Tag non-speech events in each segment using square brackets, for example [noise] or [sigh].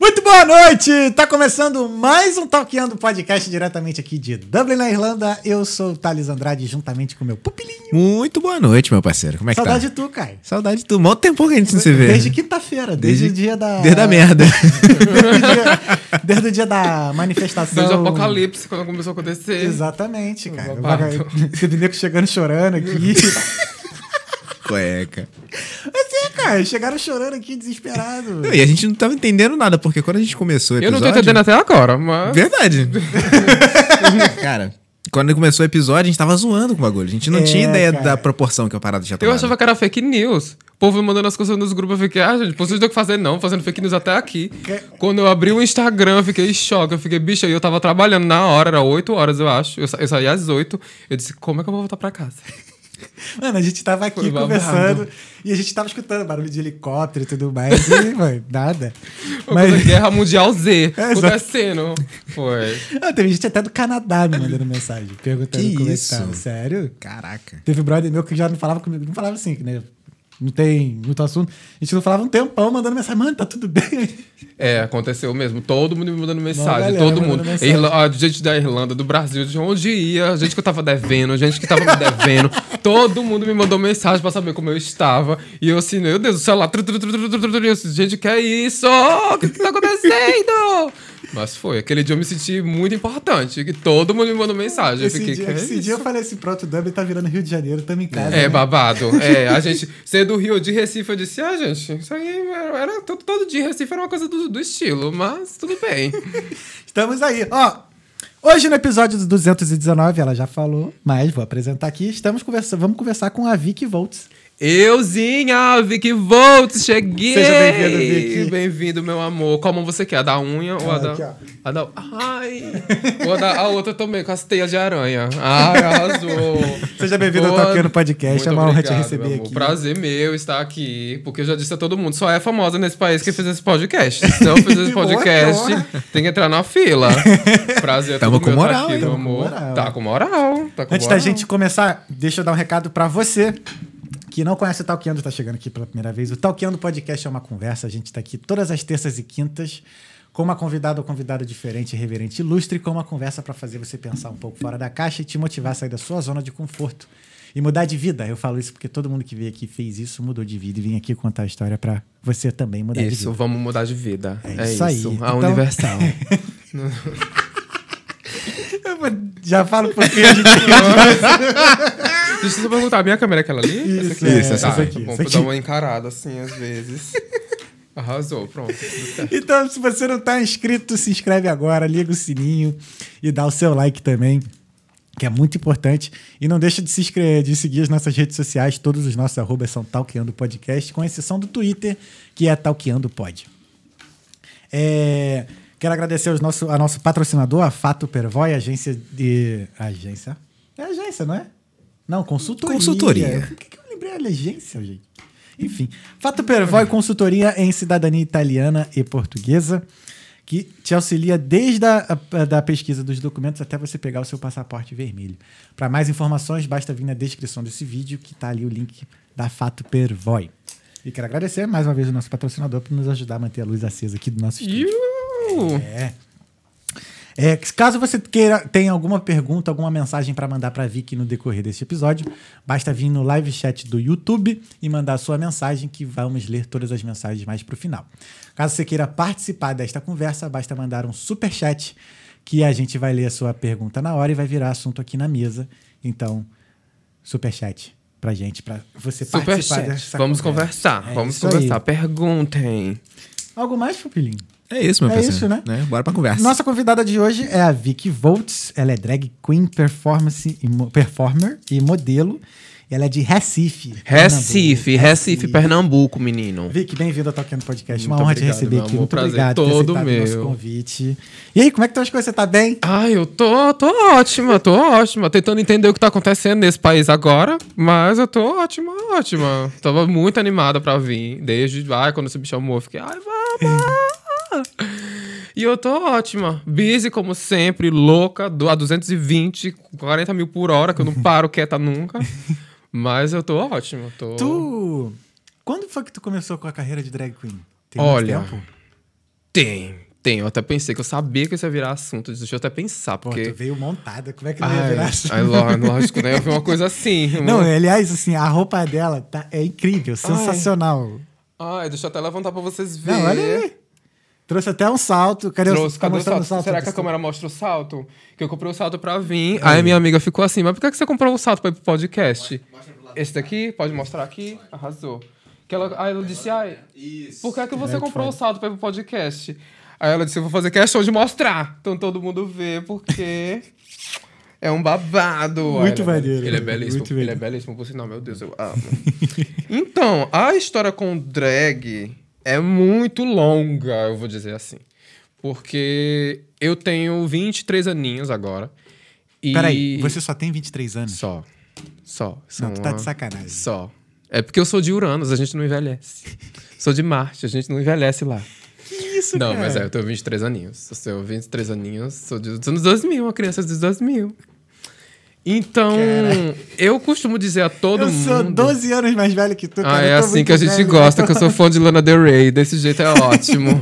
Muito boa noite! Tá começando mais um Talkando Podcast diretamente aqui de Dublin, na Irlanda. Eu sou o Thales Andrade, juntamente com meu pupilinho. Muito boa noite, meu parceiro. Como é que Saudade tá? de tu, Caio. Saudade de tu. Mó tempo que a gente não se vê. Desde quinta-feira, desde, Desde- o dia da... Desde a merda. desde, o dia, desde o dia da manifestação. Desde o apocalipse, quando começou a acontecer. Exatamente, cara. Teve [laughs] nego chegando chorando aqui. [laughs] Cueca. Mas cara, chegaram chorando aqui, desesperado. Não, e a gente não tava entendendo nada, porque quando a gente começou o Eu episódio... não tô entendendo até agora, mas. Verdade. [laughs] Cara, quando começou o episódio, a gente tava zoando com o bagulho. A gente não É, tinha ideia cara. da proporção que a parada já Eu tomava. achava que era fake news. O povo me mandando as coisas nos grupos, eu fiquei, ah, gente, vocês não tem o que fazer, não, fazendo fake news até aqui. Que- Quando eu abri o Instagram, eu fiquei em choque. Eu fiquei, bicho, aí eu tava trabalhando na hora, era 8 horas, eu acho. Eu, sa- eu saí às 8. Eu disse, como é que eu vou voltar pra casa? [laughs] Mano, a gente tava aqui Foi babado. conversando e a gente tava escutando barulho de helicóptero e tudo mais. E, [laughs] mano, nada. Mas... Mas Guerra Mundial Z [laughs] É, acontecendo. Foi. Ah, teve gente até do Canadá me mandando mensagem, perguntando Que como isso? é que tava. Sério? Caraca. Teve um brother meu que já não falava comigo, não falava assim, né? Não tem muito assunto. A gente não falava um tempão mandando mensagem, mano, tá tudo bem. É, aconteceu mesmo. Todo mundo me mandando mensagem. galera todo mundo. mensagem. Irla- gente da Irlanda, do Brasil, de onde ia, gente que eu tava devendo, gente que tava me devendo. todo mundo me mandou mensagem pra saber como eu estava. E eu assim, meu Deus, o celular. tru, tru, tru, tru, tru, tru, tru, eu assim, gente, que é isso? O que, que tá acontecendo? Mas foi. Aquele dia eu me senti muito importante. Que todo mundo me mandou mensagem. Eu Esse, fiquei, dia, que é esse isso? dia eu falei assim, pronto, o Dublin tá virando Rio de Janeiro, tamo em casa. É, né? babado. [laughs] É, a gente ser do Rio de Recife, eu disse, ah, gente, isso aí era, era todo, todo dia Recife era uma coisa do, do estilo, mas tudo bem. [laughs] Estamos aí. Ó, hoje no episódio do 219, ela já falou, mas vou apresentar aqui. Estamos conversando, vamos conversar com a Vicky Volts. Euzinha, Vicky Volts, cheguei! Seja bem-vindo, Vicky. Bem-vindo, meu amor. Qual mão você quer? A da unha ou a da... aqui, a da... Ai! ou a, da... a outra também, com as teias de aranha. Ai, arrasou! Seja bem-vindo ao Boa- Talkando Podcast, é Muito uma honra te obrigado, receber meu amor. aqui. Prazer meu estar aqui, porque eu já disse a todo mundo, só é famosa nesse país que fez esse podcast. Se não fez esse [laughs] podcast, tem que entrar na fila. [laughs] Prazer é Tamo todo com meu estar moral, aqui, hein? meu Tamo com amor. moral. Tá com moral. Tá com Antes da moral. gente começar, deixa eu dar um recado pra você que não conhece o Talkeando, tá chegando aqui pela primeira vez. O Talkeando Podcast é uma conversa. A gente tá aqui todas as terças e quintas com uma convidada ou convidado diferente, reverente, ilustre, com uma conversa pra fazer você pensar um pouco fora da caixa e te motivar a sair da sua zona de conforto e mudar de vida. Eu falo isso porque todo mundo que veio aqui fez isso, mudou de vida e vim aqui contar a história pra você também mudar de Isso, vida. vamos mudar de vida. É É, isso isso, aí. A Então- Universal. [laughs] Já falo porque a gente [laughs] Deixa eu perguntar, a minha câmera é aquela ali? Isso, aqui? é, essa tá, aqui, Bom, essa aqui. dar uma encarada assim às vezes. [laughs] Arrasou, pronto. Então, se você não tá inscrito, se inscreve agora, liga o sininho e dá o seu like também, que é muito importante. E não deixa de se inscrever, de seguir as nossas redes sociais, todos os nossos arrobas são Talkeando Podcast, com exceção do Twitter, que é Talkeando Pod. É, quero agradecer aos nosso, a nosso patrocinador, a Fato Pervoy, agência de... Agência? É agência, não é? Não, consultoria. Consultoria. Por que, que eu lembrei a agência, gente? Enfim, Fato Pervoy Consultoria em cidadania italiana e portuguesa, que te auxilia desde a, da pesquisa dos documentos até você pegar o seu passaporte vermelho. Para mais informações, basta vir na descrição desse vídeo, que tá ali o link da Fato Pervoy. E quero agradecer mais uma vez o nosso patrocinador por nos ajudar a manter a luz acesa aqui do nosso estúdio. É. É, caso você queira, tenha alguma pergunta, alguma mensagem para mandar para Vicky no decorrer deste episódio, basta vir no live chat do YouTube e mandar a sua mensagem que vamos ler todas as mensagens mais pro final. Caso você queira participar desta conversa, basta mandar um super chat que a gente vai ler a sua pergunta na hora e vai virar assunto aqui na mesa. Então, super chat pra gente, para você participar Superchat. dessa Vamos conversa. conversar, É vamos isso aí. conversar. Perguntem. Algo mais, Pupilinho? É isso, meu É parceiro. isso, né? Bora pra conversa. Nossa convidada de hoje é a Vicky Volts. Ela é drag queen, performance e performer e modelo. Ela é de Recife. Recife, Pernambuco. Recife, Pernambuco, menino. Vicky, bem-vinda ao Talkando Podcast. Uma Muito honra te obrigado, receber meu aqui. amor. Muito Prazer obrigado por todo aceitado o nosso meu. convite. E aí, como é que estão as coisas? Você tá bem? Ai, eu tô, tô ótima, tô ótima. Tentando entender o que tá acontecendo nesse país agora, mas eu tô ótima, ótima. Tava muito animada pra vir. Desde, ai, quando você me chamou, eu fiquei, ai, vamos! [laughs] E eu tô ótima. Busy, como sempre, louca, do- a 220, 40 mil por hora, que eu não paro quieta nunca. [laughs] Mas eu tô ótima. Tô... Tu. Quando foi que tu começou com a carreira de drag queen? Tem Olha, tempo? Tem, tem. Eu até pensei que eu sabia que isso ia virar assunto. Deixa eu até pensar, Pô, porque. tu veio montada. Como é que não ia Ai, virar assim? ai, ló- lógico, né? Eu vi uma coisa assim. [laughs] Não, aliás, assim, a roupa dela tá, é incrível, sensacional. Ai, deixa eu até levantar pra vocês verem. Não, olha aí. Trouxe até um salto. Cadê Trouxe, o, tá cadê o salto? o salto? Será que a câmera mostra o salto? Que eu comprei o salto pra vir. Aí a minha amiga ficou assim, mas por que que você comprou o salto pra ir pro podcast? Esse daqui? Pode mostrar aqui? Arrasou. Que ela, aí ela disse, ai, por que, que você comprou o salto pra ir pro podcast? Aí ela disse, eu vou fazer questão de mostrar. Então todo mundo vê, porque [laughs] é um babado. Muito Aí ele é- maneiro, Ele é muito belíssimo. Ele é belíssimo, por sinal, meu Deus, eu amo. [laughs] então, a história com drag é muito longa, eu vou dizer assim. Porque eu tenho 23 aninhos agora. E... Peraí, você só tem 23 anos? Só. Só. Não, São tu tá de uma- sacanagem. Só. É porque eu sou de Uranus, a gente não envelhece. sou de Marte, a gente não envelhece lá. Que isso, Não, cara? mas é, eu tenho 23 aninhos. Eu tenho 23 aninhos, sou de, dos anos 2000, uma criança dos 2000. Então, eu costumo dizer a todo Eu mundo... sou 12 anos mais velho que tu, Ah, cara. é eu tô assim que a gente velho. gosta, que eu sou [laughs] fã de Lana Del Rey. Desse jeito é ótimo.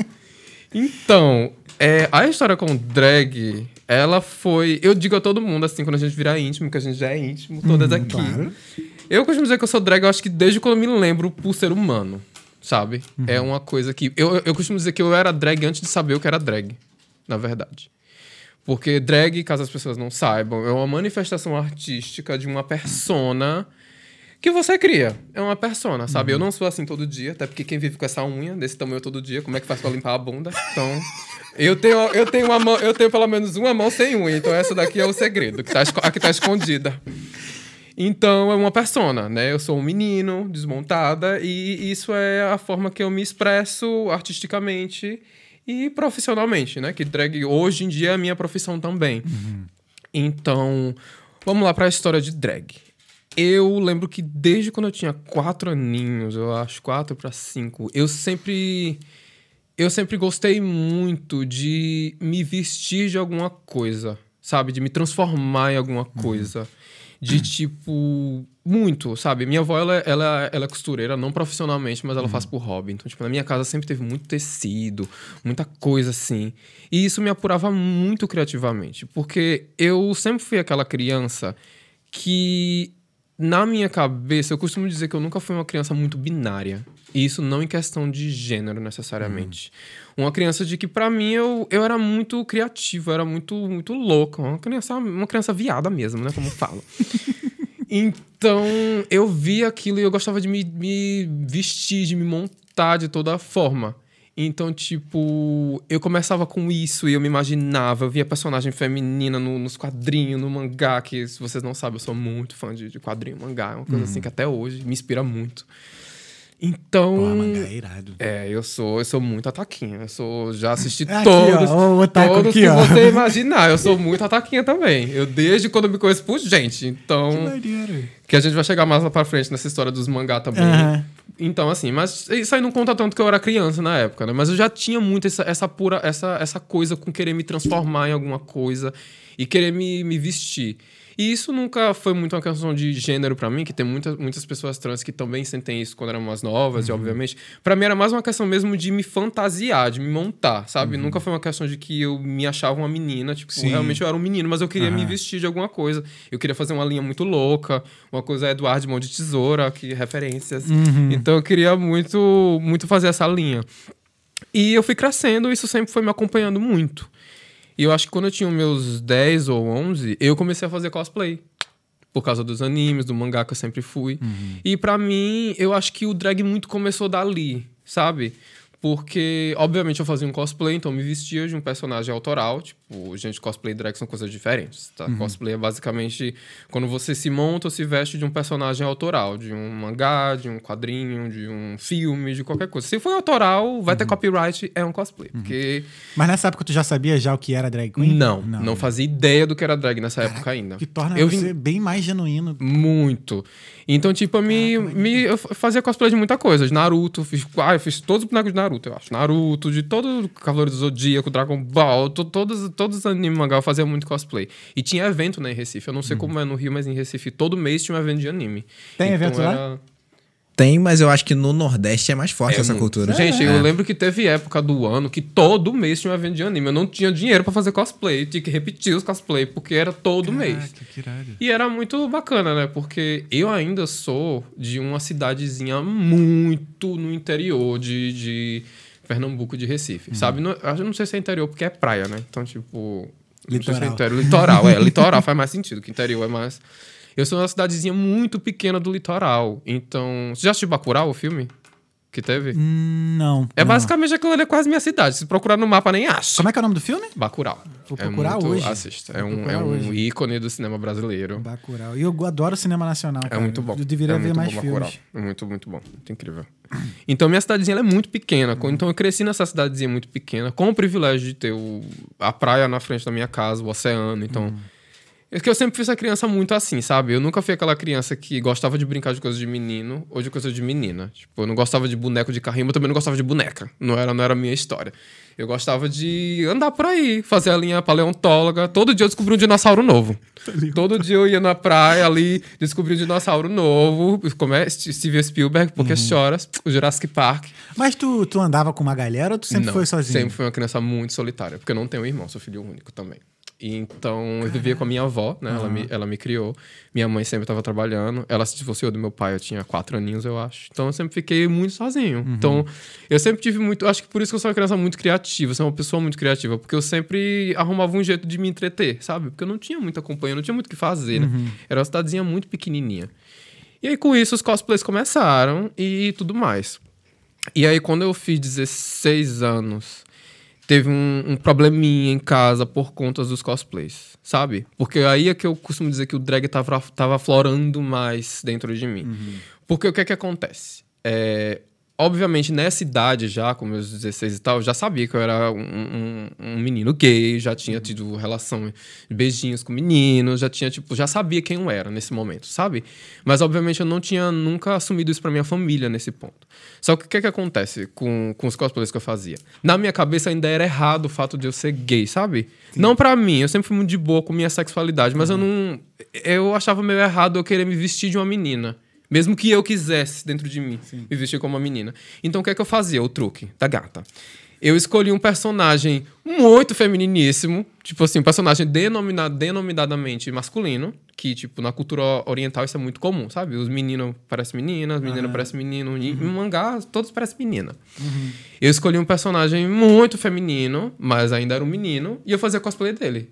[laughs] então, é, a história com drag, ela foi... Eu digo a todo mundo, assim, quando a gente virar íntimo, que a gente já é íntimo, todas aqui. claro. Eu costumo dizer que eu sou drag, eu acho que desde quando eu me lembro por ser humano, sabe? É uma coisa que... Eu, eu costumo dizer que eu era drag antes de saber o que era drag, na verdade. Porque drag, caso as pessoas não saibam, é uma manifestação artística de uma persona que você cria. É uma persona, sabe? Eu não sou assim todo dia, até porque quem vive com essa unha desse tamanho todo dia, como é que faz pra limpar a bunda? Então, eu tenho, eu tenho uma mão, eu tenho pelo menos uma mão sem unha, então essa daqui é o segredo, que tá, a que tá escondida. Então, é uma persona, né? Eu sou um menino, desmontada, e isso é a forma que eu me expresso artisticamente e profissionalmente, né? Que drag hoje em dia é a minha profissão também. Então, vamos lá para a história de drag. Eu lembro que desde quando eu tinha quatro aninhos, eu acho, quatro para cinco, eu sempre. Eu sempre gostei muito de me vestir de alguma coisa, sabe? De me transformar em alguma coisa. De tipo. Muito, sabe? Minha avó, ela, ela, ela é costureira, não profissionalmente, mas ela faz por hobby. Então, tipo, na minha casa sempre teve muito tecido, muita coisa assim. E isso me apurava muito criativamente, porque eu sempre fui aquela criança que, na minha cabeça, eu costumo dizer que eu nunca fui uma criança muito binária. E isso não em questão de gênero, necessariamente. Uma criança de que, pra mim, eu, eu era muito criativo, eu era muito, muito louco. Uma criança, uma criança viada mesmo, né? Como falo. [laughs] Então, eu via aquilo e eu gostava de me, me vestir, de me montar de toda forma. Então, tipo, eu começava com isso e eu me imaginava. Eu via personagem feminina no- nos quadrinhos, no mangá, que se vocês não sabem, eu sou muito fã de, de quadrinho, mangá. É uma coisa assim que até hoje me inspira muito. Então. Pô, mangá é irado. É, eu sou, eu sou muito ataquinha. Eu sou, já assisti Aqui, todos, ó, o todos aqui, que ó. você imaginar. Eu sou muito ataquinha também. Eu desde quando me conheço por gente. Então, Maneiro. que a gente vai chegar mais lá pra frente nessa história dos mangá também. Aham. Então, assim, mas isso aí não conta tanto que eu era criança na época, né? Mas eu já tinha muito essa, essa pura, essa, essa coisa com querer me transformar em alguma coisa e querer me, me vestir. E isso nunca foi muito uma questão de gênero pra mim, que tem muita, muitas pessoas trans que também sentem isso quando eram mais novas, e obviamente. Pra mim era mais uma questão mesmo de me fantasiar, de me montar, sabe? Nunca foi uma questão de que eu me achava uma menina, tipo, Sim. realmente eu era um menino, mas eu queria me vestir de alguma coisa. Eu queria fazer uma linha muito louca, uma coisa é Eduardo de Mão de Tesoura, que referências. Então eu queria muito, muito fazer essa linha. E eu fui crescendo, isso sempre foi me acompanhando muito. E eu acho que quando eu tinha meus 10 ou 11, eu comecei a fazer cosplay. Por causa dos animes, do mangá que eu sempre fui. E pra mim, eu acho que o drag muito começou dali, sabe? Porque, obviamente, eu fazia um cosplay, então eu me vestia de um personagem autoral. Tipo, gente, cosplay e drag são coisas diferentes, tá? Cosplay é basicamente quando você se monta ou se veste de um personagem autoral, de um mangá, de um quadrinho, de um filme, de qualquer coisa. Se for autoral, vai ter copyright, é um cosplay. Porque Mas nessa época tu já sabia já o que era drag queen? não, não, fazia ideia do que era drag nessa época ainda. Que torna eu você vim bem mais genuíno. muito. Então, tipo, eu me, me, eu fazia cosplay de muita coisa. De Naruto, fiz, ah, eu fiz todos os bonecos de Naruto, eu acho. Naruto, de todo Cavaleiro do Zodíaco, Dragon Ball, to, todos, todos os animes mangá eu fazia muito cosplay. E tinha evento, né, em Recife. Eu não sei como é no Rio, mas em Recife todo mês tinha um evento de anime. Tem evento lá? era- Tem, mas eu acho que no Nordeste é mais forte É essa muito. cultura. Gente, É. eu lembro que teve época do ano que todo mês tinha um evento de anime. Eu não tinha dinheiro pra fazer cosplay. Tinha que repetir os cosplay, porque era todo mês. que irado. E era muito bacana, né? Porque eu ainda sou de uma cidadezinha muito no interior de, de Pernambuco, de Recife. Sabe? Não, eu não sei se é interior porque é praia, né? Então, tipo. sei se é Litoral. interior. Litoral, é. Litoral faz mais sentido, que interior é mais. Eu sou uma cidadezinha muito pequena do litoral. Então. Você já assistiu Bacurau, o filme? Que teve? Não. É não. basicamente aquilo ali, é quase minha cidade. Se procurar no mapa, nem acha. Como é que é o nome do filme? Bacurau. Vou procurar é muito, hoje. Assista. É um, é um hoje. ícone do cinema brasileiro. Bacurau. E eu adoro cinema nacional, É cara. muito bom. Eu deveria é ver mais bom filmes. Bacurau. É muito, muito bom. Muito incrível. Então, minha cidadezinha é muito pequena. Então, eu cresci nessa cidadezinha muito pequena, com o privilégio de ter o- a praia na frente da minha casa, o oceano. Então, é que eu sempre fui essa criança muito assim, sabe? Eu nunca fui aquela criança que gostava de brincar de coisas de menino ou de coisas de menina. Tipo, eu não gostava de boneco de carrinho, mas também não gostava de boneca. Não era, não era a minha história. Eu gostava de andar por aí, fazer a linha paleontóloga. Todo dia eu descobri um dinossauro novo. Todo dia eu ia na praia ali, descobri um dinossauro novo. Como é? Steven Spielberg, Porque Choras, o Jurassic Park. Mas tu, tu andava com uma galera ou tu sempre Não, foi sozinho? Sempre fui uma criança muito solitária, porque eu não tenho irmão, sou filho único também. E Então, eu vivia com a minha avó, né? Ela, me, ela me criou. Minha mãe sempre estava trabalhando. Ela se divorciou do meu pai, eu tinha quatro aninhos, eu acho. Então, eu sempre fiquei muito sozinho. Então, eu sempre tive muito... Acho que por isso que eu sou uma criança muito criativa. Sou uma pessoa muito criativa. Porque eu sempre arrumava um jeito de me entreter, sabe? Porque eu não tinha muita companhia, não tinha muito o que fazer, né? Era uma cidadezinha muito pequenininha. E aí, com isso, os cosplays começaram e tudo mais. E aí, quando eu fiz 16 anos, teve um, um probleminha em casa por conta dos cosplays, sabe? Porque aí é que eu costumo dizer que o drag tava, tava aflorando mais dentro de mim. Porque o que é que acontece? É, obviamente, nessa idade já, com meus 16 e tal, eu já sabia que eu era um, um- um menino gay, já tinha tido relação de beijinhos com meninos, já tinha, tipo, já sabia quem eu era nesse momento, sabe? Mas, obviamente, eu não tinha nunca assumido isso pra minha família nesse ponto. Só que o que é que acontece com, com os cosplays que eu fazia? Na minha cabeça ainda era errado o fato de eu ser gay, sabe? Não pra mim, eu sempre fui muito de boa com minha sexualidade, mas eu não. Eu achava meio errado eu querer me vestir de uma menina. Mesmo que eu quisesse, dentro de mim, me vestir como uma menina. Então o que é que eu fazia? O truque da gata. Eu escolhi um personagem muito femininíssimo, tipo assim, um personagem denomina- denominadamente masculino, que, tipo, na cultura oriental isso é muito comum, sabe? Os meninos parecem meninas, as meninas parecem menino. Em em mangá, todos parecem menina. Eu escolhi um personagem muito feminino, mas ainda era um menino, e eu fazia cosplay dele.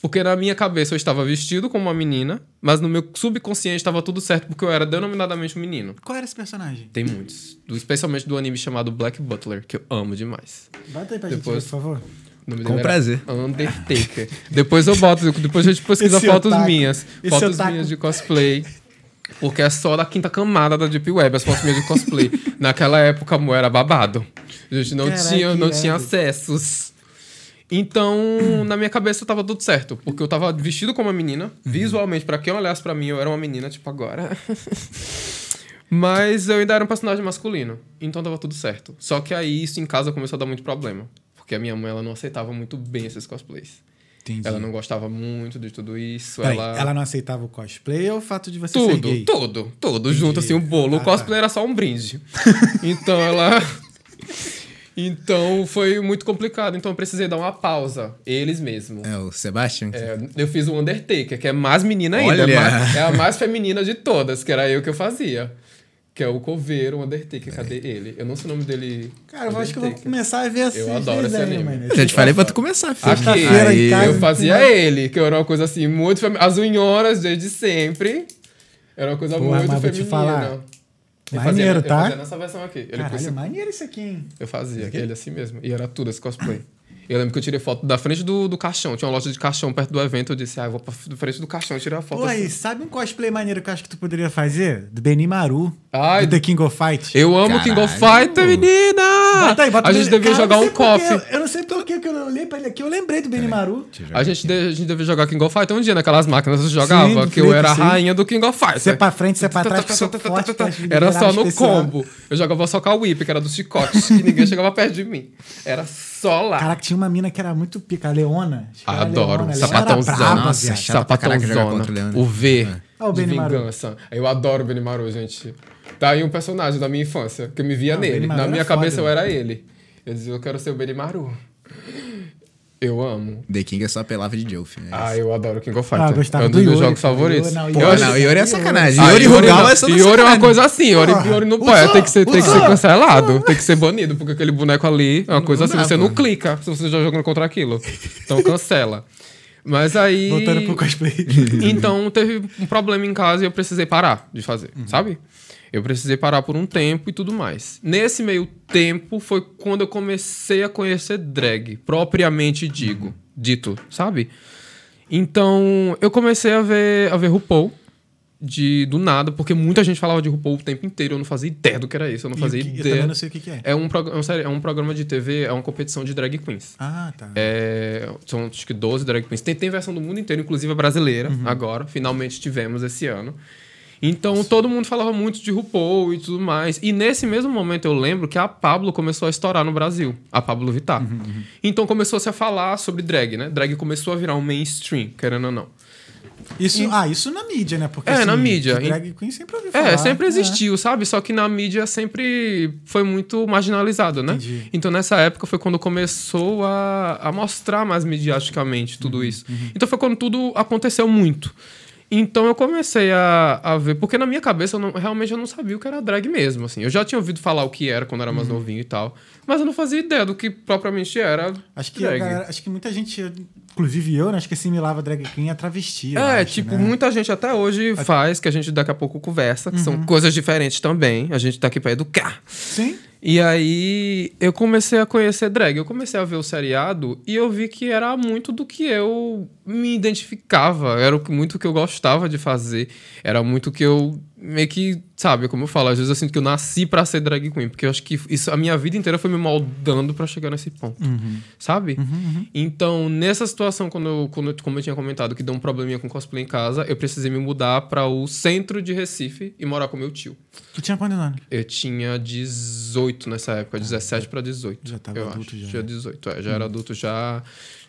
Porque na minha cabeça eu estava vestido como uma menina, mas no meu subconsciente estava tudo certo porque eu era denominadamente um menino. Qual era esse personagem? Tem muitos. Do- especialmente do anime chamado Black Butler, que eu amo demais. Bota aí pra Depois- gente, por favor. Com prazer. Undertaker. depois eu boto, depois a gente pesquisa Esse fotos otaku. minhas. Esse fotos otaku. minhas de cosplay. Porque é só da quinta camada da Deep Web, as fotos minhas de cosplay. [laughs] Naquela época, amor, era babado. A gente não, Caraca, tinha, não tinha acessos. Então, [clears throat] na minha cabeça tava tudo certo. Porque eu tava vestido como uma menina. Visualmente, pra quem olhasse pra mim, eu era uma menina, tipo agora. [laughs] Mas eu ainda era um personagem masculino. Então tava tudo certo. Só que aí isso em casa começou a dar muito problema. Porque a minha mãe ela não aceitava muito bem esses cosplays. Entendi. Ela não gostava muito de tudo isso. Peraí, ela... ela... não aceitava o cosplay ou o fato de você ser Tudo, gay? tudo, tudo. Junto assim, o bolo. Ah, o cosplay era só um brinde. [laughs] então ela. [laughs] Então foi muito complicado. Então eu precisei dar uma pausa. Eles mesmos. É o Sebastian? É, eu fiz o Undertaker, que é mais menina ainda. Olha! É, mais- é a mais feminina de todas, que era eu que eu fazia. Que é o Coveiro, o Undertaker. Cadê ele? Eu não sei o nome dele. Cara, eu acho que eu vou começar a ver assim. Eu adoro esse anime. Eu te falei pra tu começar, filho. Aqui, casa. eu fazia ele, que era uma coisa assim, muito feminina. As unhoras desde sempre. Era uma coisa Pô, muito mas vou te feminina. falar, Eu maneiro, fazia, tá? Eu fazia nessa versão aqui. Ele Caralho, esse- maneiro isso aqui, hein? eu fazia ele assim mesmo. E era tudo esse cosplay. Eu lembro que eu tirei foto da frente do, do caixão. Tinha uma loja de caixão perto do evento. Eu disse, ah, eu vou pra frente do caixão tirar foto. Pô, assim. aí, sabe um cosplay maneiro que eu acho que tu poderia fazer? Do Benimaru. Ai, do The King of Fight. Eu amo King of. Fighter, menina! Bota aí, bota A gente devia jogar eu um coffee. Eu não sei por que que eu, olhei pra ele aqui, eu lembrei do Benimaru. A gente, de, a gente devia jogar King of Fighters um dia naquelas máquinas que você jogava, Sim, que eu flip, era a sim. rainha do King of Fighters. Você pra frente, você pra trás, [laughs] Era só no combo. Eu jogava só com a whip, que era dos chicotes, que ninguém chegava perto de mim. Era só lá. Caraca, tinha uma mina que era muito pica, a Leona. Adoro. Leona. Leona Sapatãozão. era braba, Nossa, Sapatãozona. o V Ah, o de Benimaru. vingança. Eu adoro o Benimaru, gente. Tá aí um personagem da minha infância, que eu me via Ah, nele. Na era minha foda, cabeça eu né? era ele. Eu dizia, eu quero ser o Benimaru. Eu amo. The King é só pelava de Joe, filho. É Ah, eu adoro King of Ah, Fighters. gostava é um do dos meus Yuri, jogos favoritos. Não, Pô, Yuri- não, Yuri é sacanagem. Ah, Yuri Yuri, Rugal não. é só Yuri é uma sacanagem. coisa assim. Yuri, Porra, Yuri não pode. Tem que ser, tem que ser cancelado. Tem que ser banido, porque aquele boneco ali é uma coisa assim. Você não clica se você já jogando contra aquilo. Então cancela. Mas aí. Voltando pro cosplay. [laughs] Então teve um problema em casa e eu precisei parar de fazer, sabe? Eu precisei parar por um tempo e tudo mais. Nesse meio tempo foi quando eu comecei a conhecer drag, propriamente digo, dito, sabe? Então eu comecei a ver a ver RuPaul de do nada, porque muita gente falava de RuPaul o tempo inteiro, eu não fazia ideia do que era isso, eu não fazia que- Eu ideia. também não sei o que, que é. É um, é um é um programa de TV, é uma competição de drag queens. Ah, tá. É, são acho que 12 drag queens. Tem, tem versão do mundo inteiro, inclusive a brasileira, Uhum. agora. Finalmente tivemos esse ano. Então todo mundo falava muito de RuPaul e tudo mais. E nesse mesmo momento eu lembro que a Pablo começou a estourar no Brasil. A Pablo Vittar. Uhum, Então começou-se a falar sobre drag, né? Drag começou a virar um mainstream, querendo ou não. Isso, Ah, isso na mídia, né? Porque, É, na mídia. Drag Queen sempre ouvi falar. É, sempre É. existiu, sabe? Só que na mídia sempre foi muito marginalizado, né? Entendi. Então nessa época foi quando começou a, a mostrar mais mediaticamente Uhum, tudo isso. Então foi quando tudo aconteceu muito. Então eu comecei a, a ver, porque na minha cabeça eu não- realmente eu não sabia o que era drag mesmo, assim. Eu já tinha ouvido falar o que era quando era Uhum. mais novinho e tal, mas eu não fazia ideia do que propriamente era Acho que, galera- acho que muita gente, inclusive eu, né, acho que assimilava drag queen a travesti. eu É, acho, tipo, né? muita gente até hoje faz, que a gente daqui a pouco conversa, que Uhum. são coisas diferentes também. A gente tá aqui pra educar. Sim. E aí eu comecei a conhecer drag. Eu comecei a ver o seriado e eu vi que era muito do que eu me identificava. Era muito o que eu gostava de fazer. Era muito o que eu meio que, sabe, como eu falo, às vezes eu sinto que eu nasci pra ser drag queen, porque eu acho que isso a minha vida inteira foi me moldando pra chegar nesse ponto. Sabe? Então, nessa situação quando eu, quando eu- como eu tinha comentado que deu um probleminha com cosplay em casa, eu precisei me mudar pra o centro de Recife e morar com meu tio. Tu tinha quantos anos? Eu tinha 18 nessa época, 17 pra 18. Já tava adulto acho. já, Tinha né? 18, é, já era adulto já.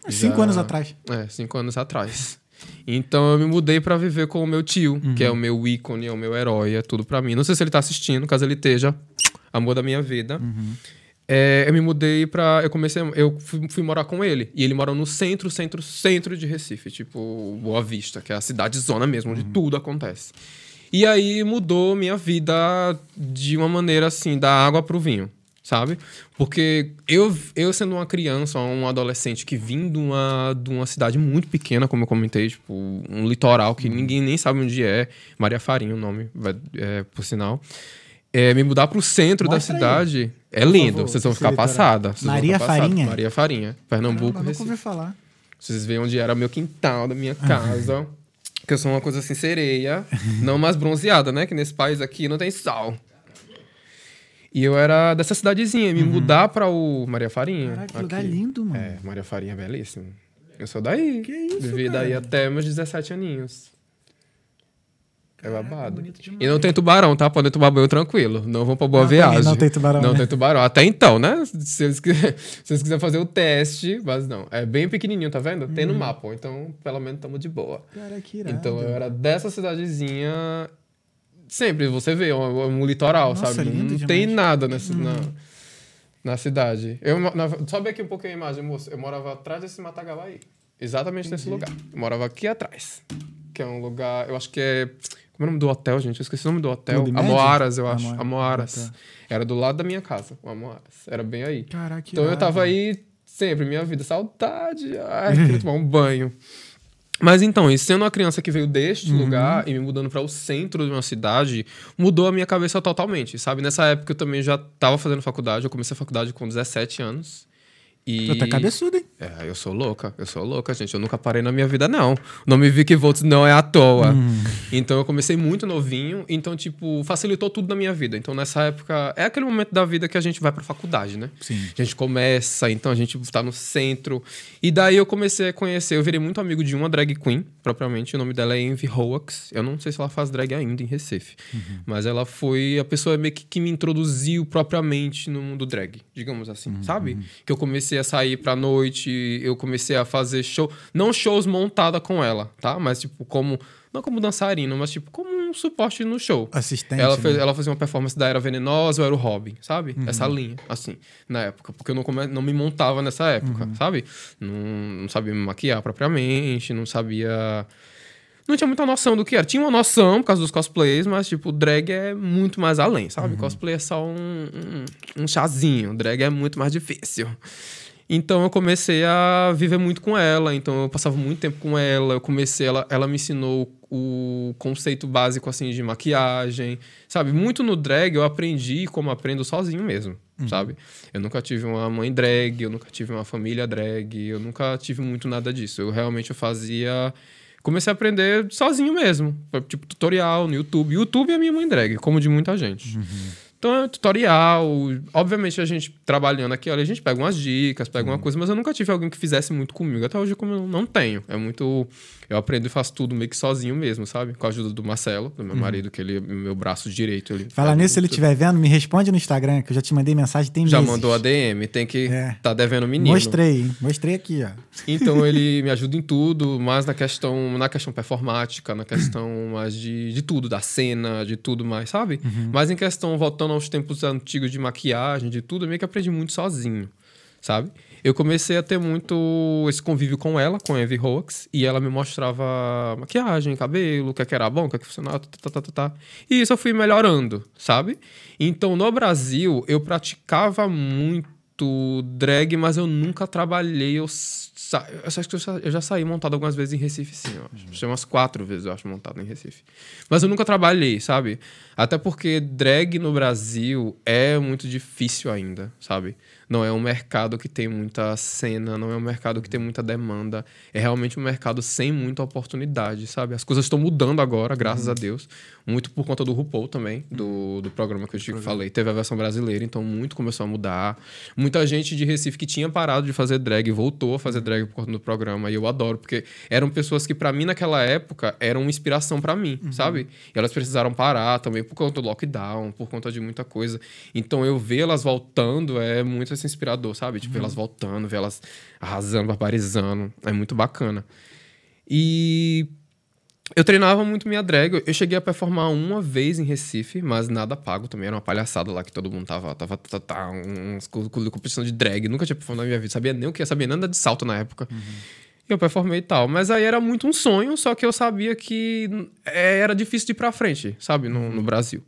Cinco já- anos atrás. É, cinco anos atrás. Então eu me mudei pra viver com o meu tio, que Uhum. é o meu ícone, é o meu herói, é tudo pra mim. Não sei se ele tá assistindo, caso ele esteja, [tsk] amor da minha vida. Uhum. É, eu me mudei pra. Eu comecei. Eu fui, fui morar com ele. E ele mora no centro, centro, centro de Recife, tipo Boa Vista, que é a cidade zona mesmo, onde tudo acontece. E aí mudou minha vida de uma maneira assim, da água pro vinho, sabe? Porque eu, eu sendo uma criança, um adolescente que vim de uma, de uma cidade muito pequena, como eu comentei, tipo, um litoral que ninguém nem sabe onde é, Maria Farinha o nome, é, por sinal. É, me mudar pro centro Mostra da aí, cidade é por lindo, vocês vão ficar passada. Maria passada. Farinha? Maria Farinha, Pernambuco, Caramba, nunca ouvi falar. Vocês veem onde era meu quintal, da minha casa. que eu sou uma coisa assim, sereia. não mais bronzeada, né? Que nesse país aqui não tem sol. E eu era dessa cidadezinha. Me mudar pra o Maria Farinha. Caraca, que aqui. lugar lindo, mano. É, Maria Farinha é belíssimo. Eu sou daí. Que isso, Vivi cara? daí até meus 17 aninhos. É babado. demais. E não tem tubarão, tá? Podem tomar banho tranquilo. Não vão pra boa Não viagem. não tem tubarão, Não né? tem tubarão. Até então, né? Se eles, quiser- [laughs] se eles quiserem fazer o teste, mas não. É bem pequenininho, tá vendo? Tem no Uhum. mapa. Então, pelo menos, estamos de boa. Cara, que irado. Então, eu era dessa cidadezinha. Sempre, você vê, é um, um litoral, Nossa, sabe? Não, demais. Uhum. tem nada nessa, na, na cidade. Eu, na, sobe aqui um pouquinho a imagem, moço. Eu morava atrás desse matagal aí. Exatamente nesse lugar. Eu morava aqui atrás. Que é um lugar, eu acho que é. Como é o nome do hotel, gente? Eu esqueci o nome do hotel. Amoaras, eu acho. Amor- Amoaras. Ah, tá. Era do lado da minha casa, o Amoaras. Era bem aí. Caraca, Então eu tava aí sempre, minha vida, saudade. Ai, queria tomar um banho. [laughs] Mas então, e sendo uma criança que veio deste Uhum. lugar e me mudando para o centro de uma cidade, mudou a minha cabeça totalmente, sabe? Nessa época eu também já tava fazendo faculdade, eu comecei a faculdade com 17 anos. E... Tu tá cabeçudo, hein? É, eu sou louca, eu sou louca, gente. Eu nunca parei na minha vida, não. O nome Vicky Volts não é à toa. Então eu comecei muito novinho, então, tipo, facilitou tudo na minha vida. Então, nessa época, é aquele momento da vida que a gente vai pra faculdade, né? Sim. A gente começa, então a gente tá no centro. E daí eu comecei a conhecer, eu virei muito amigo de uma drag queen, propriamente. O nome dela é Envy Hoax. Eu não sei se ela faz drag ainda em Recife. Mas ela foi a pessoa meio que, que me introduziu propriamente no mundo drag, digamos assim, sabe? Que eu comecei a sair pra noite, eu comecei a fazer show. Não shows montada com ela, tá? Mas, tipo, como. Não como dançarino, mas, tipo, como um suporte no show. Assistente. Ela, né? fez, ela fazia uma performance da Era Venenosa, eu era o Robin, sabe? Essa linha, assim, na época. Porque eu não, come- não me montava nessa época, sabe? Não, não sabia me maquiar propriamente, não sabia. Não tinha muita noção do que era. Tinha uma noção por causa dos cosplays, mas, tipo, drag é muito mais além, sabe? Cosplay é só um, um, um chazinho. Drag é muito mais difícil. Então eu comecei a viver muito com ela, então eu passava muito tempo com ela, eu comecei, ela, ela me ensinou o conceito básico assim de maquiagem, sabe? Muito no drag eu aprendi como aprendo sozinho mesmo, sabe? Eu nunca tive uma mãe drag, eu nunca tive uma família drag, eu nunca tive muito nada disso. Eu realmente eu fazia comecei a aprender sozinho mesmo, tipo tutorial no YouTube. YouTube é a minha mãe drag, como de muita gente. Então é tutorial. Obviamente, a gente trabalhando aqui, olha, a gente pega umas dicas, pega uma coisa, mas eu nunca tive alguém que fizesse muito comigo. Até hoje, como eu não tenho. É muito. Eu aprendo e faço tudo meio que sozinho mesmo, sabe? Com a ajuda do Marcelo, do meu marido, que ele é meu braço direito. Ele Falar faz nisso, se ele estiver vendo, me responde no Instagram, que eu já te mandei mensagem tem Já meses. mandou a DM, tem que. É. Tá devendo menino. Mostrei, hein? Mostrei aqui, ó. Então [laughs] ele me ajuda em tudo, mais na questão, na questão performática, na questão mais de, de tudo, da cena, de tudo mais, sabe? Mas em questão, voltando aos tempos antigos de maquiagem, de tudo, eu meio que aprendi muito sozinho, sabe? Eu comecei a ter muito esse convívio com ela, com a Evie Hoax, e ela me mostrava maquiagem, cabelo, o que é era bom, o que é que funcionava, tá, tá, tá, tá, tá. E isso eu fui melhorando, sabe? Então, no Brasil, eu praticava muito drag, mas eu nunca trabalhei. Eu, sa... eu acho que eu já, eu já saí montado algumas vezes em Recife, sim. Eu acho. Que umas quatro vezes, eu acho, montado em Recife. Mas eu nunca trabalhei, sabe? Até porque drag no Brasil é muito difícil ainda, sabe? Não é um mercado que tem muita cena, não é um mercado que tem muita demanda. É realmente um mercado sem muita oportunidade, sabe? As coisas estão mudando agora, graças a Deus. Muito por conta do RuPaul também, do, do programa que eu te falei. Teve a versão brasileira, então muito começou a mudar. Muita gente de Recife que tinha parado de fazer drag voltou a fazer drag por conta do programa. E eu adoro, porque eram pessoas que, pra mim, naquela época, eram uma inspiração pra mim, sabe? E elas precisaram parar também por conta do lockdown, por conta de muita coisa. Então eu ver elas voltando é muito assim, inspirador, sabe? Tipo, elas voltando, ver elas arrasando, barbarizando. É muito bacana. E eu treinava muito minha drag. Eu cheguei a performar uma vez em Recife, mas nada pago também. Era uma palhaçada lá que todo mundo tava. Tava, tava, tava co- competição de drag. Nunca tinha performado na minha vida. Sabia nem o que, sabia nada de salto na época. E eu performei e tal. Mas aí era muito um sonho, só que eu sabia que é, era difícil de ir pra frente, sabe? No, no Brasil.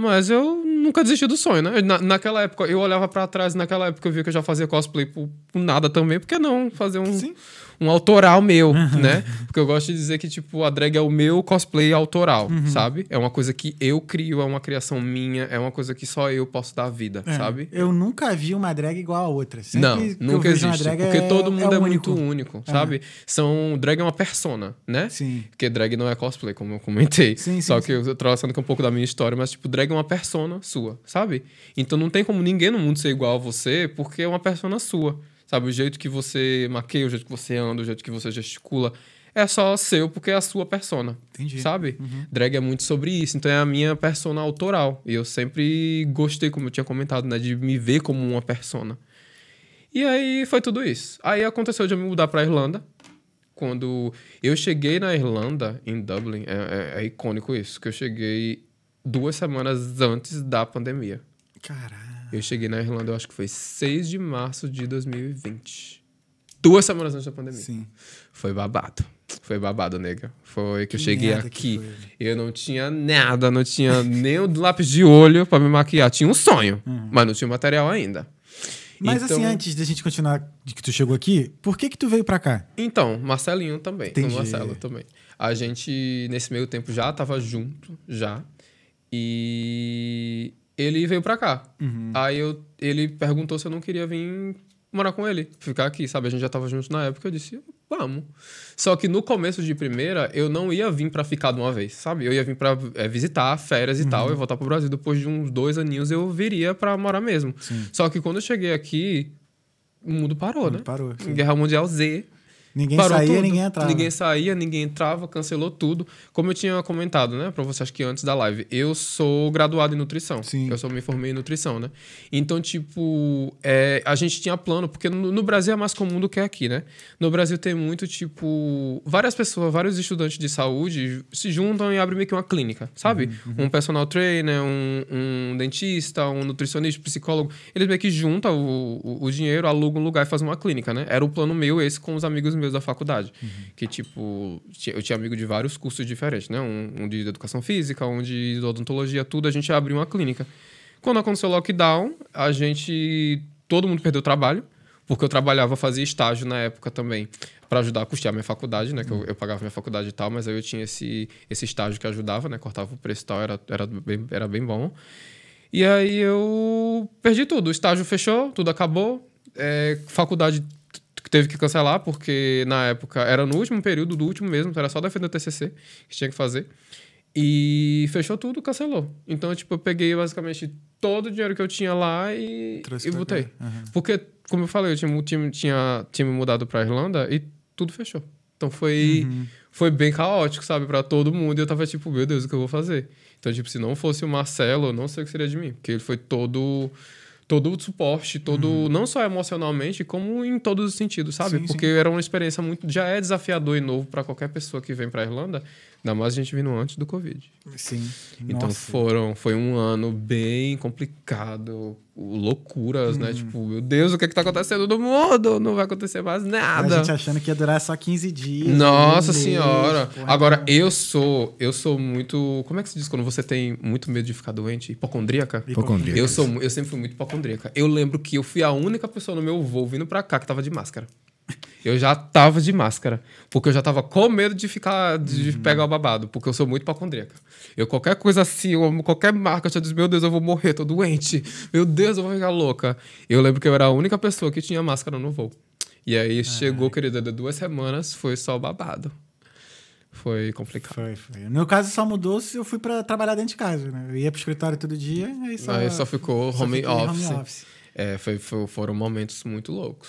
Mas eu nunca desisti do sonho, né? Na, naquela época, eu olhava pra trás, naquela época eu via que eu já fazia cosplay por, por nada também. Por que não fazer um. Um autoral meu, né? Porque eu gosto de dizer que, tipo, a drag é o meu cosplay autoral, sabe? É uma coisa que eu crio, é uma criação minha, é uma coisa que só eu posso dar vida, É, sabe? Eu nunca vi uma drag igual a outra. Sempre Não, nunca existe. Porque é- todo mundo é, único. muito único, sabe? São, drag é uma persona, né? Sim. Porque drag não é cosplay, como eu comentei. Sim, sim, Só sim. que eu tô traçando aqui um pouco da minha história, mas, tipo, drag é uma persona sua, sabe? Então não tem como ninguém no mundo ser igual a você, porque é uma persona sua. Sabe? O jeito que você maqueia, o jeito que você anda, o jeito que você gesticula, é só seu, porque é a sua persona. Entendi. Sabe? Drag é muito sobre isso. Então é a minha persona autoral. E eu sempre gostei, como eu tinha comentado, né? De me ver como uma persona. E aí foi tudo isso. Aí aconteceu de eu me mudar pra Irlanda. Quando eu cheguei na Irlanda, em Dublin, é, é- é icônico isso, que eu cheguei duas semanas antes da pandemia. Caralho. Eu cheguei na Irlanda, eu acho que foi 6 de março de 2020. Duas semanas antes da pandemia. Sim. Foi babado. Foi babado, nega. Foi que eu Que cheguei merda que aqui. eu não tinha nada, não tinha [laughs] nem o lápis de olho pra me maquiar. Tinha um sonho, mas não tinha material ainda. Mas Então- assim, antes da gente continuar de que tu chegou aqui, por que que tu veio pra cá? Então, Marcelinho também. Entendi. O Marcelo também. A gente, nesse meio tempo, já tava junto, já. E ele veio pra cá. Uhum. Aí eu, ele perguntou se eu não queria vir morar com ele, ficar aqui, sabe? A gente já tava junto na época, eu disse, vamos. Só que no começo de primeira, eu não ia vir pra ficar de uma vez, sabe? Eu ia vir pra é, visitar férias e tal, eu voltar pro Brasil. Depois de uns dois aninhos, eu viria pra morar mesmo. Só que quando eu cheguei aqui, o mundo parou, né? Parou. sim. Guerra Mundial Z. Ninguém Parou saía, tudo. ninguém entrava. Ninguém saía, ninguém entrava, cancelou tudo. Como eu tinha comentado, né, pra você, acho que antes da live, eu sou graduado em nutrição. Sim. Eu só me formei em nutrição, né? Então, tipo, é, a gente tinha plano, porque no, no Brasil é mais comum do que aqui, né? No Brasil tem muito, tipo, várias pessoas, vários estudantes de saúde se juntam e abrem meio que uma clínica, sabe? Uhum, Um personal trainer, um, um dentista, um nutricionista, psicólogo. Eles meio que juntam o, o, o dinheiro, alugam um lugar e fazem uma clínica, né? Era o plano meu esse com os amigos meus da faculdade. Que, tipo, ti- eu tinha amigo de vários cursos diferentes, né? Um, um de educação física, um de odontologia, tudo. A gente abriu uma clínica. Quando aconteceu o lockdown, a gente... Todo mundo perdeu o trabalho. Porque eu trabalhava, fazia estágio na época também para ajudar a custear minha faculdade, né? Que eu, eu pagava minha faculdade e tal, mas aí eu tinha esse, esse estágio que ajudava, né? Cortava o preço e tal, era, era, bem, era bem bom. E aí eu perdi tudo. O estágio fechou, tudo acabou. É, faculdade teve que cancelar, porque na época era no último período do último mesmo, então era só defender o TCC que tinha que fazer. E fechou tudo, cancelou. Então, tipo, eu peguei basicamente todo o dinheiro que eu tinha lá e, e botei. Aham. Porque, como eu falei, eu tinha, mu- tinha, tinha, tinha me mudado pra Irlanda e tudo fechou. Então foi, Uhum. foi bem caótico, sabe, pra todo mundo. E eu tava tipo, meu Deus, o que eu vou fazer? Então, tipo, se não fosse o Marcelo, eu não sei o que seria de mim. Porque ele foi todo todo o suporte, todo não só emocionalmente, como em todos os sentidos, sabe? Sim, Porque era uma experiência muito já é desafiador e novo pra qualquer pessoa que vem pra Irlanda, ainda mais a gente vindo antes do Covid. Sim. Então Nossa. foram, foi um ano bem complicado, loucuras, Uhum. né? Tipo, meu Deus, o que é que tá acontecendo no mundo? Não vai acontecer mais A nada. gente achando que ia durar só 15 dias. Nossa senhora. porra. Agora eu sou, eu sou muito, como é que se diz quando você tem muito medo de ficar doente? Hipocondríaca? Hipocondríaca. Eu sou, eu sempre fui muito hipocondríaca. Eu lembro que eu fui a única pessoa no meu voo vindo pra cá que tava de máscara. Eu já tava de máscara, porque eu já tava com medo de ficar de pegar o babado, porque eu sou muito hipocondríaca. Eu qualquer coisa assim, eu- qualquer marca, eu já diz, meu Deus, eu vou morrer, tô doente. Meu Deus, eu vou ficar louca. Eu lembro que eu era a única pessoa que tinha máscara no voo. E aí chegou, querida, de duas semanas, foi só babado. Foi complicado. Foi, foi. No meu caso, só mudou se eu fui pra trabalhar dentro de casa, né? Eu ia pro escritório todo dia, aí só, Aí só ficou só home, fiquei office. home office. É, foi, foi- foram momentos muito loucos.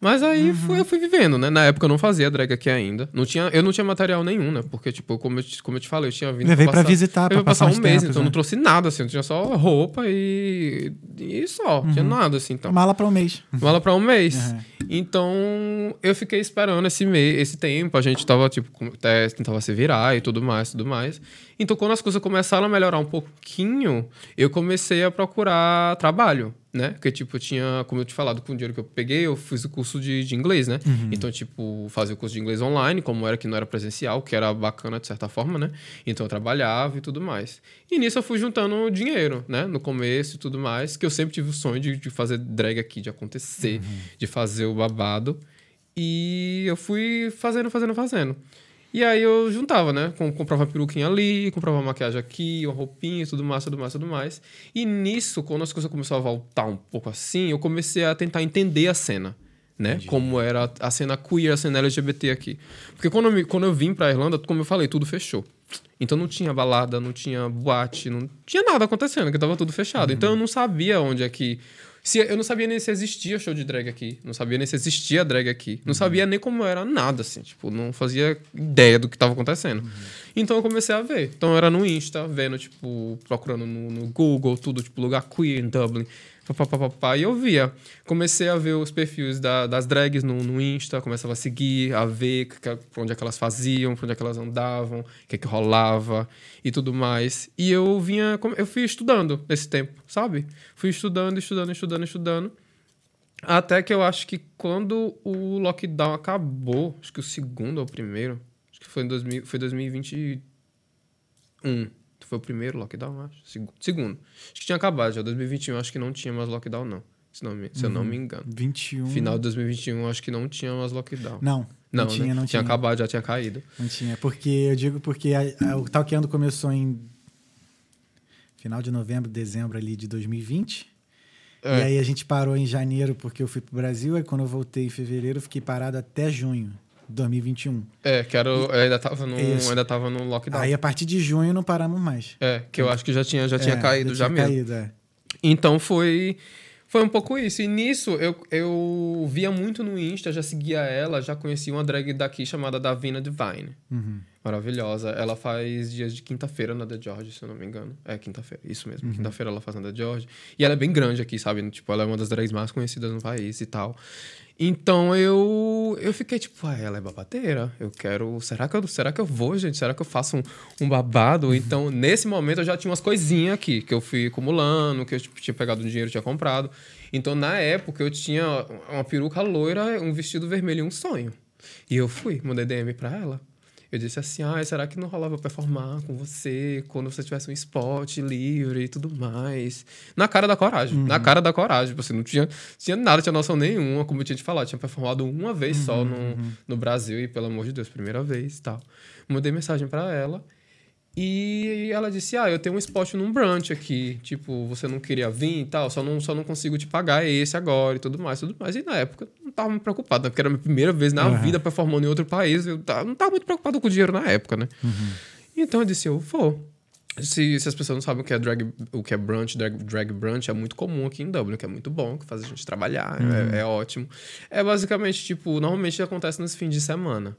Mas aí Uhum. fui- eu fui vivendo, né? Na época eu não fazia drag aqui ainda. Não tinha, eu não tinha material nenhum, né? Porque, tipo, como eu, te- como eu te falei, eu tinha vindo Levei pra visitar, eu pra ia passar passar um mês, tempos, então eu né? não trouxe nada, assim. Eu tinha só roupa e, e só. Tinha nada, assim. Então. Mala pra um mês. Mala pra um mês. Uhum. Então, eu fiquei esperando esse mês, esse tempo. A gente tava, tipo, até tentava se virar e tudo mais, tudo mais. Então, quando as coisas começaram a melhorar um pouquinho, eu comecei a procurar trabalho, né? Porque, tipo, eu tinha, como eu te falado, com o dinheiro que eu peguei, eu fiz o curso de, de inglês, né? Então, tipo, fazia o curso de inglês online, como era que não era presencial, que era bacana de certa forma, né? Então, eu trabalhava e tudo mais. E nisso eu fui juntando dinheiro, né? No começo e tudo mais, que eu sempre tive o sonho de, de fazer drag aqui, de acontecer, de fazer o babado. E eu fui fazendo, fazendo, fazendo. E aí eu juntava, né? Com- Comprava uma peruquinha ali, comprava uma maquiagem aqui, uma roupinha, tudo mais, tudo mais, tudo mais. E nisso, quando as coisas começaram a voltar um pouco assim, eu comecei a tentar entender a cena. Né? Como era a cena queer, a cena LGBT aqui. Porque quando eu, me- quando eu vim pra Irlanda, como eu falei, tudo fechou. Então não tinha balada, não tinha boate, não tinha nada acontecendo, que tava tudo fechado. Então eu não sabia onde é que. Se, eu não sabia nem se existia show de drag aqui. Não sabia nem se existia drag aqui. Não sabia nem como era nada, assim. Tipo, não fazia ideia do que tava acontecendo. Então eu comecei a ver. Então eu era no Insta, vendo, tipo, procurando no, no Google, tudo, tipo, lugar queer em Dublin. Pá, pá, pá. E eu via. Comecei a ver os perfis da- das drags no, no Insta, começava a seguir, a ver que, pra onde é que elas faziam, pra onde é que elas andavam, o que é que rolava e tudo mais. E eu vinha, eu fui estudando nesse tempo, sabe? Fui estudando, estudando, estudando, estudando. Até que eu acho que quando o lockdown acabou, acho que o segundo ou o primeiro, acho que foi em 2000, foi 2021. Foi o primeiro lockdown, acho. Segu- Segundo. Acho que tinha acabado já. 2021 acho que não tinha mais lockdown, não. Se, não me- se eu não me engano. 21. Final de 2021 acho que não tinha mais lockdown. Não, não, Não, tinha, né? não tinha tinha. acabado, já tinha caído. Não tinha. Porque eu digo porque a- a- o Talkando começou em final de novembro, dezembro ali de 2020. É. E aí a gente parou em janeiro porque eu fui pro Brasil. Aí quando eu voltei em fevereiro, eu fiquei parado até junho 2021. É, que era, o- eu ainda tava no, Isso. ainda tava no lockdown. Aí a partir de junho não paramos mais. É, que eu acho que já tinha, já tinha É, caído já, tinha mesmo. caído, é. Então foi foi um pouco isso. E nisso eu, eu via muito no Insta, já seguia ela, já conhecia uma drag daqui chamada Davina Divine. Uhum. Maravilhosa. Ela faz dias de quinta-feira na The George, se eu não me engano. É, quinta-feira, isso mesmo. Quinta-feira ela faz na The George. E ela é bem grande aqui, sabe? Tipo, ela é uma das drags mais conhecidas no país e tal. Então eu eu fiquei tipo, ah, ela é babadeira. Eu quero. Será que eu, será que eu vou, gente? Será que eu faço um, um babado? Então, nesse momento, eu já tinha umas coisinhas aqui que eu fui acumulando, que eu tipo, tinha pegado um dinheiro, tinha comprado. Então, na época, eu tinha uma peruca loira, um vestido vermelho e um sonho. E eu fui, mandei DM pra ela. Eu disse assim: ah, será que não rolava performar com você quando você tivesse um spot livre e tudo mais? Na cara da coragem, na cara da coragem. Você não tinha, tinha nada, tinha noção nenhuma, como eu tinha te falado. Tinha performado uma vez só no, no Brasil e, pelo amor de Deus, primeira vez e tal. Mandei mensagem pra ela. E ela disse: Ah, eu tenho um spot num brunch aqui. Tipo, você não queria vir e tal, só não, só não consigo te pagar esse agora e tudo mais, tudo mais. E na época eu não tava muito preocupado, né? porque era a minha primeira vez na Aham. vida performando em outro país. Eu não tava muito preocupado com o dinheiro na época, né? Então eu disse: Eu vou. Se, se as pessoas não sabem o que é drag, o que é brunch, drag, drag brunch é muito comum aqui em Dublin, que é muito bom, que faz a gente trabalhar, é, é ótimo. É basicamente, tipo, normalmente acontece nos fins de semana.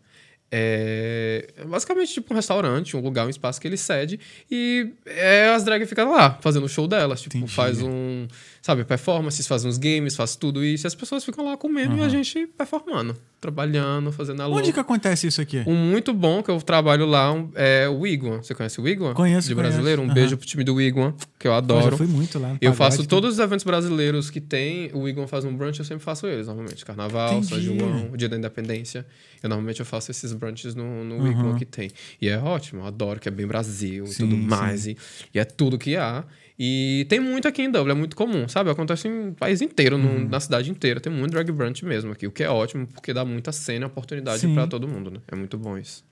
É basicamente tipo um restaurante, um lugar, um espaço que ele cede e é, as drag ficam lá fazendo o show delas. Tipo, Entendi. faz um, sabe, performances, faz uns games, faz tudo isso. E as pessoas ficam lá comendo e a gente performando, trabalhando, fazendo a Onde louca. que acontece isso aqui? Um muito bom que eu trabalho lá um- é o Wigwam. Você conhece o Wigwam? Conheço, De conheço. brasileiro. Um Aham. beijo pro time do Wigwam, que eu adoro. já fui muito lá. Eu faço tudo. todos os eventos brasileiros que tem. O Wigwam faz um brunch, eu sempre faço eles, normalmente. Carnaval, São Entendi. João, Dia da Independência. Eu normalmente eu faço esses brunches no, no Uhum. Wigwam que tem. E é ótimo, eu adoro, que é bem Brasil e Sim, tudo sim. mais. E, e é tudo que há. E tem muito aqui em Dublin, é muito comum, sabe? Acontece em país inteiro, no- Uhum. na cidade inteira. Tem muito drag brunch mesmo aqui, o que é ótimo, porque dá muita cena e oportunidade pra todo mundo, né? É muito bom isso.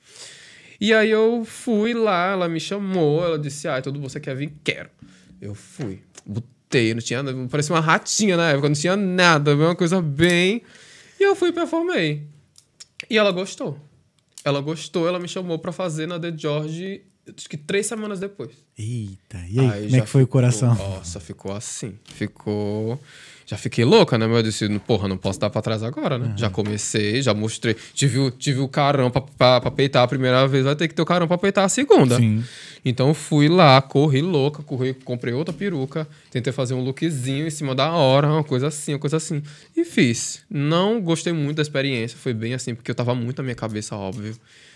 E aí eu fui lá, ela me chamou, ela disse, ah, tudo você quer vir? Quero. Eu fui. Botei, não tinha nada, parecia uma ratinha na época, não tinha nada, uma coisa bem... E eu fui e performei. E ela gostou. Ela gostou, ela me chamou pra fazer na The George, acho que três semanas depois. Eita, e aí, como já é que foi o ficou- coração? Nossa, ficou assim. Ficou. Já fiquei louca, né? Mas eu disse, porra, não posso dar pra trás agora, né? Já comecei, já mostrei. Tive, o- tive o carão pra, pra, pra peitar a primeira vez, vai ter que ter o carão pra peitar a segunda. Sim. Então fui lá, corri louca, corri, comprei outra peruca, tentei fazer um lookzinho em cima da hora, uma coisa assim, uma coisa assim. E fiz. Não gostei muito da experiência, foi bem assim, porque eu tava muito na minha cabeça, óbvio.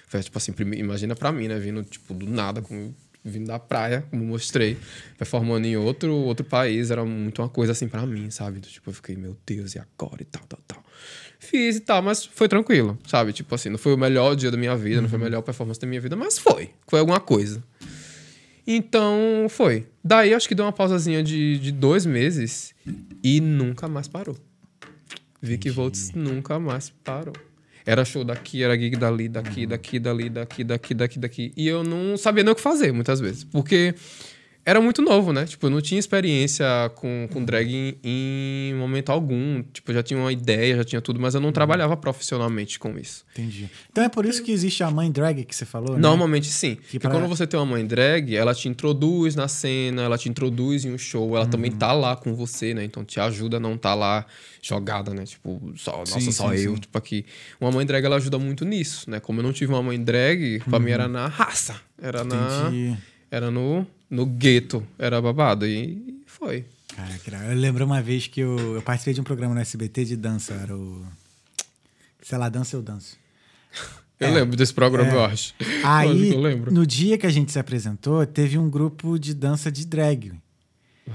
Foi tipo assim, imagina pra mim, né? Vindo, tipo, do nada, como vindo da praia, como mostrei, performando em outro, outro país, era muito uma coisa assim pra mim, sabe? Tipo, eu fiquei, meu Deus, e agora? E tal, tal, tal. Fiz e tal, mas foi tranquilo, sabe? Tipo assim, não foi o melhor dia da minha vida, não foi a melhor performance da minha vida, mas foi. Foi alguma coisa. Então, foi. Daí, acho que deu uma pausazinha de, de dois meses e nunca mais parou. Vicky Volts nunca mais parou. Era show daqui, era gig dali, daqui, daqui, dali, daqui, daqui, daqui, daqui. E eu não sabia nem o que fazer, muitas vezes. Porque era muito novo, né? Tipo, eu não tinha experiência com, com drag em, em momento algum. Tipo, eu já tinha uma ideia, já tinha tudo, mas eu não trabalhava profissionalmente com isso. Entendi. Então é por isso que existe a mãe drag que você falou, né? Normalmente sim. Que Porque pra- quando você tem uma mãe drag, ela te introduz na cena, ela te introduz em um show, ela também Uhum. tá lá com você, né? Então te ajuda a não tá lá jogada, né? Tipo, só, nossa, Sim, só sim, eu, sim. tipo aqui. Uma mãe drag ela ajuda muito nisso, né? Como eu não tive uma mãe drag, pra mim era Uhum. na raça, era na Entendi. era no no gueto, era babado e foi. Caraca, eu lembro uma vez que eu, eu participei de um programa no SBT de dança, era o. Sei lá, dança eu danço. Eu É. lembro desse programa, É. eu acho. [laughs] Aí, eu lembro. no dia que a gente se apresentou, teve um grupo de dança de drag.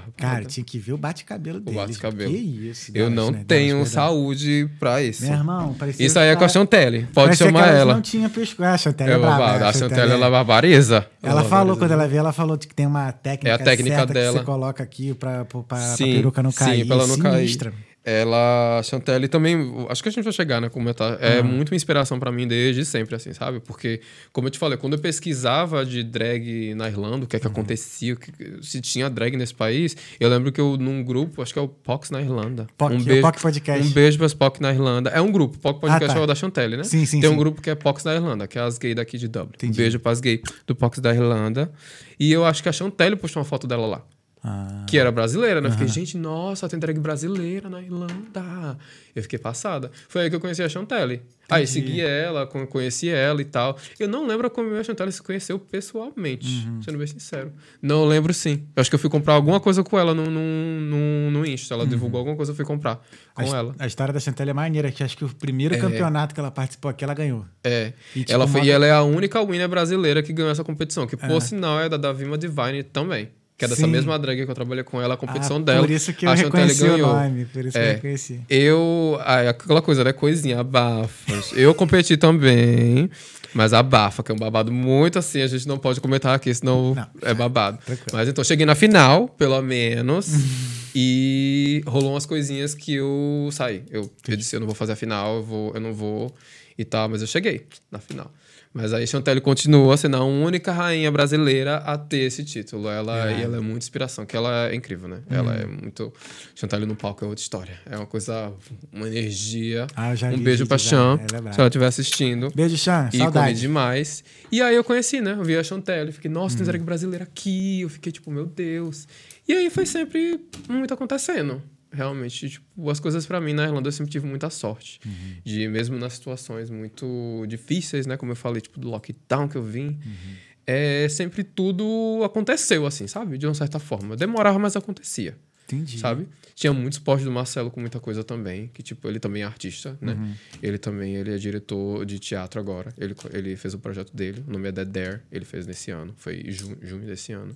[laughs] Cara, tinha que ver o bate-cabelo deles. bate-cabelo. Que isso, Eu não né? tenho perdão. saúde pra isso. Meu irmão, parecia. Isso aí é com a Chantelle. Pode chamar elas ela. não tinha pescoço. Ah, A Chantelle é, É braba. babado. né? A Chantelle, ela é barbariza. Ela falou, quando ela veio, ela falou que tem uma técnica, É a técnica certa dela. que você coloca aqui pra, pra, pra Sim, peruca não sim, cair. pra ela não cair. Ela, Chantelle também, acho que a gente vai chegar, né, comentar. É muito uma inspiração pra mim desde sempre, assim, sabe? Porque, como eu te falei, quando eu pesquisava de drag na Irlanda, o que é que acontecia, o que- se tinha drag nesse país, eu lembro que eu, num grupo, acho que é o Pox na Irlanda. POC, um beijo, POC Podcast. Um beijo pras Poc na Irlanda. É um grupo, Poc Podcast Ah, tá. é o da Chantelle, né? Sim, sim, Tem sim. um grupo que é Pox na Irlanda, que é as gays daqui de Dublin. Entendi. Um beijo pras gays do Pox da Irlanda. E eu acho que a Chantelle postou uma foto dela lá. Ah, Que era brasileira, né? Eu fiquei, gente, nossa, tem drag brasileira na Irlanda. Eu fiquei passada. Foi aí que eu conheci a Chantelle. Aí segui ela, con- conheci ela e tal. Eu não lembro como a Chantelle se conheceu pessoalmente, Uhum. sendo bem sincero. Não lembro sim. Eu acho que eu fui comprar alguma coisa com ela no, no, no, no Insta. Ela divulgou alguma coisa, eu fui comprar Uhum. a, com his- ela. a história da Chantel é maneira, que acho que o primeiro campeonato que ela participou aqui, ela ganhou. É. E, tipo, ela foi, uma- e ela é a única winner brasileira que ganhou essa competição, que por sinal é da Davima Divine também. Que é dessa Sim. mesma drag que eu trabalhei com ela, a competição Ah, dela. Por isso que eu reconheci o ganhou. nome, por isso que É. eu reconheci. Eu. aquela coisa, né? Coisinha, abafas. Eu competi também, mas abafa, que é um babado muito assim, a gente não pode comentar aqui, senão Não. é babado. Tranquilo. Mas então, cheguei na final, pelo menos, [laughs] e rolou umas coisinhas que eu saí. Eu, eu disse, eu não vou fazer a final, eu, vou, eu não vou e tal, mas eu cheguei na final. Mas aí Chantelle continua sendo a única rainha brasileira a ter esse título. Ela, É. E ela é muita inspiração, que ela é incrível, né? Ela Uhum. é muito... Chantelle no palco é outra história. É uma coisa, uma energia. Ah, eu já um beijo pra Chan, é se ela estiver assistindo. Beijo, Chan. E comi demais. E aí eu conheci, né? Eu vi a Chantelle. Fiquei, nossa, Uhum. tem drag brasileira aqui. Eu fiquei tipo, meu Deus. E aí foi sempre muito acontecendo. Realmente, tipo, as coisas pra mim na Irlanda eu sempre tive muita sorte. Uhum. De mesmo nas situações muito difíceis, né? Como eu falei, tipo, do lockdown que eu vim. Uhum. É, sempre tudo aconteceu, assim, sabe? De uma certa forma. Demorava, mas acontecia Entendi. sabe? Tinha muito suporte do Marcelo com muita coisa também, que tipo, ele também é artista, né? Uhum. Ele também, ele é diretor de teatro agora. Ele, ele fez o projeto dele, o nome é The Dare, ele fez nesse ano, foi em ju- junho desse ano.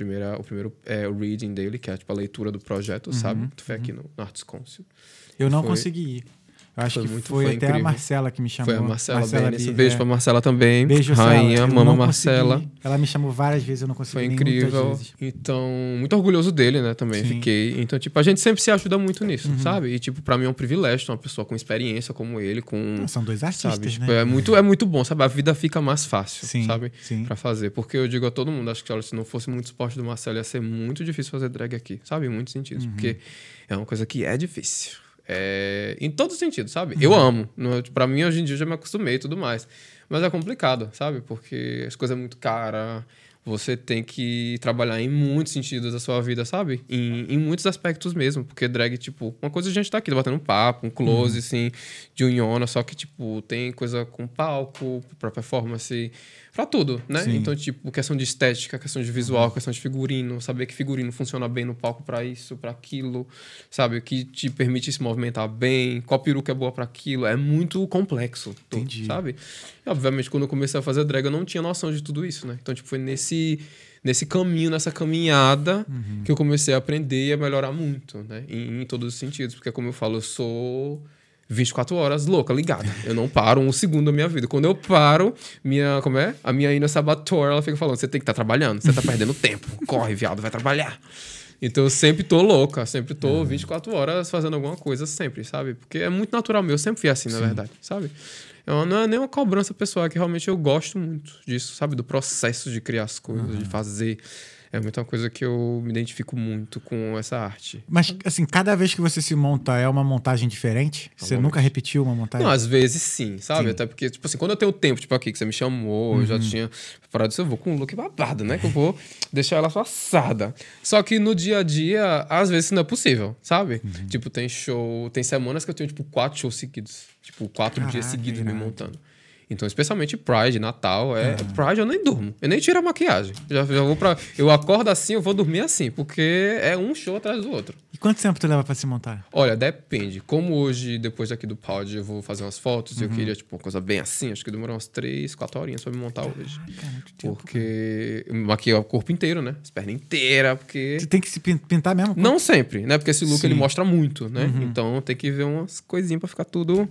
Primeira, o primeiro é o reading dele, que é tipo a leitura do projeto, Uhum. sabe? Tu foi aqui no, no Arts Council. Eu não Foi- consegui ir. Acho foi que muito- foi, foi até a incrível. Marcela que me chamou. Foi a Marcela, Benes. Bi, Beijo é. pra Marcela também. Beijo, Rainha, Sela. Eu mama não Marcela. consegui. Ela me chamou várias vezes, eu não consegui Foi incrível. Então, muito orgulhoso dele, né? Também Sim. fiquei. Então, tipo, a gente sempre se ajuda muito nisso, Uhum. sabe? E, tipo, pra mim é um privilégio ter uma pessoa com experiência como ele, com. Ah, São dois artistas, sabe? Tipo, né? é, muito, é muito bom, sabe? A vida fica mais fácil, Sim, sabe? sim. Pra fazer. Porque eu digo a todo mundo, acho que olha, se não fosse muito suporte do Marcelo, ia ser muito difícil fazer drag aqui, sabe? Em muitos sentidos. Uhum. Porque é uma coisa que é difícil. É, em todos os sentidos, sabe? Uhum. Eu amo. No, pra mim, hoje em dia, eu já me acostumei e tudo mais. Mas é complicado, sabe? Porque as coisas é muito cara. Você tem que trabalhar em muitos sentidos da sua vida, sabe? Em, em muitos aspectos mesmo. Porque drag, tipo, uma coisa a gente tá aqui batendo um papo, um close, assim, de unhona, só que, tipo, tem coisa com palco, pra performance, pra tudo, né? Sim. Então, tipo, questão de estética, questão de visual, questão de figurino, saber que figurino funciona bem no palco pra isso, pra aquilo, sabe? O que te permite se movimentar bem, qual peruca é boa pra aquilo. É muito complexo, tudo, Entendi. sabe? E, obviamente, quando eu comecei a fazer drag, eu não tinha noção de tudo isso, né? Então, tipo, foi nesse, nesse caminho, nessa caminhada, Uhum. que eu comecei a aprender e a melhorar muito, né? Em, em todos os sentidos. Porque, como eu falo, eu sou 24 horas louca, ligada. Eu não paro um segundo da minha vida. Quando eu paro, minha, como é? A minha Ina Sabator, ela fica falando, você tem que estar trabalhando, você tá perdendo tempo. Corre, viado, vai trabalhar. Então eu sempre tô louca, sempre tô 24 horas fazendo alguma coisa, sempre, sabe? Porque é muito natural meu, eu sempre fui assim, na verdade, sabe? É uma- não é nem uma cobrança pessoal, é que realmente eu gosto muito disso, sabe? Do processo de criar as coisas, de fazer. É muita coisa que eu me identifico muito com essa arte. Mas, assim, cada vez que você se monta é uma montagem diferente? Você nunca repetiu uma montagem? Não, às vezes sim, sabe? Sim. Até porque, tipo assim, quando eu tenho tempo, tipo aqui, que você me chamou, eu já tinha preparado isso, eu vou com um look babado, né? Que eu vou deixar ela passada. Só que no dia a dia, às vezes não é possível, sabe? Tipo, tem show, tem semanas que eu tenho, tipo, quatro shows seguidos. Tipo, quatro dias Caraca, seguidos me montando. Então, especialmente Pride, Natal, é Pride eu nem durmo. Eu nem tiro a maquiagem. Já, já vou pra. Eu acordo assim, eu vou dormir assim, porque é um show atrás do outro. E quanto tempo tu leva pra se montar? Olha, depende. Como hoje, depois daqui do pod, eu vou fazer umas fotos, Uhum. eu queria, tipo, uma coisa bem assim, acho que demorou umas três, quatro horinhas pra me montar hoje. Cara, muito tempo. Porque eu maquiei o corpo inteiro, né? As pernas inteiras, porque. Tu tem que se pin- pintar mesmo? Não sempre, né? Porque esse look Sim. Uhum. ele mostra muito, né? Então tem que ver umas coisinhas pra ficar tudo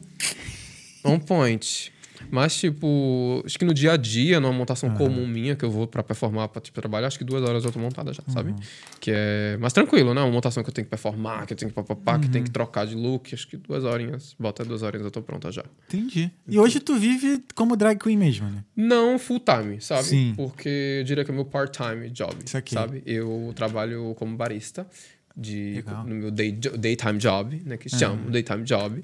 on point. Mas, tipo, acho que no dia a dia, numa montação comum minha, que eu vou pra performar, pra tipo, trabalhar, acho que duas horas eu tô montada já, sabe? Que é mais tranquilo, né? Uma montação que eu tenho que performar, que eu tenho que papapá, que tem que trocar de look. Acho que duas horinhas, bota duas horinhas eu tô pronta já. Entendi. E hoje tu vive como drag queen mesmo, né? Não full time, sabe? Sim. Porque eu diria que é meu part-time job, Isso aqui. sabe? Eu trabalho como barista de, Legal. no meu day, daytime job, né? Que chama daytime job.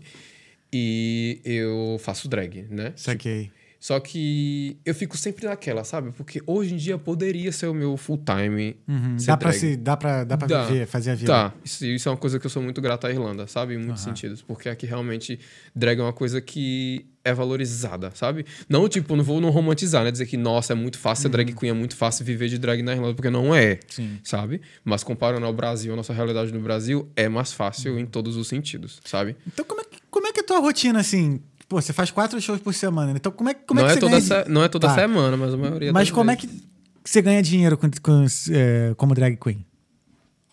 E eu faço drag, né? Saquei. Só que eu fico sempre naquela, sabe? Porque hoje em dia poderia ser o meu full time. Uhum. Dá, pra se, dá pra, dá pra Dá. viver, fazer a vida. Tá, isso, isso é uma coisa que eu sou muito grato à Irlanda, sabe? Em muitos sentidos. Porque aqui realmente drag é uma coisa que é valorizada, sabe? Não, tipo, não vou não romantizar, né? Dizer que, nossa, é muito fácil ser drag queen, é muito fácil viver de drag na Irlanda, porque não é, Sim. sabe? Mas comparando ao Brasil, a nossa realidade no Brasil é mais fácil em todos os sentidos, sabe? Então, como é, que, como é que é a tua rotina, assim? Pô, você faz quatro shows por semana, né? Então, como é, como não, é que é você ganha... se- não é toda Tá. semana, mas a maioria Mas como é vezes. que você ganha dinheiro com, com, é, como drag queen?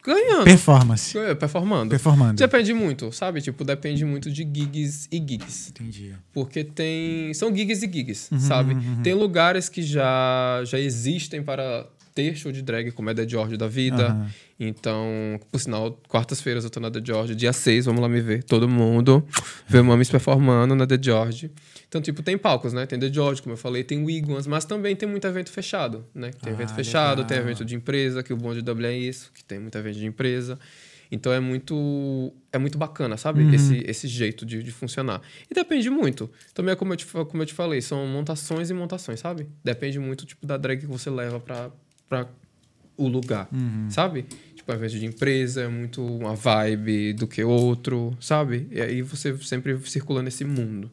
Ganhando. Performance. É, Performando. Performando. Depende muito, sabe? Tipo, depende muito de gigs e gigs. Entendi. Porque tem. São gigs e gigs, Uhum, sabe? Tem lugares que já, já existem para ter show de drag, como é The George da vida. Aham. Então, por sinal, quartas-feiras eu tô na The George, dia 6, vamos lá me ver. Todo mundo ver mames performando na The George. Então, tipo, tem palcos, né? Tem The George, como eu falei, tem Wigwams, mas também tem muito evento fechado, né? Tem Ah, evento fechado, tem legal. evento de empresa, que o bom de W é isso, que tem muito evento de empresa. Então é muito é muito bacana, sabe? Uhum. Esse, esse jeito de, de funcionar. E depende muito. Também é como eu, te, como eu te falei, são montações e montações, sabe? Depende muito tipo da drag que você leva pra, pra o lugar, Uhum. sabe? Tipo, evento de empresa é muito uma vibe do que outro, sabe? E aí você sempre circula nesse mundo.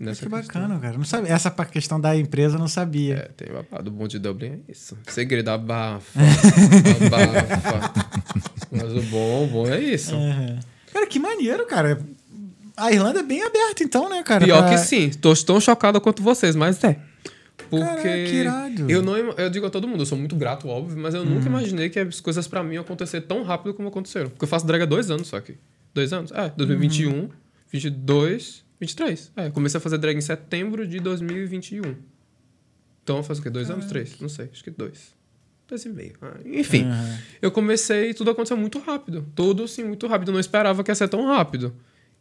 Nessa que questão. bacana, cara. Não sabia. Essa questão da empresa eu não sabia. É, tem babado. O bom de Dublin é isso. Segredo abafa. [laughs] abafa. Mas o bom, o bom é isso. Aham. Cara, que maneiro, cara. A Irlanda é bem aberta, então, né, cara? Pior pra- que sim. Tô tão chocado quanto vocês, mas é. Porque Caraca, que irado. eu não eu digo a todo mundo, eu sou muito grato, óbvio, mas eu Uhum. nunca imaginei que as coisas pra mim iam acontecer tão rápido como aconteceram. Porque eu faço drag há dois anos só aqui. Dois anos? É, 2021, Uhum. 22, 23. É, comecei a fazer drag em setembro de 2021. Então faz o quê? Dois anos? Três? Não sei, acho que dois. Dois e meio. Ah, enfim, Aham. eu comecei e tudo aconteceu muito rápido. Tudo, assim, muito rápido. Eu não esperava que ia ser tão rápido.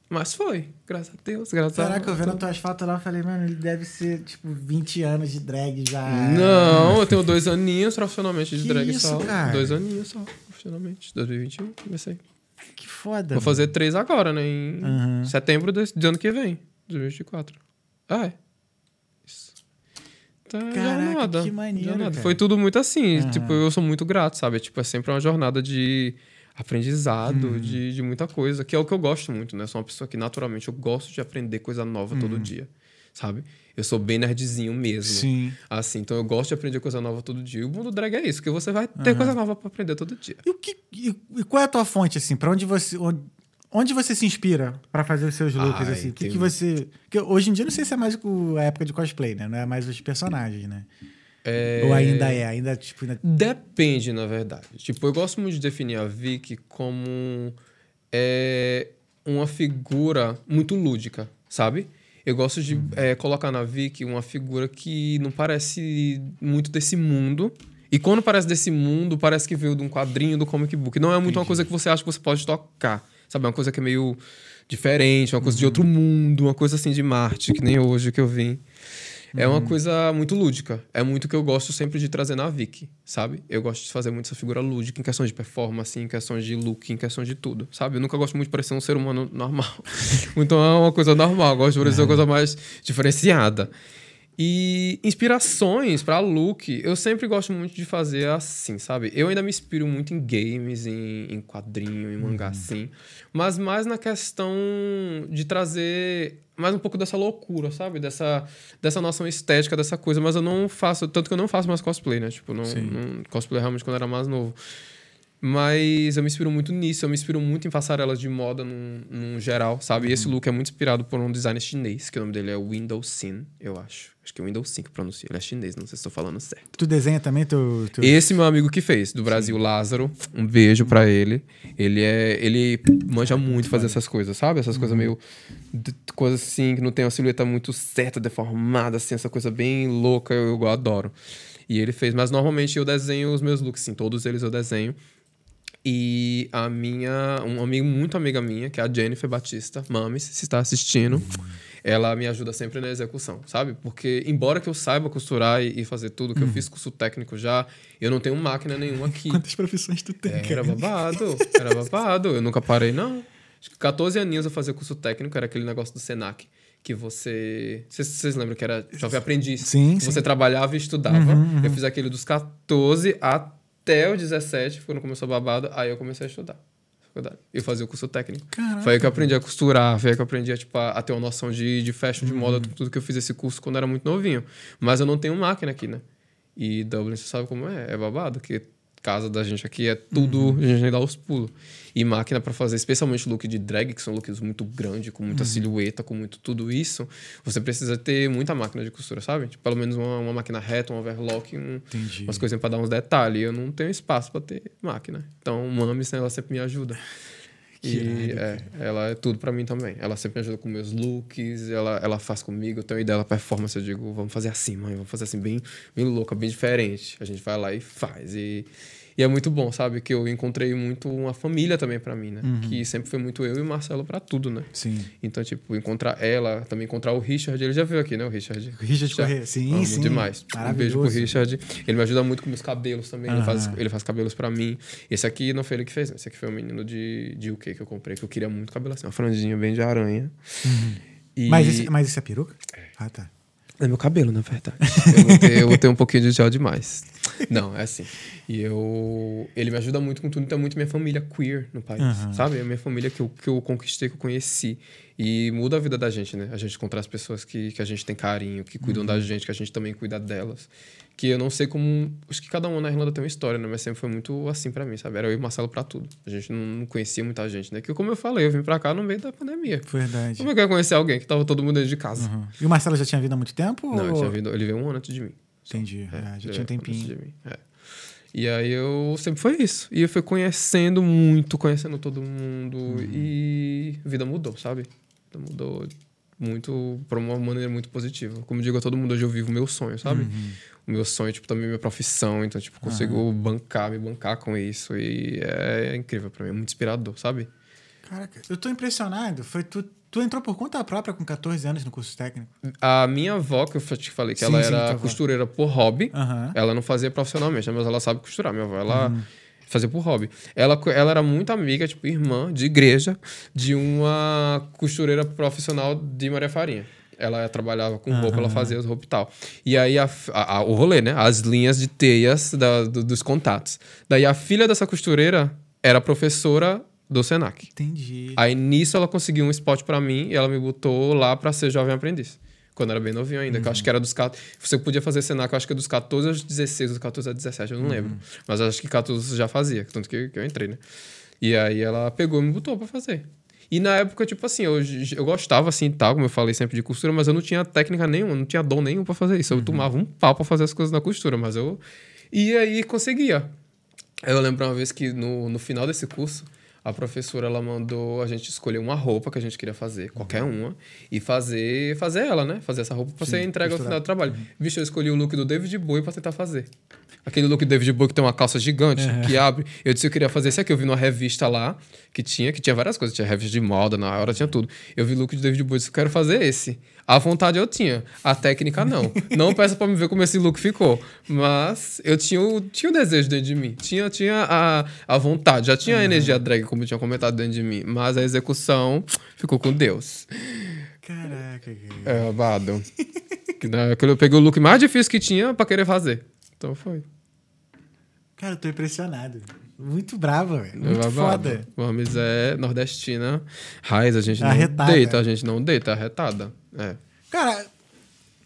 Mas foi. Graças a Deus, graças a Caraca, eu vendo as tuas fotos lá, eu falei, mano, ele deve ser, tipo, 20 anos de drag já. Não, eu tenho dois aninhos profissionalmente de Que drag isso, só. cara? Dois aninhos só, profissionalmente. 2021, comecei. Que foda. Vou fazer três agora, né? Em Uhum. setembro de ano que vem, 2024. Ah, é. Isso. Tá, Caraca, jornada. que maneiro, jornada. Foi tudo muito assim. Aham. Tipo, eu sou muito grato, sabe? Tipo, é sempre uma jornada de aprendizado, Uhum. de, de muita coisa, que é o que eu gosto muito, né? Eu sou uma pessoa que naturalmente eu gosto de aprender coisa nova Uhum. todo dia, sabe? Eu sou bem nerdzinho mesmo. Sim. Assim, então eu gosto de aprender coisa nova todo dia. E o mundo drag é isso, que você vai ter coisa nova pra aprender todo dia. E, o que, e, e qual é a tua fonte, assim? Pra onde você. Onde, onde você se inspira pra fazer os seus looks, Ai, assim? O que, que você. Porque hoje em dia não sei se é mais a época de cosplay, né? Não é mais os personagens, né? É... Ou ainda é, ainda, tipo, ainda... Depende, na verdade. Tipo, eu gosto muito de definir a Vicky como é, uma figura muito lúdica, sabe? Eu gosto de é, colocar na Vicky uma figura que não parece muito desse mundo. E quando parece desse mundo, parece que veio de um quadrinho do comic book. Não é muito uma coisa que você acha que você pode tocar. Sabe? É uma coisa que é meio diferente, uma coisa de outro mundo, uma coisa assim de Marte, que nem hoje que eu vim. É uma coisa muito lúdica. É muito que eu gosto sempre de trazer na Vicky, sabe? Eu gosto de fazer muito essa figura lúdica em questões de performance, em questões de look, em questões de tudo, sabe? Eu nunca gosto muito de parecer um ser humano normal. [laughs] então é uma coisa normal. Eu gosto de parecer uma coisa mais diferenciada. E inspirações pra look, eu sempre gosto muito de fazer assim, sabe? Eu ainda me inspiro muito em games, em, em quadrinho, em mangá, assim. Mas mais na questão de trazer mais um pouco dessa loucura, sabe? Dessa, dessa noção estética, dessa coisa. Mas eu não faço, tanto que eu não faço mais cosplay, né? Tipo, não, não cosplay realmente quando eu era mais novo. Mas eu me inspiro muito nisso, eu me inspiro muito em passarelas de moda num, num geral, sabe? E esse look é muito inspirado por um designer chinês, que o nome dele é Windows Sin, eu acho. Acho que é Windows Sin que pronuncia. Ele é chinês, não sei se estou falando certo. Tu desenha também teu. teu... Esse meu amigo que fez, do Brasil, Lázaro. Um beijo pra ele. Ele é. Ele manja muito fazer essas coisas, sabe? Essas coisas meio. de- Coisas assim, que não tem uma silhueta muito certa, deformada, assim, essa coisa bem louca, eu, eu adoro. E ele fez, mas normalmente eu desenho os meus looks, sim, todos eles eu desenho. E a minha, um amigo, muito amiga minha, que é a Jennifer Batista, Mames, se está assistindo, ela me ajuda sempre na execução, sabe? Porque, embora que eu saiba costurar e, e fazer tudo, que eu fiz curso técnico já, eu não tenho máquina nenhuma [laughs] aqui. Quantas profissões tu tem, É, era babado, era babado. Eu nunca parei, não. Acho que 14 aninhos eu fazia curso técnico, era aquele negócio do Senac. Que você. Vocês, lembram que era jovem aprendiz? Sim, Que sim. Uhum, Você trabalhava e estudava. Eu fiz aquele dos 14 até os 17, quando começou a babado, aí eu comecei a estudar. faculdade. Eu fazia o curso técnico. Caraca. Foi aí que eu aprendi a costurar, foi aí que eu aprendi a, tipo, a, a ter uma noção de, de fashion, de Uhum. moda, tudo que eu fiz esse curso quando era muito novinho. Mas eu não tenho máquina aqui, né? E Dublin, você sabe como é? É babado, que casa da gente aqui é tudo, Uhum. a gente dá os pulos. E máquina pra fazer, especialmente look de drag, que são looks muito grandes, com Uhum. muita silhueta, com muito tudo isso, você precisa ter muita máquina de costura, sabe? Tipo, pelo menos uma, uma máquina reta, um overlock, um, umas coisinhas pra dar uns detalhes. Eu não tenho espaço pra ter máquina. Então, Mamis, ela sempre me ajuda. Que E irado, é, ela é tudo pra mim também. Ela sempre me ajuda com meus looks, ela, ela faz comigo. Eu tenho ideia da performance, eu digo, vamos fazer assim, mãe, vamos fazer assim, bem, bem louca, bem diferente. A gente vai lá e faz. E, e é muito bom, sabe? Que eu encontrei muito uma família também pra mim, né? Que sempre foi muito eu e o Marcelo pra tudo, né? Sim. Então, tipo, encontrar ela, também encontrar o Richard, ele já veio aqui, né? O Richard. Richard Já. Corrêa, sim, Amo sim. demais. Um beijo pro. Richard. Ele me ajuda muito com meus cabelos também. Ele, faz, ele faz cabelos pra mim. Esse aqui não foi ele que fez, né? Esse aqui foi um menino de, de UK que eu comprei, que eu queria muito cabelo assim. Uma franjinha bem de aranha. E... Uhum. Mas, esse, mas isso é peruca? Ah, tá. É meu cabelo, na verdade. eu, vou ter, eu vou ter um pouquinho de gel demais. Não, é assim. E eu. Ele me ajuda muito com tudo. Então, é muito minha família queer no país. Aham. Sabe? É a minha família que eu, que eu conquistei, que eu conheci. E muda a vida da gente, né? A gente encontrar as pessoas que, que a gente tem carinho, que cuidam da gente, que a gente também cuida delas. Que eu não sei como. Acho que cada um na Irlanda tem uma história, né? Mas sempre foi muito assim pra mim, sabe? Era eu e o Marcelo pra tudo. A gente não, conhecia muita gente, né? Que, como eu falei, eu vim pra cá no meio da pandemia. Verdade. Como é que eu ia conhecer alguém que tava todo mundo dentro de casa? Uhum. E o Marcelo já tinha vindo há muito tempo? Não, ele, ou- tinha vindo, ele veio um ano antes de mim. Entendi. Ah, já Ele tinha um tempinho. de mim, é. E aí eu sempre foi isso. E eu fui conhecendo muito, conhecendo todo mundo. Uhum. E a vida mudou, sabe? A vida mudou muito, por uma maneira muito positiva. Como digo a todo mundo, hoje eu vivo o meu sonho, sabe? Uhum. O meu sonho, tipo, também é minha profissão. Então, tipo, consigo bancar, me bancar com isso. E é incrível pra mim, é muito inspirador, sabe? Caraca, eu tô impressionado. Foi tu, tu entrou por conta própria com 14 anos no curso técnico? A minha avó, que eu te falei que Sim, ela sim, era costureira por hobby, Aham. ela não fazia profissionalmente, né? mas ela sabe costurar. Minha avó, ela Uhum. Fazia por hobby. Ela, ela era muito amiga, tipo, irmã de igreja de uma costureira profissional de Maria Farinha. Ela trabalhava com roupa, ela fazia as roupas e tal. E aí, a, a- a- o rolê, né? As linhas de teias da- do- dos contatos. Daí, a filha dessa costureira era professora do Senac. Entendi. Aí nisso ela conseguiu um spot pra mim e ela me botou lá pra ser jovem aprendiz. Quando era bem novinho ainda, que eu acho que era dos 14. Você podia fazer Senac, eu acho que é dos 14 aos 16, dos 14 aos 17, eu não lembro. Mas acho que 14 já fazia, tanto que, que eu entrei, né? E aí ela pegou e me botou pra fazer. E na época, tipo assim, eu, eu gostava assim tal, como eu falei sempre de costura, mas eu não tinha técnica nenhuma, não tinha dom nenhum pra fazer isso. Eu tomava um pau pra fazer as coisas na costura, mas eu. E aí conseguia. Eu lembro uma vez que no, no final desse curso, a professora ela mandou a gente escolher uma roupa que a gente queria fazer, qualquer uma, e fazer fazer ela, né? Fazer essa roupa pra ser entregue ao final do trabalho. Bicho, eu escolhi o look do David Bowie pra tentar fazer. Aquele look do David Bowie que tem uma calça gigante, que abre. Eu disse que eu queria fazer esse aqui. Eu vi numa revista lá, que tinha, que tinha várias coisas. Tinha revista de moda, na hora tinha tudo. Eu vi o look do David Bowie e disse, eu quero fazer esse. A vontade eu tinha, a técnica não. Não peça pra me ver como esse look ficou. Mas eu tinha o, tinha o desejo dentro de mim. Tinha, tinha a, a vontade. Já tinha a energia drag, como eu tinha comentado dentro de mim. Mas a execução ficou com Deus. Caraca, cara. É, que eu peguei o look mais difícil que tinha pra querer fazer. Então foi. Cara, eu tô impressionado. Muito brava, velho. É Muito babado. foda. Mames é nordestina. Raiz, a gente não Arretada. deita, a gente não deita, é arretada. É, Cara,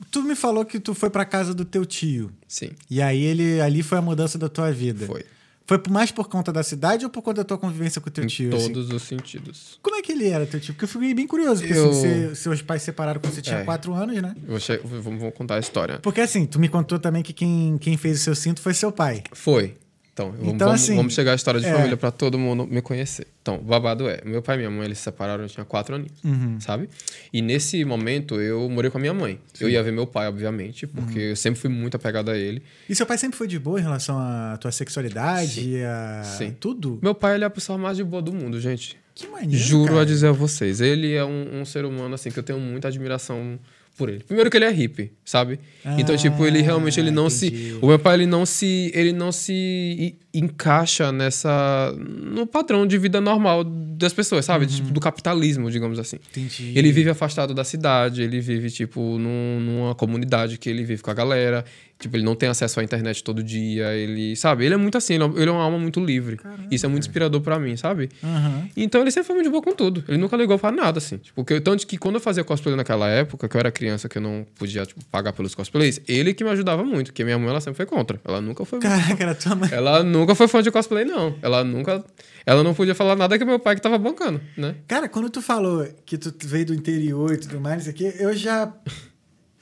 tu me falou que tu foi pra casa do teu tio. sim, E aí ele ali foi a mudança da tua vida. foi. Foi mais por conta da cidade ou por conta da tua convivência com o teu Em tio? assim? todos os sentidos. Como é que ele era, teu tio? Porque eu fiquei bem curioso. Porque Eu- assim, você- seus pais se separaram quando você tinha É. quatro anos, né? Eu vou che- vamos, vamos contar a história. Porque assim, tu me contou também que quem, quem fez o seu cinto foi seu pai. Foi. Então, vamos, Então, vamos, assim, vamos chegar à história de é. família pra todo mundo me conhecer. Então, o babado é: meu pai e minha mãe eles se separaram, eu tinha quatro aninhos, Uhum. sabe? E nesse momento eu morei com a minha mãe. Eu ia ver meu pai, obviamente, porque Uhum. eu sempre fui muito apegado a ele. E seu pai sempre foi de boa em relação à tua sexualidade, a Sim. tudo? Meu pai ele é a pessoa mais de boa do mundo, gente. Que maneiro, Juro cara. a dizer a vocês. Ele é um, um ser humano, assim, que eu tenho muita admiração por ele. Primeiro que ele é hippie, sabe? então, tipo, ele realmente ele não Ah, entendi. se. O meu pai, ele não se. Ele não se encaixa nessa. no padrão de vida normal das pessoas, sabe? Tipo, do capitalismo, digamos assim. Uhum. Entendi. Ele vive afastado da cidade, ele vive, tipo, num- numa comunidade que ele vive com a galera. Tipo, ele não tem acesso à internet todo dia, ele, sabe? Ele é muito assim, ele é é uma alma muito livre. Isso é muito inspirador pra mim, sabe? Aham. Então ele sempre foi muito de boa com tudo. Ele nunca ligou pra nada, assim. Tipo, que, tanto que quando eu fazia cosplay naquela época, que eu era criança, que eu não podia, tipo, pagar pelos cosplays, ele que me ajudava muito, porque minha mãe, ela sempre foi contra. Ela nunca foi... Caraca, era tua mãe. [laughs] Ela nunca foi fã de cosplay, não. Ela nunca... Ela não podia falar nada que meu pai que tava bancando, né? Cara, quando tu falou que tu veio do interior e tudo mais, isso aqui, eu já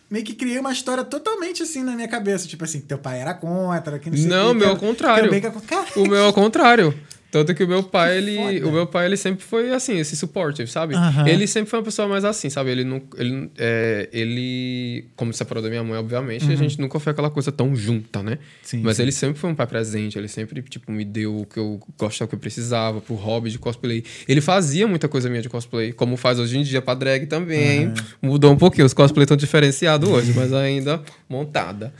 meio que criei uma história totalmente assim na minha cabeça. Tipo assim, que teu pai era contra, que não sei Não, quê, meu, que ao contrário. que que- O meu ao contrário. Tanto que o meu pai, ele, foda. o meu pai, ele sempre foi assim, esse supportive, sabe? Aham. Ele sempre foi uma pessoa mais assim, sabe? Ele não, ele, é, ele como se separou da minha mãe, obviamente, a gente nunca foi aquela coisa tão junta, né? Uhum. Sim, Mas sim. ele sempre foi um pai presente, ele sempre tipo me deu o que eu gostava, o que eu precisava, pro hobby de cosplay. Ele fazia muita coisa minha de cosplay, como faz hoje em dia pra drag também. Mudou um pouquinho, os cosplay estão diferenciados hoje, mas ainda montada.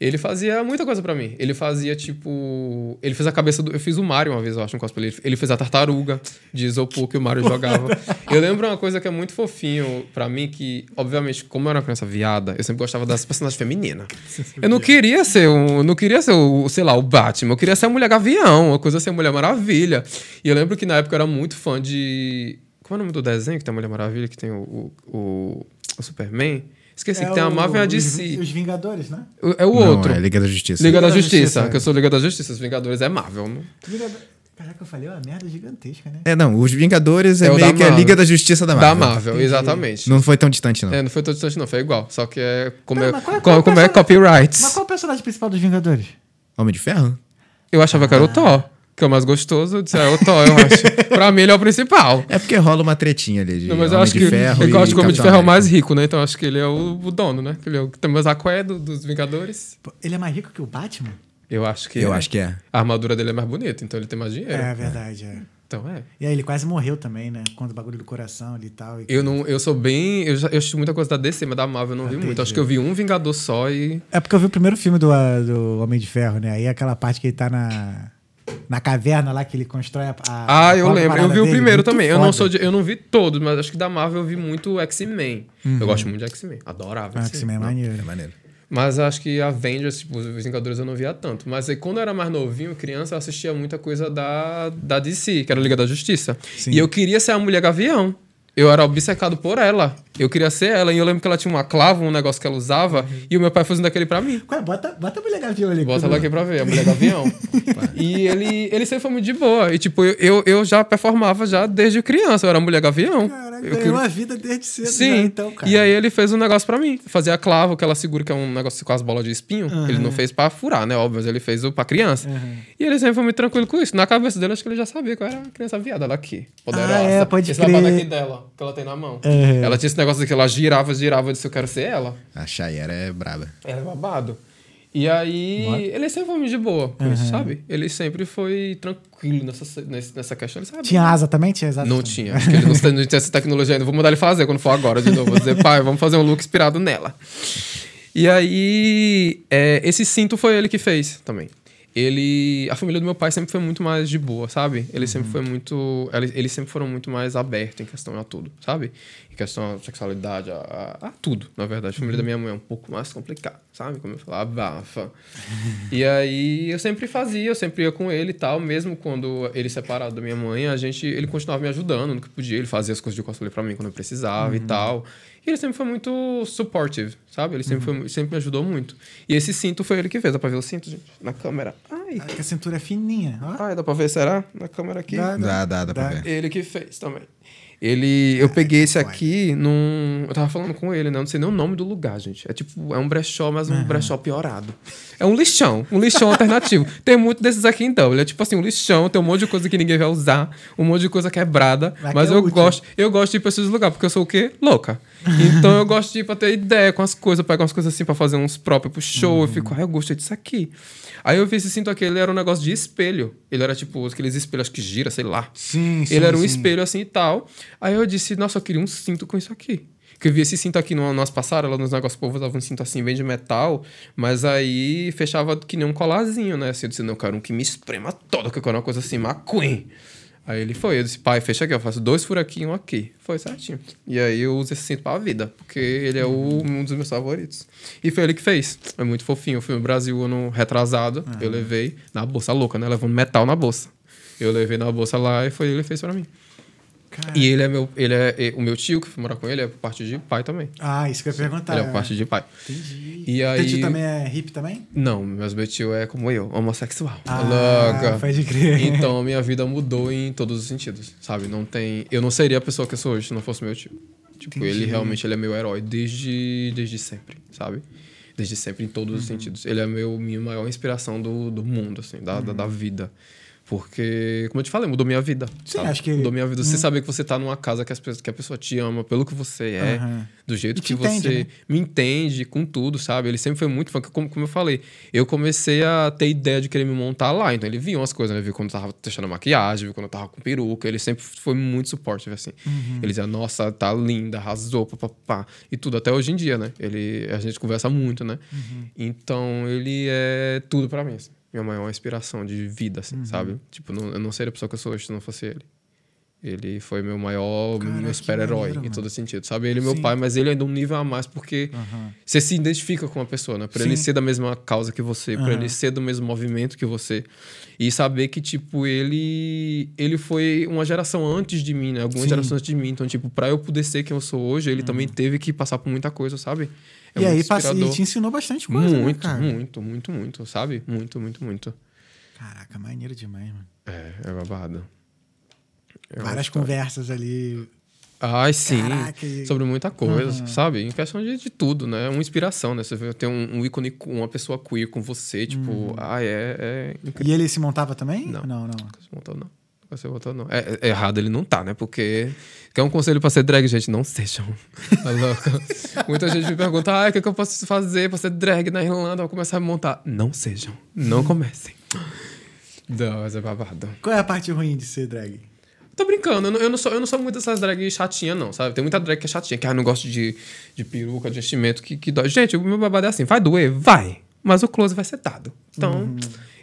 Ele fazia muita coisa pra mim. Ele fazia, tipo. Ele fez a cabeça do. Eu fiz o Mario uma vez, eu acho, um cosplay. Ele- Ele fez a tartaruga de isopor que o Mario jogava. Eu lembro uma coisa que é muito fofinho pra mim, que, obviamente, como eu era uma criança viada, eu sempre gostava das personagens femininas. Eu não queria ser um. Não queria ser o, sei lá, o Batman. Eu queria ser a Mulher Gavião, uma coisa assim, a Mulher Maravilha. E eu lembro que na época eu era muito fã de. Como é o nome do desenho que tem a Mulher Maravilha, que tem o, o, o- o Superman? Esqueci que tem a Marvel e a os- DC. Os Vingadores, né? O- É o Não, outro. é Liga da Justiça. Liga da da Justiça, Justiça, que eu sou Liga da Justiça. Os Vingadores é Marvel. não- Vingador- Caraca, eu falei uma merda gigantesca, né? É, não, os Vingadores é, É meio que a. Liga da Justiça da Marvel. Da Marvel, exatamente. Não foi tão distante, não. É, não foi todo distante, não. Foi igual. Só que é. Como é, qual é- qual como é copyrights. Mas qual é o personagem principal dos Vingadores? Homem de Ferro? Eu achava que era o Thor. Que é o mais gostoso. Eu disse, é o Thor, eu acho. [laughs] pra mim, ele é o principal. É porque rola uma tretinha ali de Não, mas eu Homem acho de que, Ferro eu acho que o Homem de Ferro é o mais rico, né? Então eu acho que ele é o, o dono, né? Ele é o que tem mais aqué do, dos Vingadores. Pô, Ele é mais rico que o Batman? Eu acho que Eu é. acho que é. A armadura dele é mais bonita, então ele tem mais dinheiro. É, verdade, é. Então é. E aí ele quase morreu também, né? Quando o bagulho do coração ali e tal. e- Eu não, eu sou bem. Eu, já, eu assisti muita coisa da DC, mas da Marvel eu não vi Entendi. muito. Acho que eu vi um Vingador só e. É porque eu vi o primeiro filme do, ah, do Homem de Ferro, né? Aí aquela parte que ele tá na, na caverna lá, que ele constrói a. a Ah, eu lembro. Eu vi o dele. primeiro Muito também. Eu não sou de- eu não vi todos, mas acho que da Marvel eu vi muito X-Men. Eu gosto muito de X-Men. Adorava Ah, X-Men é Não. maneiro. É maneiro. Mas acho que Avengers, tipo, os Vingadores eu não via tanto. Mas aí quando eu era mais novinho, criança, eu assistia muita coisa da, da DC, que era a Liga da Justiça. Sim. E eu queria ser a Mulher Gavião. Eu era obcecado por ela. Eu queria ser ela. E eu lembro que ela tinha uma clava, um negócio que ela usava. E o meu pai fazendo aquele pra mim. Ué, bota, bota a mulher gavião ali. Bota ela aqui pra ver, a mulher gavião. [laughs] e ele, ele sempre foi muito de boa. E, tipo, eu, eu, já performava já desde criança. Eu era mulher gavião. Eu ganhou que- a vida desde cedo Sim. já, então, cara. e aí ele fez um negócio pra mim. Fazia a clava, que ela segura, que é um negócio com as bolas de espinho. Ele não fez pra furar, né? Óbvio, mas ele fez o pra criança. E ele sempre foi muito tranquilo com isso. Na cabeça dele, acho que ele já sabia que eu era uma criança viada. Ela aqui, poderosa. Ah, é, pode esse crer. aqui dela, que ela tem na mão. Uhum. Ela tinha esse negócio que ela girava, girava. Eu disse, eu quero ser ela. A Shayera é braba. Era babado. E aí, ele sempre foi de boa com isso, sabe? Ele sempre foi tranquilo nessa, nessa questão. Ele sabe? Tinha asa também? Tinha asa Não também. tinha. Acho que ele não, não tinha essa tecnologia ainda. Vou mandar ele fazer quando for agora de novo. Vou dizer, pai, vamos fazer um look inspirado nela. E aí, é, esse cinto foi ele que fez também. Ele. A família do meu pai sempre foi muito mais de boa, sabe? Ele sempre foi muito. Eles, eles sempre foram muito mais abertos em questão a tudo, sabe? Em questão à sexualidade, a, a, a tudo, na verdade. A família da minha mãe é um pouco mais complicada, sabe? Como eu falava, abafa. [laughs] E aí eu sempre fazia, eu sempre ia com ele e tal, mesmo quando ele separado da minha mãe, a gente, ele continuava me ajudando no que podia, ele fazia as coisas de cosplay pra mim quando eu precisava e tal. E ele sempre foi muito supportive, sabe? Ele sempre, foi, sempre me ajudou muito. E esse cinto foi ele que fez, dá pra ver o cinto, gente? Na câmera. Ai. Ah, que a cintura é fininha. Ó. Ah, dá pra ver, será? Na câmera aqui. Dá, Dá, dá, dá pra ver. Ele que fez também. Ele, eu peguei esse aqui num. Eu tava falando com ele, né? Não sei nem o nome do lugar, gente. É tipo, é um brechó, mas um brechó piorado. É um lixão, um lixão alternativo. [laughs] Tem muito desses aqui em Dublin. É tipo assim, um lixão, tem um monte de coisa que ninguém vai usar, um monte de coisa quebrada. Mas é eu útil. gosto, eu gosto de ir pra esses lugares, porque eu sou o quê? Louca. Então eu gosto de ir pra ter ideia com as coisas, pegar umas coisas assim pra fazer uns próprios pro show. Eu fico, ah, eu gostei disso aqui. Aí eu vi esse cinto aqui, ele era um negócio de espelho. Ele era tipo aqueles espelhos que gira, sei lá. Sim, sim. Ele era um sim. espelho assim e tal. Aí eu disse, nossa, eu queria um cinto com isso aqui. Que eu vi esse cinto aqui no, nas passarelas, nos negócios, povo usava um cinto assim, bem de metal, mas aí fechava que nem um colarzinho, né? Assim, eu disse, não, eu quero um que me esprema todo, que eu quero uma coisa assim, McQueen. Aí ele foi, eu disse, pai, fecha aqui, eu faço dois furaquinhos aqui. Foi certinho. E aí eu uso esse cinto pra vida, porque ele é o- um dos meus favoritos. E foi ele que fez. É muito fofinho. Eu fui no Brasil ano retrasado, eu levei na bolsa louca, né? Levando metal na bolsa. Eu levei na bolsa lá e foi ele que fez pra mim. Cara. E ele é meu, ele é o meu tio que foi morar com ele é por parte de pai também. Ah, isso que eu ia perguntar. ele é por parte de pai. Entendi. E Teu aí tio também é hippie também? Não, mas meu tio é como eu, homossexual. Ah, Louca. pode crer. Então minha vida mudou em todos os sentidos, sabe? Não tem, eu não seria a pessoa que eu sou hoje se não fosse meu tio. Tipo, Entendi. ele realmente ele é meu herói desde desde sempre, sabe? Desde sempre em todos Uhum. os sentidos. Ele é meu minha maior inspiração do, do mundo assim, da, da, da vida. Porque, como eu te falei, mudou minha vida. Uhum. Sim, sabe? acho que- Mudou minha vida. Você saber que você tá numa casa que, as pessoas, que a pessoa te ama pelo que você é, Aham. do jeito que entende, você né? me entende com tudo, sabe? Ele sempre foi muito fã, como, como eu falei. Eu comecei a ter ideia de querer me montar lá. Então ele via umas coisas, né? Viu quando eu tava testando a maquiagem, viu quando eu tava com peruca. Ele sempre foi muito supportive, assim. Uhum. Ele dizia, nossa, tá linda, arrasou, papapá. E tudo, até hoje em dia, né? Ele, a gente conversa muito, né? Uhum. Então ele é tudo pra mim, assim. Minha maior inspiração de vida, assim, Uhum. sabe? Tipo, não, eu não seria a pessoa que eu sou hoje se não fosse ele. Ele foi meu maior, Cara, meu super-herói em todo sentido, sabe? Ele é meu Sim. pai, mas ele ainda um nível a mais, porque Aham. você se identifica com a pessoa, né? Por Sim. ele ser da mesma causa que você, por Aham. ele ser do mesmo movimento que você. E saber que, tipo, ele ele foi uma geração antes de mim, né? Algumas Sim. gerações antes de mim. Então, tipo, pra eu poder ser quem eu sou hoje, ele também teve que passar por muita coisa, sabe? É e aí e inspirador. te ensinou bastante coisa, né, Muito, cara? muito, muito, muito, sabe? Muito, muito, muito. Caraca, maneiro demais, mano. É, é babado. É Várias conversas ali. Ai, sim. Caraca, Sobre muita coisa, Aham. sabe? Em questão de, de tudo, né? Uma inspiração, né? Você vê ter um, um ícone, com uma pessoa queer com você, tipo, Uhum. ah, é, é incrível. E ele se montava também? Não. Não, não. Nunca se montou, não. Nunca se montou, não. É, é errado ele não tá, né? Porque. Quer um conselho pra ser drag, gente? Não sejam. [laughs] Tá louca? Muita gente me pergunta, ah, o que, que eu posso fazer pra ser drag na Irlanda? Eu vou começar a montar. Não sejam. Não comecem. Não, mas é babado. Qual é a parte ruim de ser drag? Tô brincando, eu não, eu não sou, eu não sou muito dessas drags chatinhas, não, sabe? Tem muita drag que é chatinha, que ah, não gosto de, de peruca, de enchimento, que, que dói. Gente, o meu babado é assim, vai doer? Vai. Mas o close vai ser dado. Então,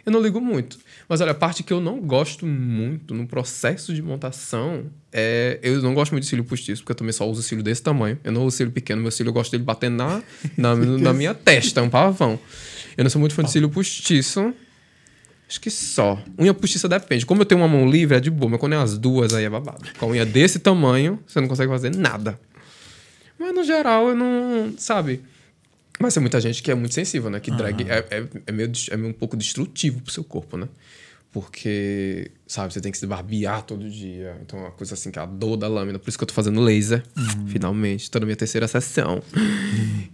eu não ligo muito. Mas olha, a parte que eu não gosto muito no processo de montação é. Eu não gosto muito de cílio postiço, porque eu também só uso cílio desse tamanho. Eu não uso cílio pequeno, meu cílio eu gosto dele batendo na, na, [laughs] na minha testa, é um pavão. Eu não sou muito fã de cílio postiço. Acho que só. Unha postiça depende. Como eu tenho uma mão livre, é de boa. Mas quando é as duas, aí é babado. Com a unha desse tamanho, você não consegue fazer nada. Mas no geral, eu não. Sabe? Mas tem muita gente que é muito sensível, né? Que drag é, é, é, meio, é meio um pouco destrutivo pro seu corpo, né? Porque, sabe, você tem que se barbear todo dia. Então é uma coisa assim que é a dor da lâmina. Por isso que eu tô fazendo laser, finalmente. Tô na minha terceira sessão.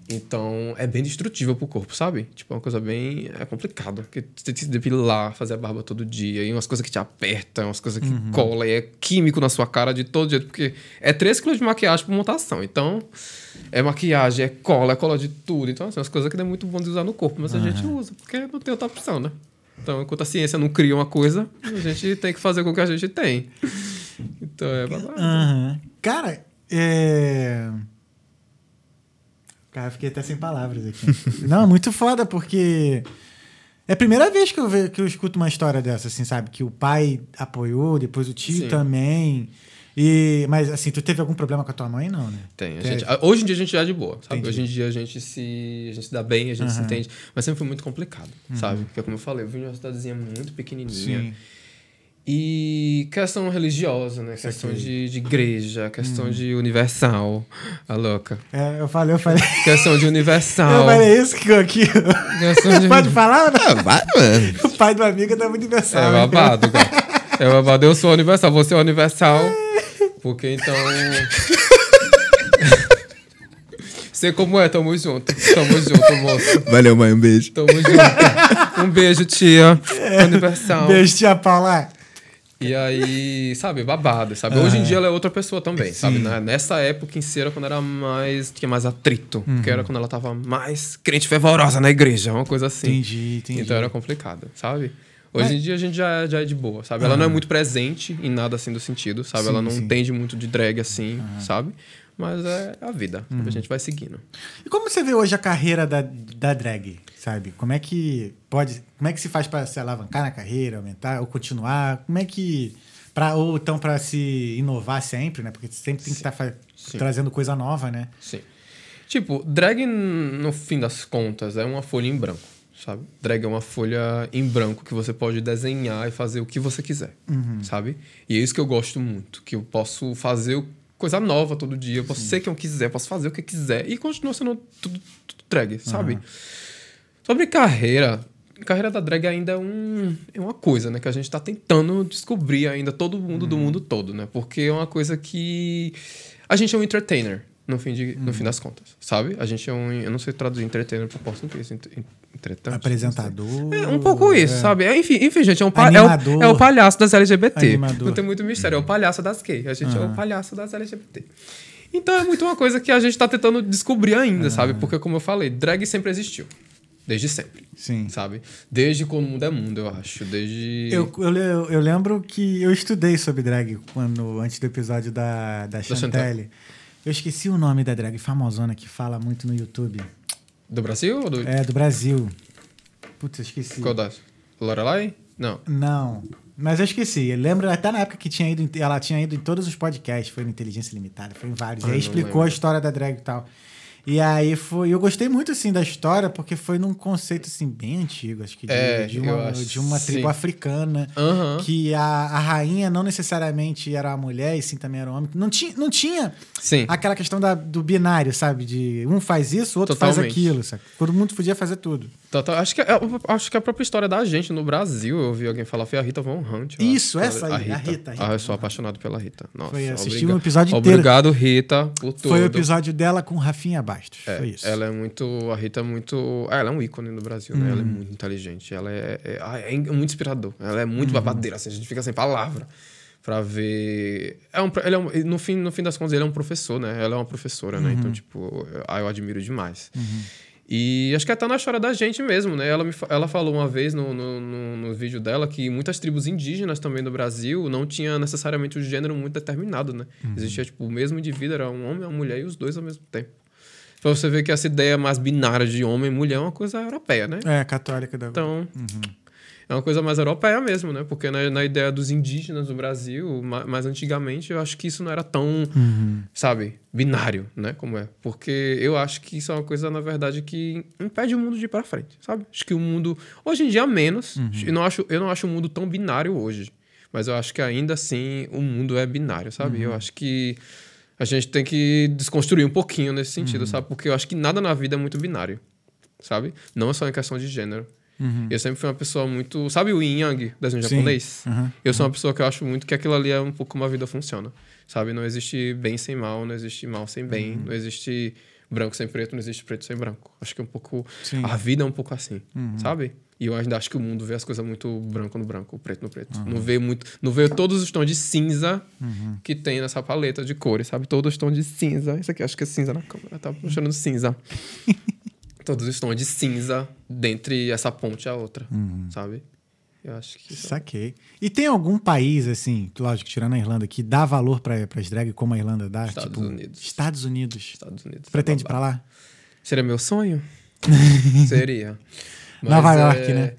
Então é bem destrutível pro corpo, sabe? Tipo, é uma coisa bem. É complicado. Porque você tem que se depilar, fazer a barba todo dia. E umas coisas que te apertam, umas coisas que colam. E é químico na sua cara de todo jeito. Porque é 3 quilos de maquiagem por montação. Então, é maquiagem, é cola, é cola de tudo. Então, assim, umas coisas que não é muito bom de usar no corpo. Mas a gente usa, porque não tem outra opção, né? Então, enquanto a ciência não cria uma coisa, a gente tem que fazer com o que a gente tem. Então, é babado. Aham. Cara, é. Cara, eu fiquei até sem palavras aqui. [laughs] Não, muito foda, porque. É a primeira vez que eu, ve- que eu escuto uma história dessa, assim, sabe? Que o pai apoiou, depois o tio Sim. também. E, mas, assim, tu teve algum problema com a tua mãe, não, né? Tem. gente- hoje em dia a gente já é de boa, sabe? Entendi. Hoje em dia a gente se, a gente se dá bem, a gente se Aham. entende. Mas sempre foi muito complicado, sabe? Porque, como eu falei, eu vim de uma cidadezinha muito pequenininha. Sim. E questão religiosa, né? Questão de, de igreja, questão de universal. A louca. É, eu falei, eu falei. Questão de Eu universal. falei isso que aqui. Questão de... [laughs] Pode falar? né? Ah, vai, mano. O pai do amigo é da Universal. É né? babado, cara. É babado. Eu sou universal, você é universal. Porque então. [laughs] Sei como é, tamo junto. Tamo junto, moço. Valeu, mãe. Um beijo. Tamo junto. Um beijo, tia. Universal. Beijo, tia Paula. E aí, sabe, babado, sabe? Hoje em dia ela é outra pessoa também, sabe? Né? Nessa época em si era quando era mais. tinha mais atrito. Que era quando ela tava mais crente fervorosa na igreja, uma coisa assim. Entendi, entendi. Então era complicado, sabe? Hoje em dia a gente já, é- já é de boa, sabe? Ela não é muito presente em nada assim do sentido, sabe? Sim, ela não sim. entende muito de drag assim, sabe? Mas é a vida, a gente vai seguindo. E como você vê hoje a carreira da, da drag, sabe? Como é que pode, como é que se faz para se alavancar na carreira, aumentar ou continuar? Como é que para ou então para se inovar sempre, né? Porque sempre tem que estar Sim. trazendo coisa nova, né? Sim. Tipo, drag, no fim das contas, é uma folha em branco, sabe? Drag é uma folha em branco que você pode desenhar e fazer o que você quiser, sabe? E é isso que eu gosto muito, que eu posso fazer coisa nova todo dia, eu posso ser quem eu quiser, posso fazer o que eu quiser e continua sendo tudo, tudo drag, sabe? Sobre carreira, carreira da drag ainda é, um, é uma coisa, né? Que a gente tá tentando descobrir ainda todo mundo do mundo todo, né? Porque é uma coisa que... A gente é um entertainer, no fim, de, no fim das contas, sabe? A gente é um... Eu não sei traduzir entertainer para português. ent- Entretante? Apresentador. É um pouco isso, é. sabe? É, Enfim, enfim, gente, é, um é, o, é o palhaço das LGBT. Animador. Não tem muito mistério, é o palhaço das gays. A gente é o palhaço das LGBT. Então é muito uma coisa que a gente tá tentando descobrir ainda, sabe? Porque, como eu falei, drag sempre existiu. Desde sempre, Sim. sabe? Desde quando o mundo é mundo, eu acho. Desde. Eu, eu, eu lembro que eu estudei sobre drag quando antes do episódio da, da Chantal. Chantelle. Eu esqueci o nome da drag famosona que fala muito no YouTube. Do Brasil ou do. É, do Brasil. Putz, eu esqueci. Qual das? Lorelai? Não. Não, mas eu esqueci. Eu lembro até na época que tinha ido, ela tinha ido em todos os podcasts, foi no Inteligência Limitada, foi em vários. Ah, e aí não explicou lembro. a história da drag e tal. E aí foi. Eu gostei muito assim da história, porque foi num conceito assim bem antigo, acho que de, É, de uma, de uma tribo sim. africana. Aham. Que a, a rainha não necessariamente era a mulher, e sim também era o homem. Não tinha, não tinha Sim. aquela questão da, do binário, sabe? De um faz isso, o outro faz Totalmente. aquilo, sabe? Todo mundo podia fazer tudo. Total- Acho, que, é- acho que a própria história da gente no Brasil, eu ouvi alguém falar, foi a Rita Von Hunt. Isso, acho. essa aí, a Rita, a Rita ah, eu sou apaixonado pela Rita. Nossa, Foi assistir obriga- um episódio inteiro. Obrigado, Rita, por tudo. Foi o episódio dela com Rafinha Bastos. É, foi isso. Ela é muito. A Rita é muito. ah, ela é um ícone no Brasil, né? Ela é muito inteligente. Ela é, é, ah, é muito inspirador. Ela é muito babadeira, assim, a gente fica sem palavra pra ver. É um, ele é um- no, fim, no fim das contas, ele é um professor, né? Ela é uma professora, né? Então, tipo, eu, ah, eu admiro demais. E acho que até na história da gente mesmo, né? Ela, me, ela falou uma vez no, no, no, no vídeo dela que muitas tribos indígenas também do Brasil não tinha necessariamente o gênero muito determinado, né? Existia, tipo, o mesmo indivíduo, era um homem uma mulher e os dois ao mesmo tempo. Pra você ver que essa ideia mais binária de homem e mulher é uma coisa europeia, né? É, católica da. Então, é uma coisa mais europeia mesmo, né? Porque na, na ideia dos indígenas do Brasil, ma- mais antigamente, eu acho que isso não era tão, sabe, binário, né? Como é. Porque eu acho que isso é uma coisa, na verdade, que impede o mundo de ir pra frente, sabe? Acho que o mundo, hoje em dia, menos. Eu, não acho, eu não acho o mundo tão binário hoje. Mas eu acho que ainda assim o mundo é binário, sabe? Eu acho que a gente tem que desconstruir um pouquinho nesse sentido, sabe? Porque eu acho que nada na vida é muito binário, sabe? Não é só em questão de gênero. Eu sempre fui uma pessoa muito. Sabe o Yin Yang, desenho Sim. japonês? Aham. Eu sou uma pessoa que eu acho muito que aquilo ali é um pouco como a vida funciona. Sabe? Não existe bem sem mal, não existe mal sem bem, não existe branco sem preto, não existe preto sem branco. Acho que é um pouco. Sim. A vida é um pouco assim, sabe? E eu ainda acho que o mundo vê as coisas muito branco no branco, preto no preto. Não vê muito. Não vê todos os tons de cinza que tem nessa paleta de cores, sabe? Todos os tons de cinza. Isso aqui acho que é cinza na câmera, tá mostrando cinza. [laughs] todos os tons de cinza dentre essa ponte e a outra, sabe? Eu acho que. é- Saquei. E tem algum país, assim, lógico, tirando a Irlanda, que dá valor para as drag como a Irlanda dá? Estados tipo, Unidos. Estados Unidos. Estados Unidos. Pretende é ir pra lá? Seria meu sonho? [laughs] Seria. Nova é- York, né?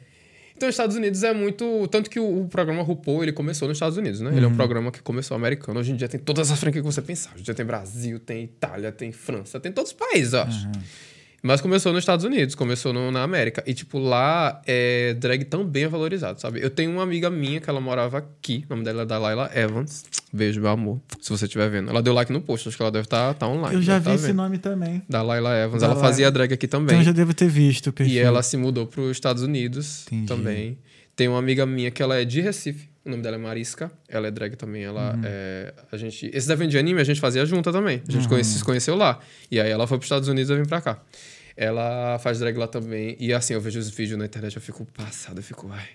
Então, os Estados Unidos é muito. Tanto que o, o programa RuPaul ele começou nos Estados Unidos, né? Ele é Uhum. um programa que começou americano. Hoje em dia tem todas as franquias que você pensar. Hoje em dia tem Brasil, tem Itália, tem França, tem todos os países, eu acho. Mas começou nos Estados Unidos, começou no- na América. E, tipo, lá é drag também é valorizado, sabe? Eu tenho uma amiga minha que ela morava aqui, o nome dela é Dalaila Evans. Beijo, meu amor, se você estiver vendo. Ela deu like no post, acho que ela deve estar tá, online. Eu já deve vi tá esse nome também. Dalaila Evans. Dalaila. Ela fazia drag aqui também. Então eu já devo ter visto o perfil. E ela se mudou para os Estados Unidos Entendi. também. Tem uma amiga minha que ela é de Recife. O nome dela é Marisca. Ela é drag também. Ela Uhum. é. A gente. Esse evento de anime a gente fazia junta também. A gente Uhum. conhece- se conheceu lá. E aí ela foi para os Estados Unidos e eu vim para cá. Ela faz drag lá também. E assim, eu vejo os vídeos na internet, eu fico passado, eu fico, ai.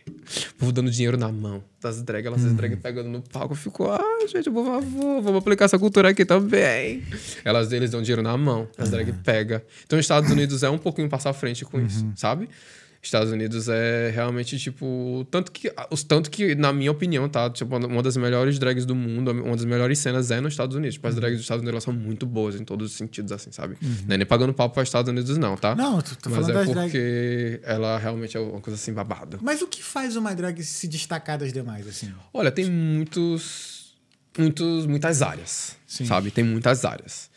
O povo dando dinheiro na mão. Das drag, elas as drag pegando no palco. Eu fico, ai, gente, por favor, vamos aplicar essa cultura aqui também. Elas eles dão dinheiro na mão, as drag pega. Então, os Estados Unidos é um pouquinho passar à frente com isso, sabe? Estados Unidos é realmente, tipo, tanto que, os tanto que, na minha opinião, tá? Tipo, uma das melhores drags do mundo, uma das melhores cenas é nos Estados Unidos. Tipo, as drags dos Estados Unidos são muito boas em todos os sentidos, assim, sabe? Não é nem pagando papo para os Estados Unidos, não, tá? Não, tô, tô Mas falando é das drag. porque ela realmente é uma coisa assim, babado. Mas o que faz uma drag se destacar das demais, assim? Olha, tem muitos, muitos, muitas áreas, Sim. sabe? Tem muitas áreas.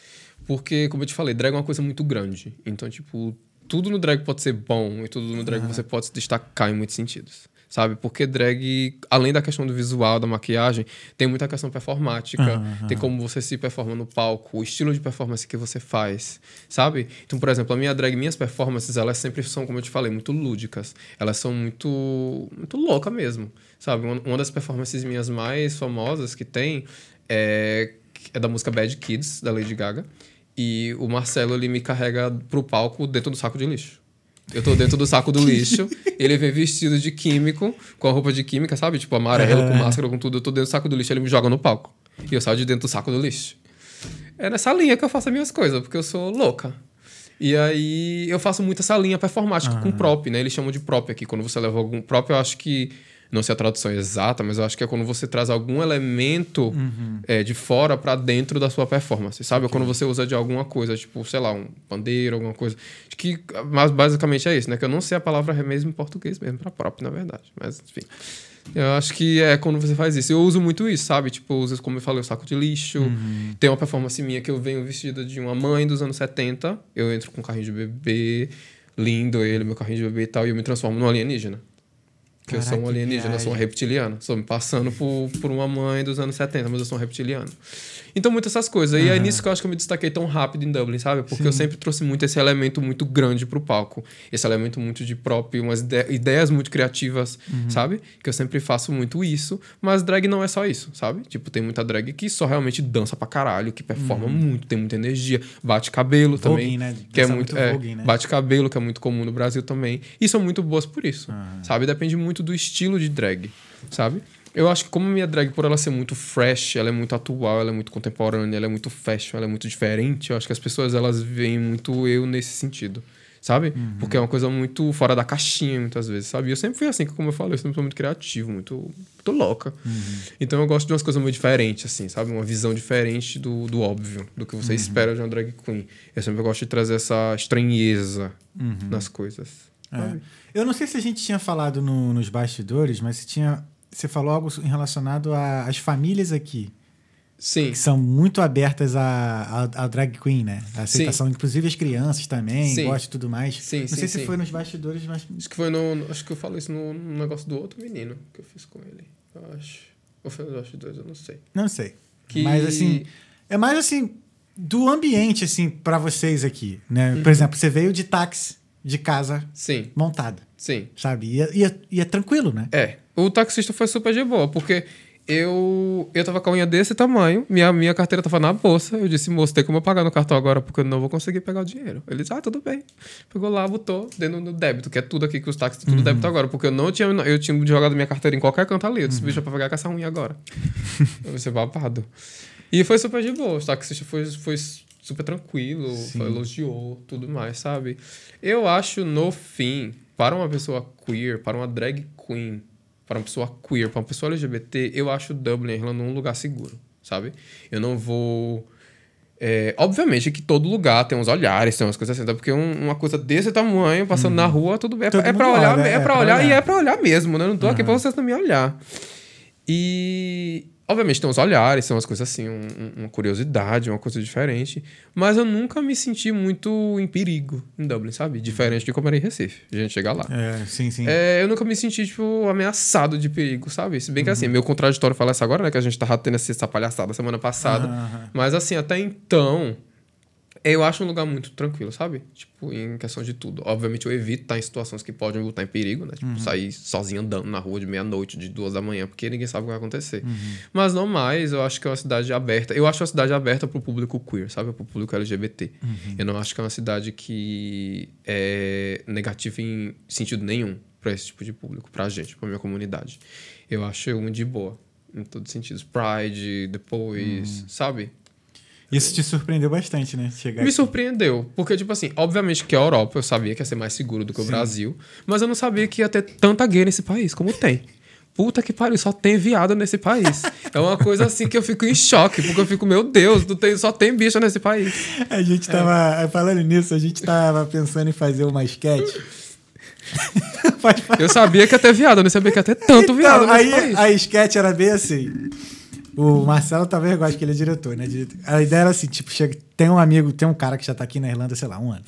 Porque, como eu te falei, drag é uma coisa muito grande. Então, tipo, tudo no drag pode ser bom e tudo no drag você pode se destacar em muitos sentidos. Sabe? Porque drag, além da questão do visual, da maquiagem, tem muita questão performática. Aham. Tem como você se performa no palco, o estilo de performance que você faz, sabe? Então, por exemplo, a minha drag, minhas performances, elas sempre são, como eu te falei, muito lúdicas. Elas são muito, muito louca mesmo, sabe? Uma, uma das performances minhas mais famosas que tem é, é da música Bad Kids, da Lady Gaga. E o Marcelo, ele me carrega pro palco dentro do saco de lixo. Eu tô dentro do saco do lixo. [laughs] ele vem vestido de químico, com a roupa de química, sabe? Tipo, amarelo, com máscara, com tudo. Eu tô dentro do saco do lixo, ele me joga no palco. E eu saio de dentro do saco do lixo. É nessa linha que eu faço as minhas coisas, porque eu sou louca. E aí eu faço muito essa linha performática com prop, né? Eles chamam de prop aqui. Quando você leva algum prop, eu acho que. Não sei a tradução exata, mas eu acho que é quando você traz algum elemento é, de fora pra dentro da sua performance, sabe? Ou quando você usa de alguma coisa, tipo, sei lá, um pandeiro, alguma coisa. Acho que mas basicamente é isso, né? Que eu não sei a palavra mesmo em português mesmo pra prop, na verdade. Mas, enfim. Eu acho que é quando você faz isso. Eu uso muito isso, sabe? Tipo, eu uso, como eu falei, o saco de lixo. Tem uma performance minha que eu venho vestida de uma mãe dos anos 70. Eu entro com um carrinho de bebê, lindo ele, meu carrinho de bebê e tal, e eu me transformo num alienígena. Que eu sou um Caraca, alienígena, eu sou um reptiliano. Sou me passando por, por uma mãe dos anos 70, mas eu sou um reptiliano. Então, muitas essas coisas. E é nisso que eu acho que eu me destaquei tão rápido em Dublin, sabe? Porque eu sempre trouxe muito esse elemento muito grande pro palco. Esse elemento muito de próprio, umas ide- ideias muito criativas, Uhum. sabe? Que eu sempre faço muito isso. Mas drag não é só isso, sabe? Tipo, tem muita drag que só realmente dança pra caralho, que performa muito, tem muita energia, bate cabelo também. Né? Que é muito. muito é, né? Bate cabelo, que é muito comum no Brasil também. E são muito boas por isso. Sabe? Depende muito do estilo de drag, sabe? Eu acho que como minha drag, por ela ser muito fresh, ela é muito atual, ela é muito contemporânea, ela é muito fashion, ela é muito diferente, eu acho que as pessoas elas veem muito eu nesse sentido. Sabe? Porque é uma coisa muito fora da caixinha, muitas vezes, sabe? E eu sempre fui assim, como eu falei, eu sempre fui muito criativo, muito, muito louca. Então eu gosto de umas coisas muito diferentes, assim, sabe? Uma visão diferente do, do óbvio, do que você espera de uma drag queen. Eu sempre gosto de trazer essa estranheza nas coisas. É. sabe? Eu não sei se a gente tinha falado no- nos bastidores, mas você, tinha, você falou algo em relacionado às famílias aqui, Sim. que são muito abertas à, à, à drag queen, né? A aceitação, inclusive as crianças também, Sim. gostam e tudo mais. Sim, não sim, sei se sim. foi nos bastidores, mas. Acho que foi no. Acho que eu falei isso no, no negócio do outro menino que eu fiz com ele. Eu acho. Ou foi nos dois, eu não sei. Não sei. Que- Mas assim, é mais assim, do ambiente, assim, para vocês aqui, né? Por exemplo, você veio de táxi de casa Sim, montada, sim. sabe? E é, e é- e é tranquilo, né? É. O taxista foi super de boa, porque eu, eu tava com a unha desse tamanho, minha, minha carteira tava na bolsa. Eu disse, moço, tem como eu pagar no cartão agora, porque eu não vou conseguir pegar o dinheiro. Ele disse, ah, tudo bem. Pegou lá, botou dentro do débito, que é tudo aqui que os táxis, tudo débito agora, porque eu não tinha, eu tinha jogado minha carteira em qualquer canto ali. Eu disse, bicho, é pra pegar com essa unha agora. eu vou ser babado. E foi super de boa. O taxista foi, foi super tranquilo, elogiou, tudo mais, sabe? Eu acho, no fim, para uma pessoa queer, para uma drag queen, para uma pessoa queer, para uma pessoa LGBT, eu acho Dublin Irlanda um lugar seguro, sabe? Eu não vou. é, obviamente que todo lugar tem uns olhares, tem umas coisas assim, tá? porque um- uma coisa desse tamanho, passando na rua, tudo bem. É, é pra olhar, olha, é, é pra pra olhar, e olhar. é pra olhar mesmo, né? Eu não tô aqui pra vocês não me olhar. E Obviamente tem uns olhares, são umas coisas assim, um- um- uma curiosidade, uma coisa diferente. Mas eu nunca me senti muito em perigo em Dublin, sabe? Diferente de como era em Recife. A gente chegar lá. É, sim, sim. É, eu nunca me senti, tipo, ameaçado de perigo, sabe? Se bem que assim, meu contraditório fala isso agora, né? Que a gente tava tendo essa palhaçada semana passada. Aham. Mas assim, até então, eu acho um lugar muito tranquilo, sabe? Tipo, em questão de tudo. Obviamente, eu evito estar em situações que podem me botar em perigo, né? Tipo, sair sozinho andando na rua de meia-noite, de duas da manhã, porque ninguém sabe o que vai acontecer. Mas não mais, eu acho que é uma cidade aberta. Eu acho uma cidade aberta pro público queer, sabe? Pro público LGBT. Eu não acho que é uma cidade que é negativa em sentido nenhum pra esse tipo de público, pra gente, pra minha comunidade. Eu acho um de boa, em todos os sentidos. Pride, depois, sabe? Isso te surpreendeu bastante, né? Chegar Me aqui. surpreendeu, porque, tipo assim, obviamente que a Europa eu sabia que ia ser mais seguro do que o Brasil, mas eu não sabia que ia ter tanta gay nesse país, como tem. Puta que pariu, só tem viado nesse país. É uma coisa assim que eu fico em choque, porque eu fico, meu Deus, tem, só tem bicha nesse país. A gente tava. Falando nisso, a gente tava pensando em fazer uma [laughs] falar. Eu sabia que ia ter viado, eu não sabia que ia ter tanto viado Então, nesse aí país. a sketch era bem assim. O Marcelo talvez goste que ele é diretor, né? A ideia era assim, tipo, chega, tem um amigo, tem um cara que já tá aqui na Irlanda, sei lá, um ano.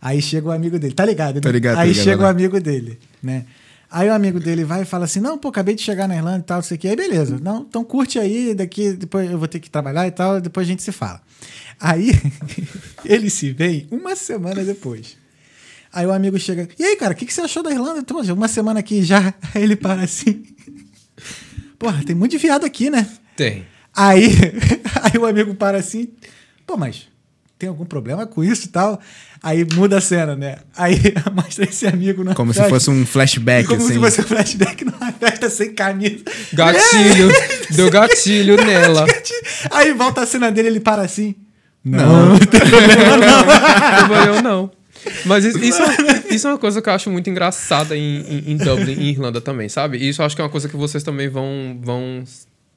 Aí chega o amigo dele, tá ligado? né? Tô ligado, tô Aí ligado, chega o né? amigo dele, né? Aí o amigo dele vai e fala assim: Não, pô, acabei de chegar na Irlanda e tal, não sei o que. Aí beleza, não, então curte aí, daqui depois eu vou ter que trabalhar e tal, depois a gente se fala. Aí [laughs] ele se vê uma semana depois. Aí o amigo chega, e aí, cara, o que, que você achou da Irlanda? Então, uma semana aqui já. [laughs] Aí ele para assim. Porra, tem muito de viado aqui, né? Tem. Aí, [laughs] aí o amigo para assim, pô, mas tem algum problema com isso e tal? Aí muda a cena, né? Aí [laughs] mostra esse amigo na Como se festa, fosse um flashback, Como assim. se fosse um flashback [laughs] numa festa sem camisa. Gatilho, deu gatilho nela. Aí volta a cena dele, ele para assim. Não. Trabalhou não. Mas isso, isso, é- isso é uma coisa que eu acho muito engraçada em, em, em Dublin e Irlanda também, sabe? E isso eu acho que é uma coisa que vocês também vão. vão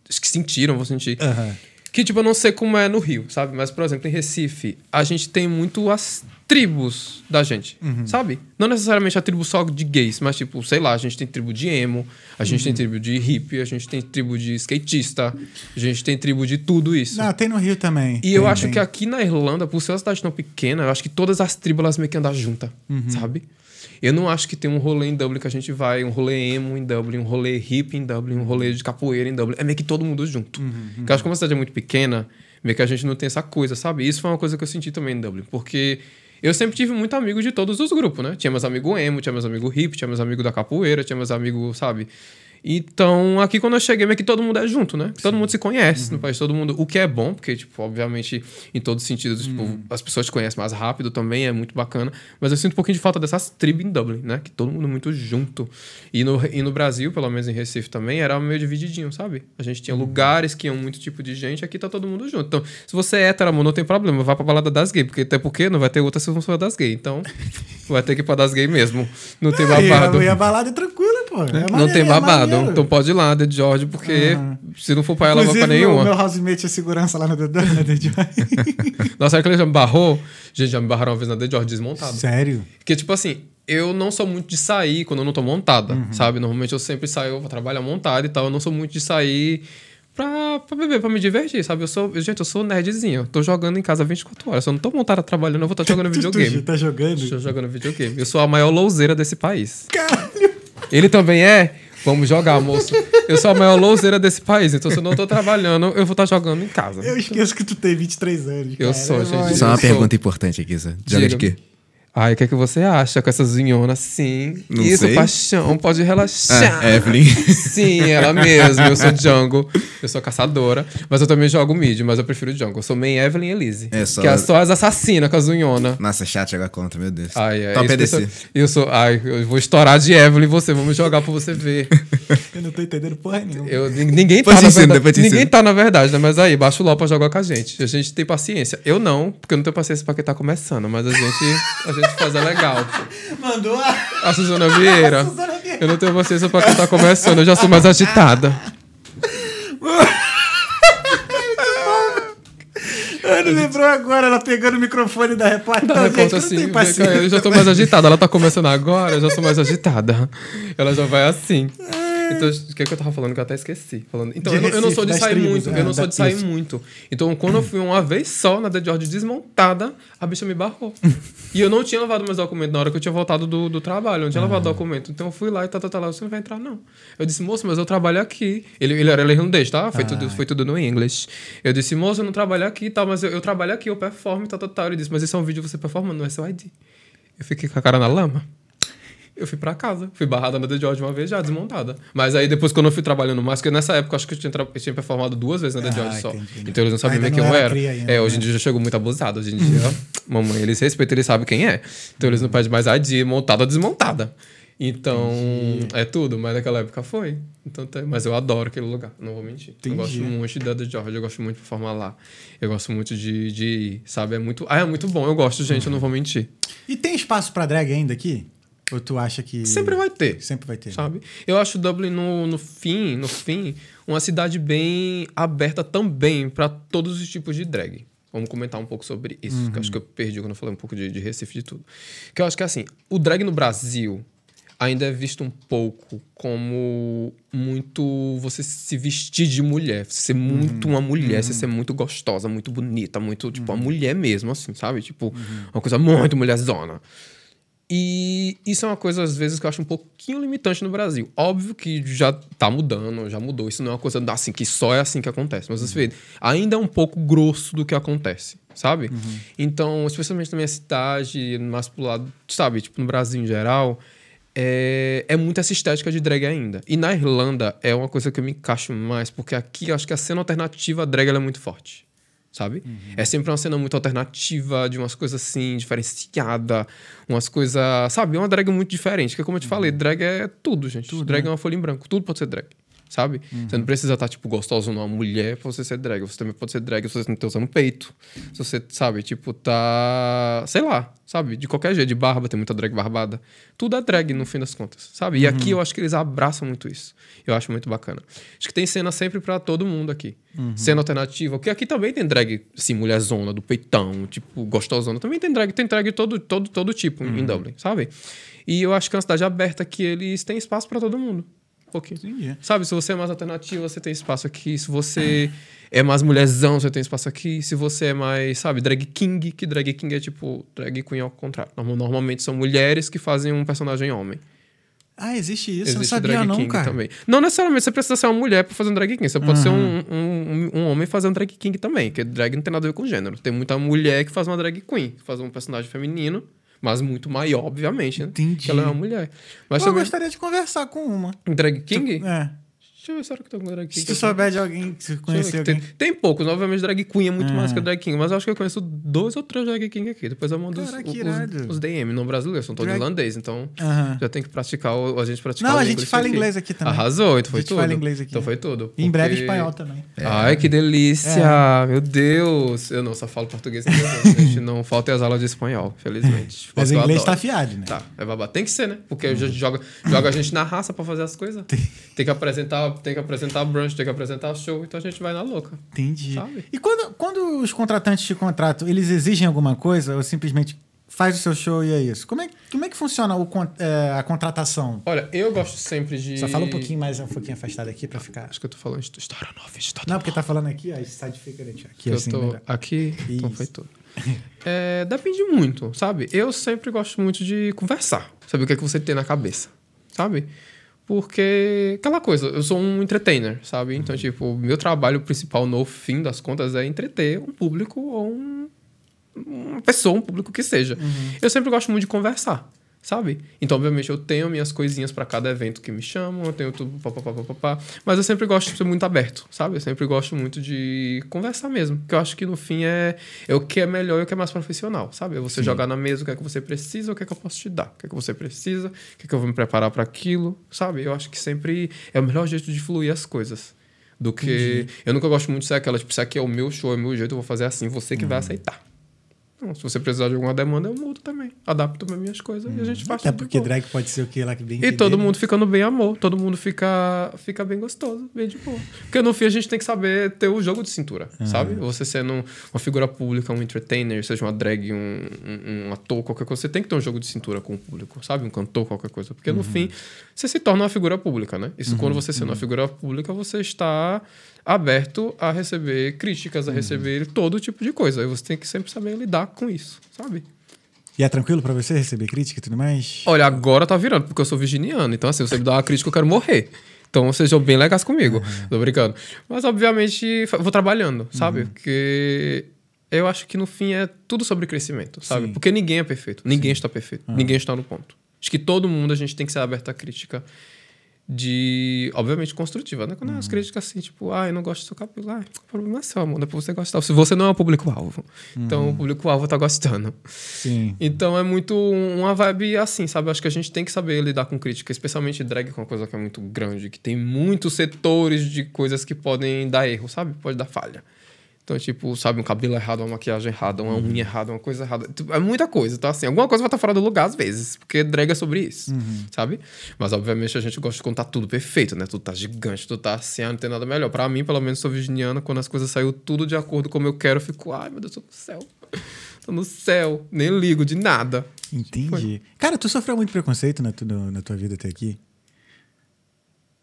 acho que sentiram, vão sentir. Aham. Que, tipo, eu não sei como é no Rio, sabe? Mas, por exemplo, em Recife, a gente tem muito as tribos da gente, sabe? Não necessariamente a tribo só de gays, mas, tipo, sei lá, a gente tem tribo de emo, a gente tem tribo de hippie, a gente tem tribo de skatista, a gente tem tribo de tudo isso. Não, tem no Rio também. E eu Tem, acho tem. que aqui na Irlanda, por ser uma cidade tão pequena, eu acho que todas as tribos elas meio que andam juntas, sabe? Eu não acho que tem um rolê em Dublin que a gente vai, um rolê emo em Dublin, um rolê hip em Dublin, um rolê de capoeira em Dublin. É meio que todo mundo junto. Porque eu acho que como a cidade é muito pequena, meio que a gente não tem essa coisa, sabe? Isso foi uma coisa que eu senti também em Dublin. Porque eu sempre tive muito amigo de todos os grupos, né? Tinha meus amigos emo, tinha meus amigos hip, tinha meus amigos da capoeira, tinha meus amigos, sabe? Então, aqui quando eu cheguei, meio que todo mundo é junto, né? Todo mundo se conhece no país, todo mundo. O que é bom, porque, tipo, obviamente, em todos os sentidos, tipo, as pessoas te conhecem mais rápido também, é muito bacana. Mas eu sinto um pouquinho de falta dessas tribos em Dublin, né? Que todo mundo muito junto. E no, e no Brasil, pelo menos em Recife também, era meio divididinho, sabe? A gente tinha lugares que iam muito tipo de gente, aqui tá todo mundo junto. Então, se você é hétero, amor, não tem problema, vai pra balada das gays, porque até porque não vai ter outra se não for das gays. Então, [laughs] vai ter que ir pra das gays mesmo. Não tem babado. E a balada é tranquila, É Não maneiro, tem é babado. maneiro. então pode ir lá, The George, porque Aham. se não for pra ela, não vai pra Inclusive, nenhuma. meu, meu housemate é segurança lá na The The Joy. Nossa, será que ele já me barrou? Gente, já me barraram uma vez na The George desmontado. Sério? Porque, tipo assim, eu não sou muito de sair quando eu não tô montada, sabe? Normalmente eu sempre saio pra trabalhar montada e tal. Eu não sou muito de sair pra, pra beber, pra me divertir, sabe? Eu sou, gente, eu sou nerdzinho. Eu tô jogando em casa 24 horas. Se eu não tô montada trabalhando, eu vou estar jogando [laughs] Tu- tu videogame. tá jogando? Estou jogando videogame. Eu sou a maior louzeira desse país. Caralho. Ele também é? Vamos jogar, moço. Eu sou a maior louzeira desse país, então se eu não tô trabalhando, eu vou estar jogando em casa. Eu esqueço que tu tem 23 anos. Eu cara. sou, É gente. nóis. Só uma Eu sou- pergunta importante aqui, Zé. Joga de Diga. quê? Ai, o que, é que você acha com essas vinhonas? Sim. Não Isso, sei. paixão, pode relaxar. Ah, Evelyn. [laughs] Sim, ela mesma. Eu sou Django. Eu sou caçadora. Mas eu também jogo mid, mas eu prefiro Django. Eu sou main Evelyn e Elise. É só- Que é só as assassinas com as unhonas. Nossa, chat jogar contra, meu Deus. Ai, é. Top que eu sou- EDC. Eu sou. Ai, eu vou estourar de Evelyn você. Vamos jogar pra você ver. Eu não tô entendendo porra nenhuma. Eu, nin- ninguém tá, na ensino, verdade, ninguém ensino. tá na verdade, né? Mas aí, baixa o LOL pra jogar com a gente. A gente tem paciência. Eu não, porque eu não tenho paciência pra quem tá começando, mas a gente, a gente faz é legal. [laughs] Mandou a. A Suzana Vieira. [laughs] A Suzana Vieira. Eu não tenho paciência pra quem tá começando, eu já sou mais agitada. [laughs] Ana lembrou agora, ela pegando o microfone da repórter. Da repórter gente, assim, eu já tô mais agitada. Ela tá começando agora, eu já sou mais agitada. Ela já vai assim. Então, o que, é que eu tava falando que eu até esqueci? Falando, então, eu, não- eu não sou de Recife, sair tribos, muito. é, eu não sou de sair isso. muito. Então, quando eu fui uma vez só na The George desmontada, a bicha me barrou. e eu não tinha levado meus documentos na hora que eu tinha voltado do, do trabalho. Eu não tinha levado documento. Então, eu fui lá e tá, tá, tá lá. Você não vai entrar, não. Eu disse, moço, mas eu trabalho aqui. Ele, ele era irlandês, tá? Foi, tudo, foi tudo no inglês. Eu disse, moço, eu não trabalho aqui, tá? Mas eu, eu trabalho aqui, eu performo, tá, tá, tá. Ele disse, mas esse é um vídeo você performando, não é seu ID. Eu fiquei com a cara na lama. Eu fui pra casa. Fui barrada na The George uma vez já, desmontada. Mas aí depois, quando eu fui trabalhando mais, porque nessa época eu acho que eu tinha, eu tinha performado duas vezes na The Ah, George só. entendi. Então eles não sabiam quem eu era era. ainda, é, hoje em né? dia já chegou muito abusado. Hoje em dia, [laughs] mamãe, eles respeitam, eles sabem quem é. Então eles não pedem mais ID, montada, desmontada. Então, é tudo, mas naquela época foi. Então, tem- mas eu adoro aquele lugar, não vou mentir. Entendi. Eu gosto muito da The George, eu gosto muito de performar lá. Eu gosto muito de, de sabe? É muito, ah, é muito bom, eu gosto, gente, eu não vou mentir. E tem espaço pra drag ainda aqui? Ou tu acha que. Sempre vai ter. Sempre vai ter. sabe? Eu acho Dublin no, no fim, no fim, uma cidade bem aberta também para todos os tipos de drag. Vamos comentar um pouco sobre isso, que eu acho que eu perdi quando eu falei um pouco de, de Recife de tudo. Que eu acho que assim, o drag no Brasil ainda é visto um pouco como muito você se vestir de mulher, você ser muito uma mulher, você ser muito gostosa, muito bonita, muito tipo uma mulher mesmo assim, sabe? Tipo, uma coisa muito mulherzona. E isso é uma coisa, às vezes, que eu acho um pouquinho limitante no Brasil. Óbvio que já tá mudando, já mudou. Isso não é uma coisa assim que só é assim que acontece. Mas você vê, ainda é um pouco grosso do que acontece, sabe? Então, especialmente na minha cidade, mais pro lado, sabe? Tipo, no Brasil em geral, é, é muito essa estética de drag ainda. E na Irlanda é uma coisa que eu me encaixo mais, porque aqui eu acho que a cena alternativa drag ela é muito forte sabe? É sempre uma cena muito alternativa, de umas coisas assim, diferenciada, umas coisas, sabe? É uma drag muito diferente, porque como eu te falei, drag é tudo, gente. drag é uma folha em branco, tudo pode ser drag, sabe? Você não precisa estar, tipo, gostoso numa mulher pra você ser drag, você também pode ser drag se você não tá usando peito, se você, sabe, tipo, tá, sei lá, sabe? De qualquer jeito, de barba, tem muita drag barbada. Tudo é drag, no fim das contas, sabe? E aqui eu acho que eles abraçam muito isso. Eu acho muito bacana. Acho que tem cena sempre pra todo mundo aqui. Cena alternativa, porque aqui também tem drag, assim, mulherzona, do peitão, tipo, gostosona. Também tem drag, tem drag todo, todo, todo tipo em Dublin, sabe? E eu acho que é uma cidade aberta que eles têm espaço pra todo mundo. Um pouquinho. Entendi. Sabe, se você é mais alternativa, você tem espaço aqui. Se você é mais mulherzão, você tem espaço aqui. Se você é mais, sabe, drag king, que drag king é tipo drag queen ao contrário. Normal- Normalmente são mulheres que fazem um personagem homem. Ah, existe isso? eu não Existe sabia, drag não, king cara. também. Não necessariamente você precisa ser uma mulher pra fazer um drag king. Você pode ser um, um, um homem fazendo drag king também. Porque drag não tem nada a ver com gênero. Tem muita mulher que faz uma drag queen, que faz um personagem feminino, mas muito maior, obviamente, né? Entendi. Que ela é uma mulher. Mas Pô, eu também. gostaria de conversar com uma. Um drag king? É. Deixa eu ver, será que tem algum drag king? Se tu souber de alguém, se conhecer ver, alguém. Tem, tem poucos, obviamente drag queen é muito mais que drag king, mas eu acho que eu conheço dois ou três drag king aqui. Depois eu mando os, Cara, que os, irado. os DM, não brasileiros, são todos Drag- irlandês, então Aham. já tem que praticar, o- a gente praticar Não, a gente fala aqui. inglês aqui também. Arrasou, então foi A gente tudo. fala inglês aqui. Então foi tudo. E em breve porque- espanhol também. Ai, que delícia! Meu Deus! Eu não só falo português e inglês, gente. [laughs] Não faltem as aulas de espanhol, felizmente. Mas Porque o inglês tá adoro. afiado, né? Tá, é babado. Tem que ser, né? Porque a gente joga, joga a gente na raça pra fazer as coisas. Tem que apresentar, tem que apresentar brunch, tem que apresentar show, então a gente vai na louca. Entendi. Sabe? E quando, quando os contratantes te contratam, eles exigem alguma coisa ou simplesmente faz o seu show e é isso? Como é, como é que funciona o, é, a contratação? Olha, eu gosto sempre de. Só fala um pouquinho mais, um pouquinho afastado aqui pra ficar. Acho que eu tô falando de história nova, história Não, porque tá falando aqui, ó, side fica aqui. que assim, eu tô melhor. aqui, então Isso. foi tudo. É, depende muito, sabe? Eu sempre gosto muito de conversar, saber o que é que você tem na cabeça, sabe? Porque aquela coisa, eu sou um entertainer, sabe? Então, tipo, meu trabalho principal no fim das contas é entreter um público ou um, uma pessoa, um público que seja. Eu sempre gosto muito de conversar, sabe? Então, obviamente, eu tenho minhas coisinhas para cada evento que me chamam, eu tenho tudo, papapá, papapá, mas eu sempre gosto de ser muito aberto, sabe? Eu sempre gosto muito de conversar mesmo, porque eu acho que no fim é, é o que é melhor e o que é mais profissional, sabe? É você jogar na mesa o que é que você precisa, o que é que eu posso te dar, o que é que você precisa, o que é que eu vou me preparar para aquilo, sabe? Eu acho que sempre é o melhor jeito de fluir as coisas. Do que. Eu nunca gosto muito de ser aquela, tipo, se aqui é o meu show, é o meu jeito, eu vou fazer assim, você que vai aceitar. Então, se você precisar de alguma demanda, eu mudo também. Adapto as minhas coisas e a gente faz Até porque boa. drag pode ser o que lá que bem E todo entender, mundo ficando bem amor, todo mundo fica, fica bem gostoso, bem de boa. Porque no fim a gente tem que saber ter o jogo de cintura, sabe? Você sendo um- uma figura pública, um entertainer, seja uma drag, um, um, um ator, qualquer coisa, você tem que ter um jogo de cintura com o público, sabe? Um cantor, qualquer coisa. Porque no fim você se torna uma figura pública, né? Isso quando você sendo uma figura pública, você está aberto a receber críticas, a receber todo tipo de coisa. E você tem que sempre saber lidar com isso, sabe? E é tranquilo pra você receber crítica e tudo mais? Olha, agora tá virando, porque eu sou virginiano. Então, assim, você me dá uma crítica, eu quero morrer. Então, sejam bem legais comigo. Tô brincando. Mas, obviamente, vou trabalhando, sabe? Porque eu acho que, no fim, é tudo sobre crescimento, sabe? Sim. Porque ninguém é perfeito. Ninguém está perfeito. Ninguém está no ponto. Acho que todo mundo, a gente tem que ser aberto à crítica de... Obviamente, construtiva, né? Quando é as críticas assim, tipo... Ah, eu não gosto do seu cabelo. Ah, o problema é seu, amor. Depois você gostar. Se você não é o público-alvo. Então, o público-alvo tá gostando. Sim. Então é muito uma vibe assim, sabe? Eu acho que a gente tem que saber lidar com crítica, especialmente drag, que é uma coisa que é muito grande, que tem muitos setores de coisas que podem dar erro, sabe? Pode dar falha. Então, tipo, sabe, um cabelo errado, uma maquiagem errada, uma unha errada, uma coisa errada. Tipo, É muita coisa. Então, assim, alguma coisa vai estar fora do lugar às vezes, porque drag é sobre isso, sabe? Mas, obviamente, a gente gosta de contar tudo perfeito, né? Tudo tá gigante, tudo tá assim, ah, não tem nada melhor. Pra mim, pelo menos, sou virginiana, quando as coisas saíram tudo de acordo como eu quero, eu fico, ai, meu Deus, tô no céu. [laughs] Tô no céu, nem ligo de nada. Entendi. Cara, tu sofreu muito preconceito na, tu- na tua vida até aqui?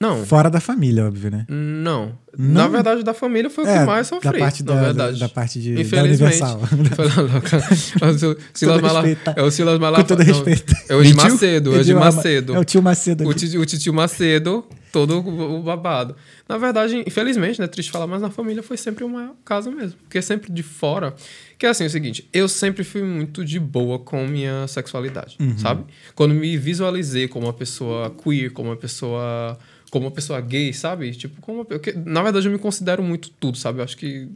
Não. Fora da família, óbvio, né? Não. Não? Na verdade, da família foi o É, que mais da sofri. parte na da- verdade. da- da parte de- da Infelizmente. Universal. [laughs] Foi lá, louca. O Silas todo Mala- respeito, tá? É o Silas Malafaia. Com todo não, respeito. É o de? Macedo. É o de Macedo. É o tio Macedo O aqui. tio, o tio Macedo, todo o o babado. Na verdade, infelizmente, né? Triste falar, mas na família foi sempre uma casa mesmo. Porque é sempre de fora. Que é assim, é o seguinte, eu sempre fui muito de boa com minha sexualidade, Uhum. sabe? Quando me visualizei como uma pessoa queer, como uma pessoa. Como uma pessoa gay, sabe? Tipo, como porque, Na verdade, eu me considero muito tudo, sabe? Eu acho que.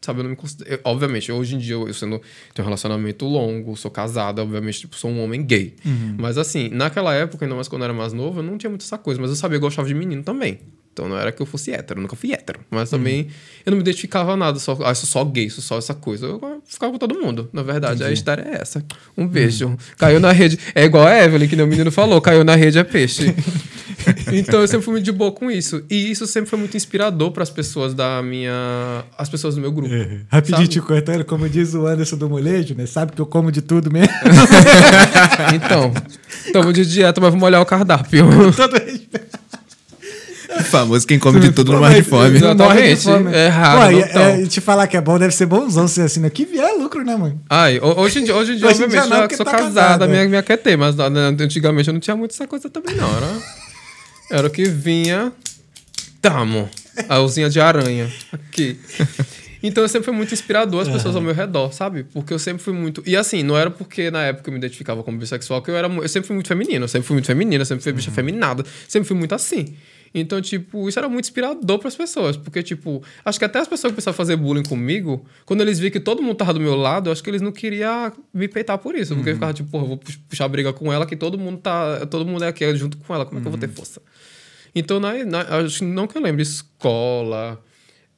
Sabe, eu não me considero. eu- obviamente, hoje em dia, eu sendo. Tenho um relacionamento longo, sou casado, obviamente, tipo, sou um homem gay. Mas assim, naquela época, ainda mais quando eu era mais novo, eu não tinha muito essa coisa, mas eu sabia que eu gostava de menino também. Então não era que eu fosse hétero, eu nunca fui hétero. Mas também eu não me identificava nada, só, ah, sou só gay, sou só essa coisa. Eu ficava com todo mundo, na verdade. A história é essa. Um beijo. Caiu na rede. É igual a Evelyn, que nem o menino falou, caiu na rede é peixe. [laughs] então eu sempre fui muito de boa com isso. E isso sempre foi muito inspirador para as pessoas da minha. as pessoas do meu grupo. É, Rapidinho te cortando, como diz o Anderson do molejo, né? Sabe que eu como de tudo mesmo. [laughs] Então, estamos de dieta, mas vamos olhar o cardápio. todo. [laughs] Famoso quem come de tudo de fome. Exato. morre de Exatamente. fome. É raro, Pô, não e- é, e te falar que é bom, deve ser bonzão ser assim, né? Que vier lucro, né, mano? Ai, ho- hoje em dia, hoje em dia Hoje obviamente, dia não, sou tá casada, minha, minha quer ter, mas né, antigamente eu não tinha muito essa coisa também, não. Era, era o que vinha. Tamo. A usinha de aranha. Aqui. Então eu sempre fui muito inspirador as pessoas ao meu redor, sabe? Porque eu sempre fui muito. E assim, não era porque na época eu me identificava como bissexual que eu era. Eu sempre fui muito feminino, eu sempre fui muito feminina, eu sempre fui bicha feminada, sempre fui muito assim. Então, tipo, isso era muito inspirador pras pessoas. Porque, tipo, acho que até as pessoas que começaram a fazer bullying comigo, quando eles viram que todo mundo tava do meu lado, acho que eles não queriam me peitar por isso. Porque eu ficava, tipo, porra, vou pux- puxar briga com ela, que todo mundo tá. Todo mundo é aqui junto com ela. Como é que eu vou ter força? Então, na, na, acho não que eu lembre, escola.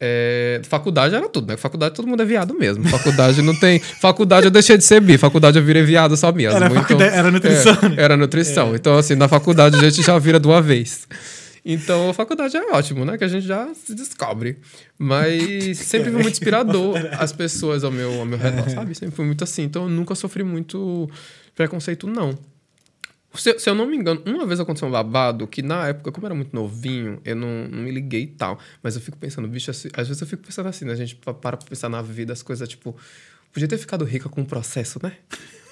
é, faculdade era tudo, né? Faculdade todo mundo é viado mesmo. Faculdade não tem. [laughs] Faculdade eu deixei de ser bi, faculdade eu virei viado só mesmo. Era faculdade- era nutrição, É, era nutrição. Então, assim, na faculdade a gente já vira de uma vez. Então, a faculdade é ótimo, né? Que a gente já se descobre. Mas [laughs] sempre foi muito inspirador as pessoas ao meu, ao meu redor, sabe? Sempre foi muito assim. Então, eu nunca sofri muito preconceito, não. Se, se eu não me engano, uma vez aconteceu um babado que na época, como eu era muito novinho, eu não, não me liguei e tal. Mas eu fico pensando, bicho, às vezes eu fico pensando assim, né? A gente pa- para pra pensar na vida, as coisas, tipo, podia ter ficado rica com o processo, né?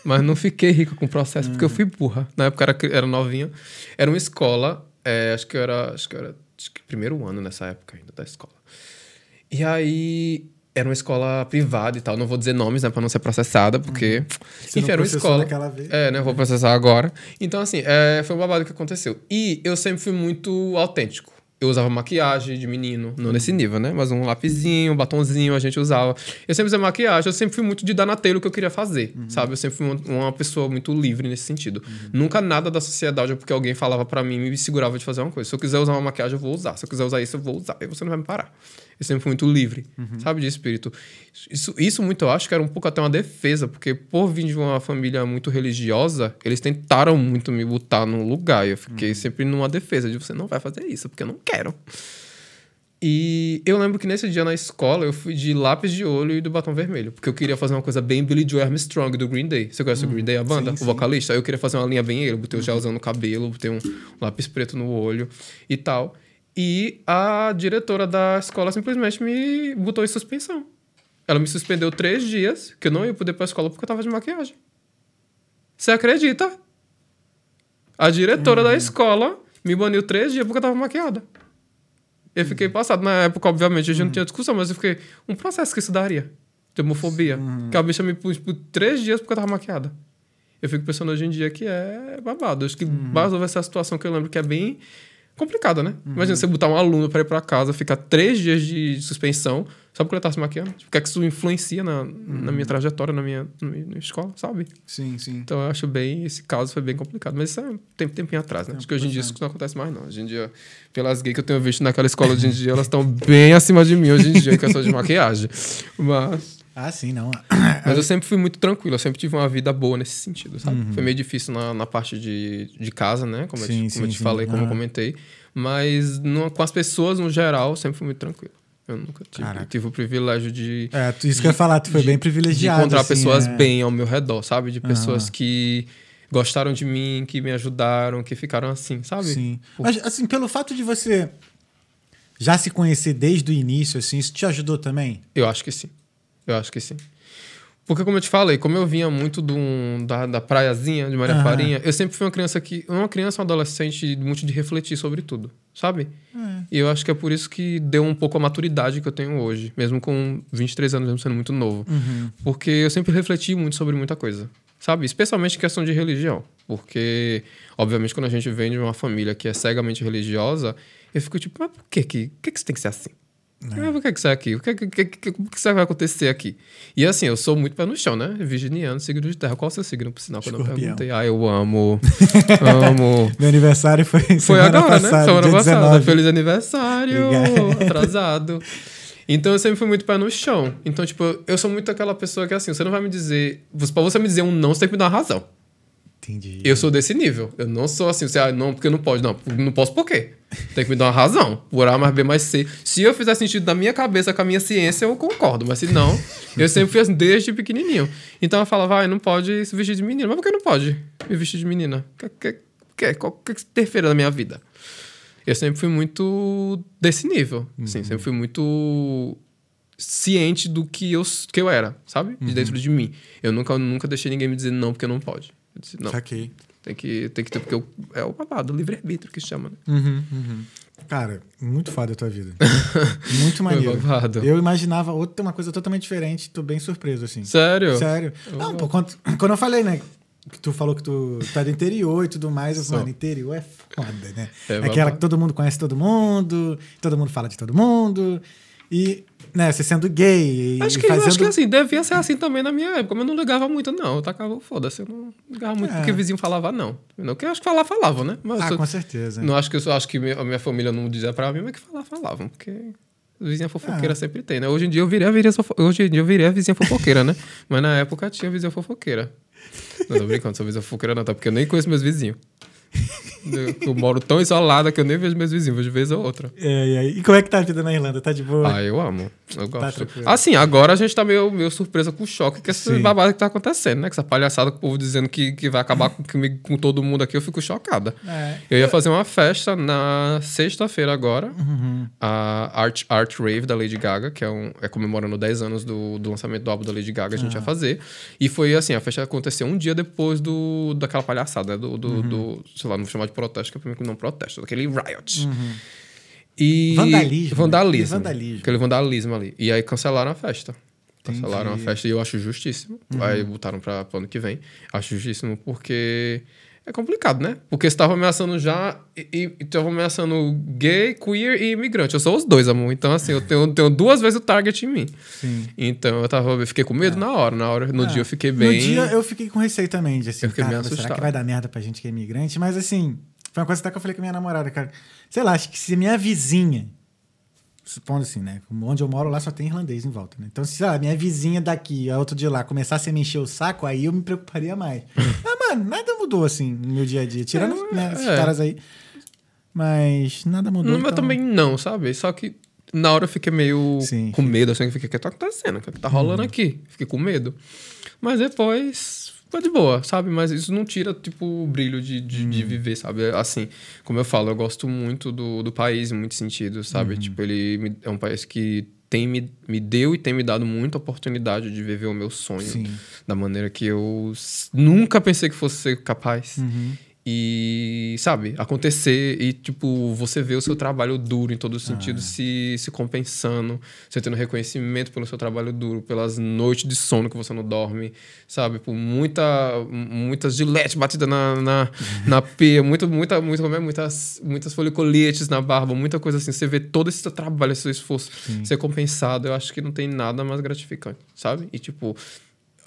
Mas não fiquei rica com o processo, porque eu fui burra. Na época era, era novinha. Era uma escola, é, acho que eu era. Acho que eu era acho que primeiro ano nessa época ainda da escola. E aí. Era uma escola privada e tal. Não vou dizer nomes, né? Pra não ser processada, porque. Você Enfim, não era uma escola. É, né? Vou processar agora. Então, assim, é, foi um babado que aconteceu. E eu sempre fui muito autêntico. Eu usava maquiagem de menino, não nesse nível, né? Mas um lapisinho, um batonzinho a gente usava. Eu sempre usei maquiagem, eu sempre fui muito de dar na telha o que eu queria fazer, sabe? Eu sempre fui uma, uma pessoa muito livre nesse sentido. Nunca nada da sociedade ou porque alguém falava pra mim me segurava de fazer uma coisa. Se eu quiser usar uma maquiagem, eu vou usar. Se eu quiser usar isso, eu vou usar. E você não vai me parar. Eu sempre fui muito livre, sabe, de espírito. Isso, isso muito eu acho que era um pouco até uma defesa, porque por vir de uma família muito religiosa, eles tentaram muito me botar num lugar. E eu fiquei sempre numa defesa de você não vai fazer isso, porque eu não quero. E eu lembro que nesse dia na escola eu fui de lápis de olho e do batom vermelho, porque eu queria fazer uma coisa bem Billy Joe Armstrong do Green Day. Você conhece o Green Day, a banda? sim, o vocalista? Aí eu queria fazer uma linha bem ele, botei o gelzão no cabelo, botei um lápis preto no olho e tal. E a diretora da escola simplesmente me botou em suspensão. Ela me suspendeu três dias, que eu não ia poder ir pra escola porque eu tava de maquiagem. Você acredita? A diretora da escola me baniu três dias porque eu tava maquiada. Eu fiquei passado. Na época, obviamente, a gente não tinha discussão, mas eu fiquei. Um processo que isso daria. De homofobia. Que a bicha me pôs por três dias porque eu tava maquiada. Eu fico pensando hoje em dia que é babado. Acho que basta ver essa situação que eu lembro que é bem complicada, né? Imagina você botar um aluno pra ir pra casa, ficar três dias de suspensão, só porque ele tá se maquiando. Tipo, O que é que isso influencia na, na minha trajetória, na minha, na minha escola, sabe? Sim, sim. Então eu acho bem. Esse caso foi bem complicado. Mas isso é um tempo, tempinho atrás, né? Acho que hoje em dia isso não acontece mais, não. Hoje em dia, pelas gays que eu tenho visto naquela escola hoje em dia, elas estão bem acima de mim hoje em dia, em questão de maquiagem. [laughs] Mas. Ah, sim, não. [clears throat] Mas eu sempre fui muito tranquilo, eu sempre tive uma vida boa nesse sentido, sabe? Foi meio difícil na, na parte de, de casa, né? Como eu Sim, te, como eu sim, te sim. falei, como eu Ah. comentei. Mas no- com as pessoas, no geral, eu sempre fui muito tranquilo. Eu nunca tive, tive o privilégio de, É, isso que eu ia falar, tu foi bem de privilegiado. encontrar assim, pessoas é. bem ao meu redor, sabe? De pessoas que gostaram de mim, que me ajudaram, que ficaram assim, sabe? Sim. Pô. Mas, assim, pelo fato de você já se conhecer desde o início, assim, isso te ajudou também? Eu acho que sim. Eu acho que sim. Porque, como eu te falei, como eu vinha muito do, da, da praiazinha de Maria Aham. Farinha, eu sempre fui uma criança que. Uma criança, um adolescente, muito de refletir sobre tudo, sabe? E eu acho que é por isso que deu um pouco a maturidade que eu tenho hoje, mesmo com 23 anos, mesmo sendo muito novo. Porque eu sempre refleti muito sobre muita coisa, sabe? Especialmente em questão de religião. Porque, obviamente, quando a gente vem de uma família que é cegamente religiosa, eu fico tipo, mas por que que, que, que isso tem que ser assim? Ah, por que, que isso é aqui? O que, que, que, que, o que isso vai acontecer aqui? E assim, eu sou muito pé no chão, né? Virginiano, signo de terra. Qual é o seu signo, por sinal? Quando eu Escorpião. perguntei. Ah, eu amo. [laughs] amo. Meu aniversário foi Foi agora, passada, né? Semana passada. 19. Feliz aniversário. Obrigado. Atrasado. Então eu sempre fui muito pé no chão. Então, tipo, eu sou muito aquela pessoa que assim, você não vai me dizer. Pra você me dizer um não, você tem que me dar uma razão. Entendi. Eu sou desse nível. Eu não sou assim, você, ah, não, porque não pode. Não, não posso por quê? Tem que me dar uma razão. Por A mais B mais C. Se eu fizer sentido na minha cabeça com a minha ciência, eu concordo. Mas se não, eu sempre fui assim, desde pequenininho. Então eu falava, vai, não pode se vestir de menina. Mas por que não pode me vestir de menina? Que, que, que, qual que interfere na minha vida? Eu sempre fui muito desse nível. Assim, sempre fui muito ciente do que eu, que eu era, sabe? De dentro de mim. Eu nunca, nunca deixei ninguém me dizer não porque não pode. Eu disse, não, Saquei. tem que, tem que ter, porque eu, é o babado, o livre-arbítrio que chama, né? Uhum, uhum. Cara, muito foda a tua vida. [laughs] muito maneiro. Eu imaginava outra, uma coisa totalmente diferente, tô bem surpreso, assim. Sério? Sério. Não, pô, quando, [clears throat] quando eu falei, né? Que tu falou que tu, é do interior e tudo mais, eu falei, mano, interior é foda, né? É É, aquela que todo mundo conhece todo mundo, todo mundo fala de todo mundo. E, né, você sendo gay e Acho que, fazendo. acho que assim, devia ser assim também na minha época, mas eu não ligava muito, não. Eu tacava, foda-se, eu não ligava muito É. porque o vizinho falava não. Não, que eu acho que falar, falavam, né? Mas Ah, com certeza. não acho que eu acho que minha- a minha família não dizia pra mim, mas que falar, falavam, porque vizinha fofoqueira Ah. sempre tem, né? Hoje em dia eu virei a vizinha, fofo... Hoje em dia eu virei a vizinha fofoqueira, né? [laughs] Mas na época tinha vizinha fofoqueira. Não, tô brincando, sou vizinha fofoqueira não, tá? Porque eu nem conheço meus vizinhos. [laughs] Eu, moro tão isolada que eu nem vejo meus vizinhos, vejo vez ou outra. É, e, aí, e como é que tá a vida na Irlanda? Tá de boa? Ah, eu amo. Eu gosto. tranquilo. assim, agora a gente tá meio, meio surpresa com o choque que essa Sim. babada que tá acontecendo, né? Que essa palhaçada com o povo dizendo que, que vai acabar com, comigo, com todo mundo aqui, eu fico chocada. É. Eu ia fazer uma festa na sexta-feira agora, Uhum. a Art, Art Rave da Lady Gaga, que é, um, é comemorando 10 anos do, do lançamento do álbum da Lady Gaga, a gente ia fazer. E foi assim, a festa aconteceu um dia depois do, daquela palhaçada, né? Do, do, do- sei lá, não vou chamar de protesto, que pra mim não protesto, daquele riot. E Vandalismo, né? Vandalismo. Vandalismo. Aquele vandalismo ali. E aí cancelaram a festa. Cancelaram a festa e eu acho justíssimo. Aí botaram pra ano que vem. Acho justíssimo porque é complicado, né? Porque você tava ameaçando já e, e, tava ameaçando gay, queer e imigrante. Eu sou os dois, amor. Então, assim, eu tenho, tenho duas vezes o target em mim. Sim. Então eu tava. Eu fiquei com medo na hora. Na hora, no É. dia eu fiquei bem. No dia eu fiquei com receio também, de assim, Eu fiquei meio cara, será assustado. que vai dar merda pra gente que é imigrante? Mas assim, foi uma coisa até que eu falei com a minha namorada, cara. Sei lá, acho que se minha vizinha supondo assim, né? Onde eu moro lá só tem irlandês em volta, né? Então, se a minha vizinha daqui, a outra de lá, começasse a me encher o saco, aí eu me preocuparia mais. Mas, [laughs] mano, nada mudou assim no meu dia a dia. Tirando né, esses é. caras aí. Mas nada mudou. Não, então- também não, sabe? Só que na hora eu fiquei meio Sim. com medo, assim, eu fiquei, o que tá acontecendo? O que tá rolando aqui? Fiquei com medo. Mas depois foi de boa, sabe? Mas isso não tira, tipo, o brilho de, de, de viver, sabe? Assim, como eu falo, eu gosto muito do, do país em muitos sentidos, sabe? Tipo, ele me- é um país que tem me, me deu e tem me dado muita oportunidade de viver o meu sonho Sim. da maneira que eu nunca pensei que fosse ser capaz. Uhum. E, sabe, acontecer e, tipo, você vê o seu trabalho duro em todos os sentidos se, se compensando, você tendo reconhecimento pelo seu trabalho duro, pelas noites de sono que você não dorme, sabe? Por muita, muitas gilete batida na, na, [laughs] na pia, muito, muita, muito, como é? muitas, muitas folicoletes na barba, muita coisa assim. Você vê todo esse seu trabalho, esse seu esforço ser compensado, eu acho que não tem nada mais gratificante, sabe? E, tipo,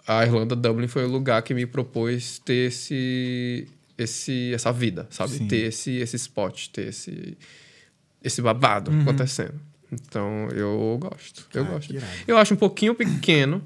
a Irlanda, Dublin, foi o lugar que me propôs ter esse, esse, essa vida, sabe? Sim. Ter esse, esse spot, ter esse, esse babado Uhum. acontecendo. Então, eu gosto. Eu Ah, gosto. Eu acho um pouquinho pequeno,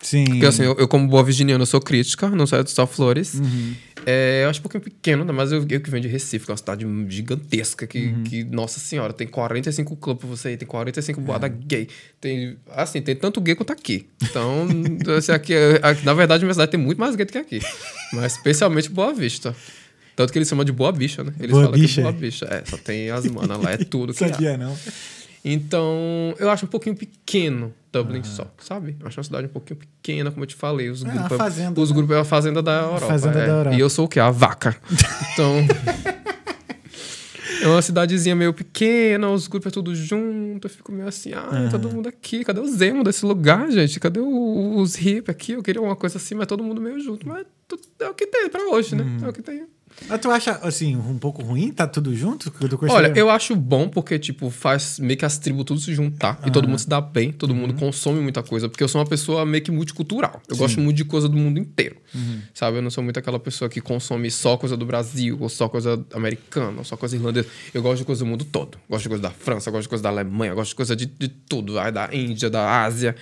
Sim. porque assim, eu, eu como boa virginiana, eu sou crítica, não sou só flores. Uhum. É, eu acho um pouquinho pequeno, né? mas eu, eu que venho de Recife, que é uma cidade gigantesca, que, Uhum. que nossa senhora, tem 45 clubes pra você ir, tem 45 boadas É. gay. Tem, assim, tem tanto gay quanto aqui. Então, [laughs] assim, aqui, aqui, na verdade, minha cidade tem muito mais gay do que aqui. Mas especialmente Boa Vista. Tanto que eles chamam de Boa Bicha, né? Eles Boa falam Bicha? que Boa Bicha. É, só tem as manas lá, é tudo [laughs] que há. Sabia, não. Então, eu acho um pouquinho pequeno Dublin só, sabe? Acho uma cidade um pouquinho pequena, como eu te falei. Os É, grupos, a fazenda, os né? grupos é a fazenda da Europa. fazenda é. da Europa. E eu sou o quê? A vaca. [laughs] Então. é uma cidadezinha meio pequena, os grupos é tudo junto. Eu fico meio assim, ah, todo mundo aqui. Cadê os emo desse lugar, gente? Cadê o- os hip aqui? Eu queria uma coisa assim, mas todo mundo meio junto. Mas tu- é o que tem pra hoje, né? Uhum. É o que tem. Mas tu acha, assim, um pouco ruim? Tá tudo junto? Olha, eu acho bom porque, tipo, faz meio que as tribos tudo se juntar e todo mundo se dá bem, todo mundo consome muita coisa, porque eu sou uma pessoa meio que multicultural. Eu gosto muito de coisa do mundo inteiro, sabe? Eu não sou muito aquela pessoa que consome só coisa do Brasil, ou só coisa americana, ou só coisa irlandesa. Eu gosto de coisa do mundo todo. Gosto de coisa da França, gosto de coisa da Alemanha, gosto de coisa de, de tudo, da Índia, da Ásia.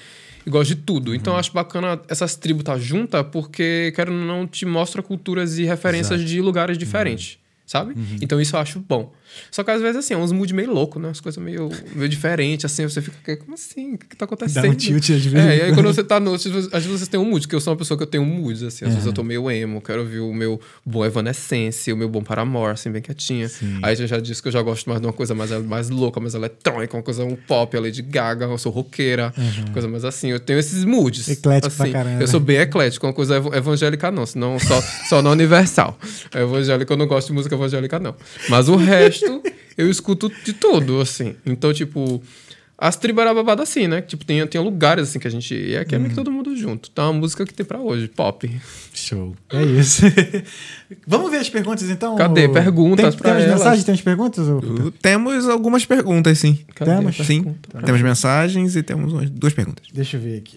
Eu gosto de tudo. Então eu acho bacana essas tribos estar juntas, porque, quero não, te mostra culturas e referências de lugares diferentes. Sabe? Uhum. Então isso eu acho bom. Só que às vezes, assim, é uns mood meio louco, né? As coisas meio, meio diferentes, assim, você fica, como assim? O que, que tá acontecendo? Dá um tilt às vezes. É, e aí quando você tá no. Às vezes vocês têm um mood, porque eu sou uma pessoa que eu tenho um mood, assim. Às vezes eu tô meio emo, quero ouvir o meu bom Evanescence, o meu bom Paramore, assim, bem quietinha. Sim. Aí eu já disse que eu já gosto mais de uma coisa mais, mais louca, mais eletrônica, uma coisa, um pop, a Lady Gaga, eu sou roqueira, coisa mais assim. Eu tenho esses moods. Eclético pra assim. caramba. Eu sou bem eclético, uma coisa ev- evangélica não, senão só, só na Universal. Evangélica eu não gosto de música evangélica, não. Mas o resto, [laughs] eu escuto de tudo, assim. Então, tipo, as tribos eram babado assim, né? Tipo, tem, tem lugares assim que a gente ia, que é meio que todo mundo junto. Então, é uma música que tem pra hoje, pop. Show. É isso. [laughs] Vamos ver as perguntas, então? Cadê? Perguntas Tem, pra temos elas. mensagens? Temos perguntas? ô? Uh, Temos algumas perguntas, sim. Cadê Temos? a Sim. pergunta? Temos mensagens e temos umas- duas perguntas. Deixa eu ver aqui.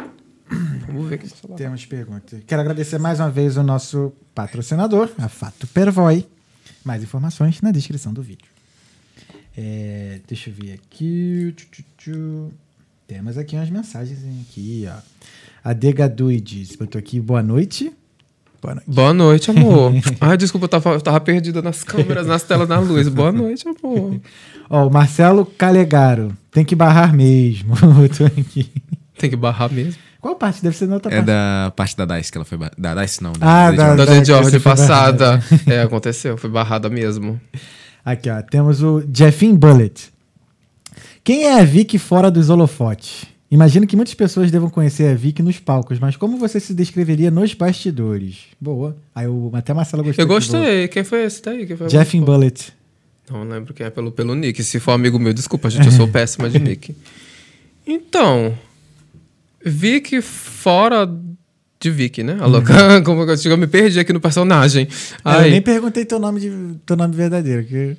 [coughs] Vamos ver o que você fala. Temos perguntas. Quero agradecer mais uma vez o nosso patrocinador, a Fato Pervoy. Mais informações na descrição do vídeo. É, deixa eu ver aqui. Temos aqui umas mensagens aqui, ó. A Degadui diz, botou aqui, boa noite. Boa noite. Boa noite, amor. Ai, [laughs] desculpa, eu tava, eu tava perdida nas câmeras, nas telas, na luz. Boa noite, amor. [laughs] Ó, o Marcelo Calegaro, tem que barrar mesmo. [laughs] botou aqui. Tem que barrar mesmo. Qual parte? Deve ser na outra É parte. da parte da DICE que ela foi. ba- Da DICE não. Ah, da, da- Da passada. [laughs] É, aconteceu, foi barrada mesmo. Aqui, ó. Temos o Jeffin Bullet. Quem é a Vicky fora dos holofotes? Imagino que muitas pessoas devam conhecer a Vicky nos palcos, mas como você se descreveria nos bastidores? Boa. Aí o, até a Marcela gostou. Eu gostei. Quem foi esse daí? Quem foi boa. Jeffin Bullet. Não lembro quem é pelo, pelo nick. Se for amigo meu, desculpa, gente, eu sou [laughs] péssima de nick. Então, Vicky fora de Vicky, né? A louca. [laughs] Como eu, eu me perdi aqui no personagem. Eu nem perguntei teu nome, de, teu nome verdadeiro. Que...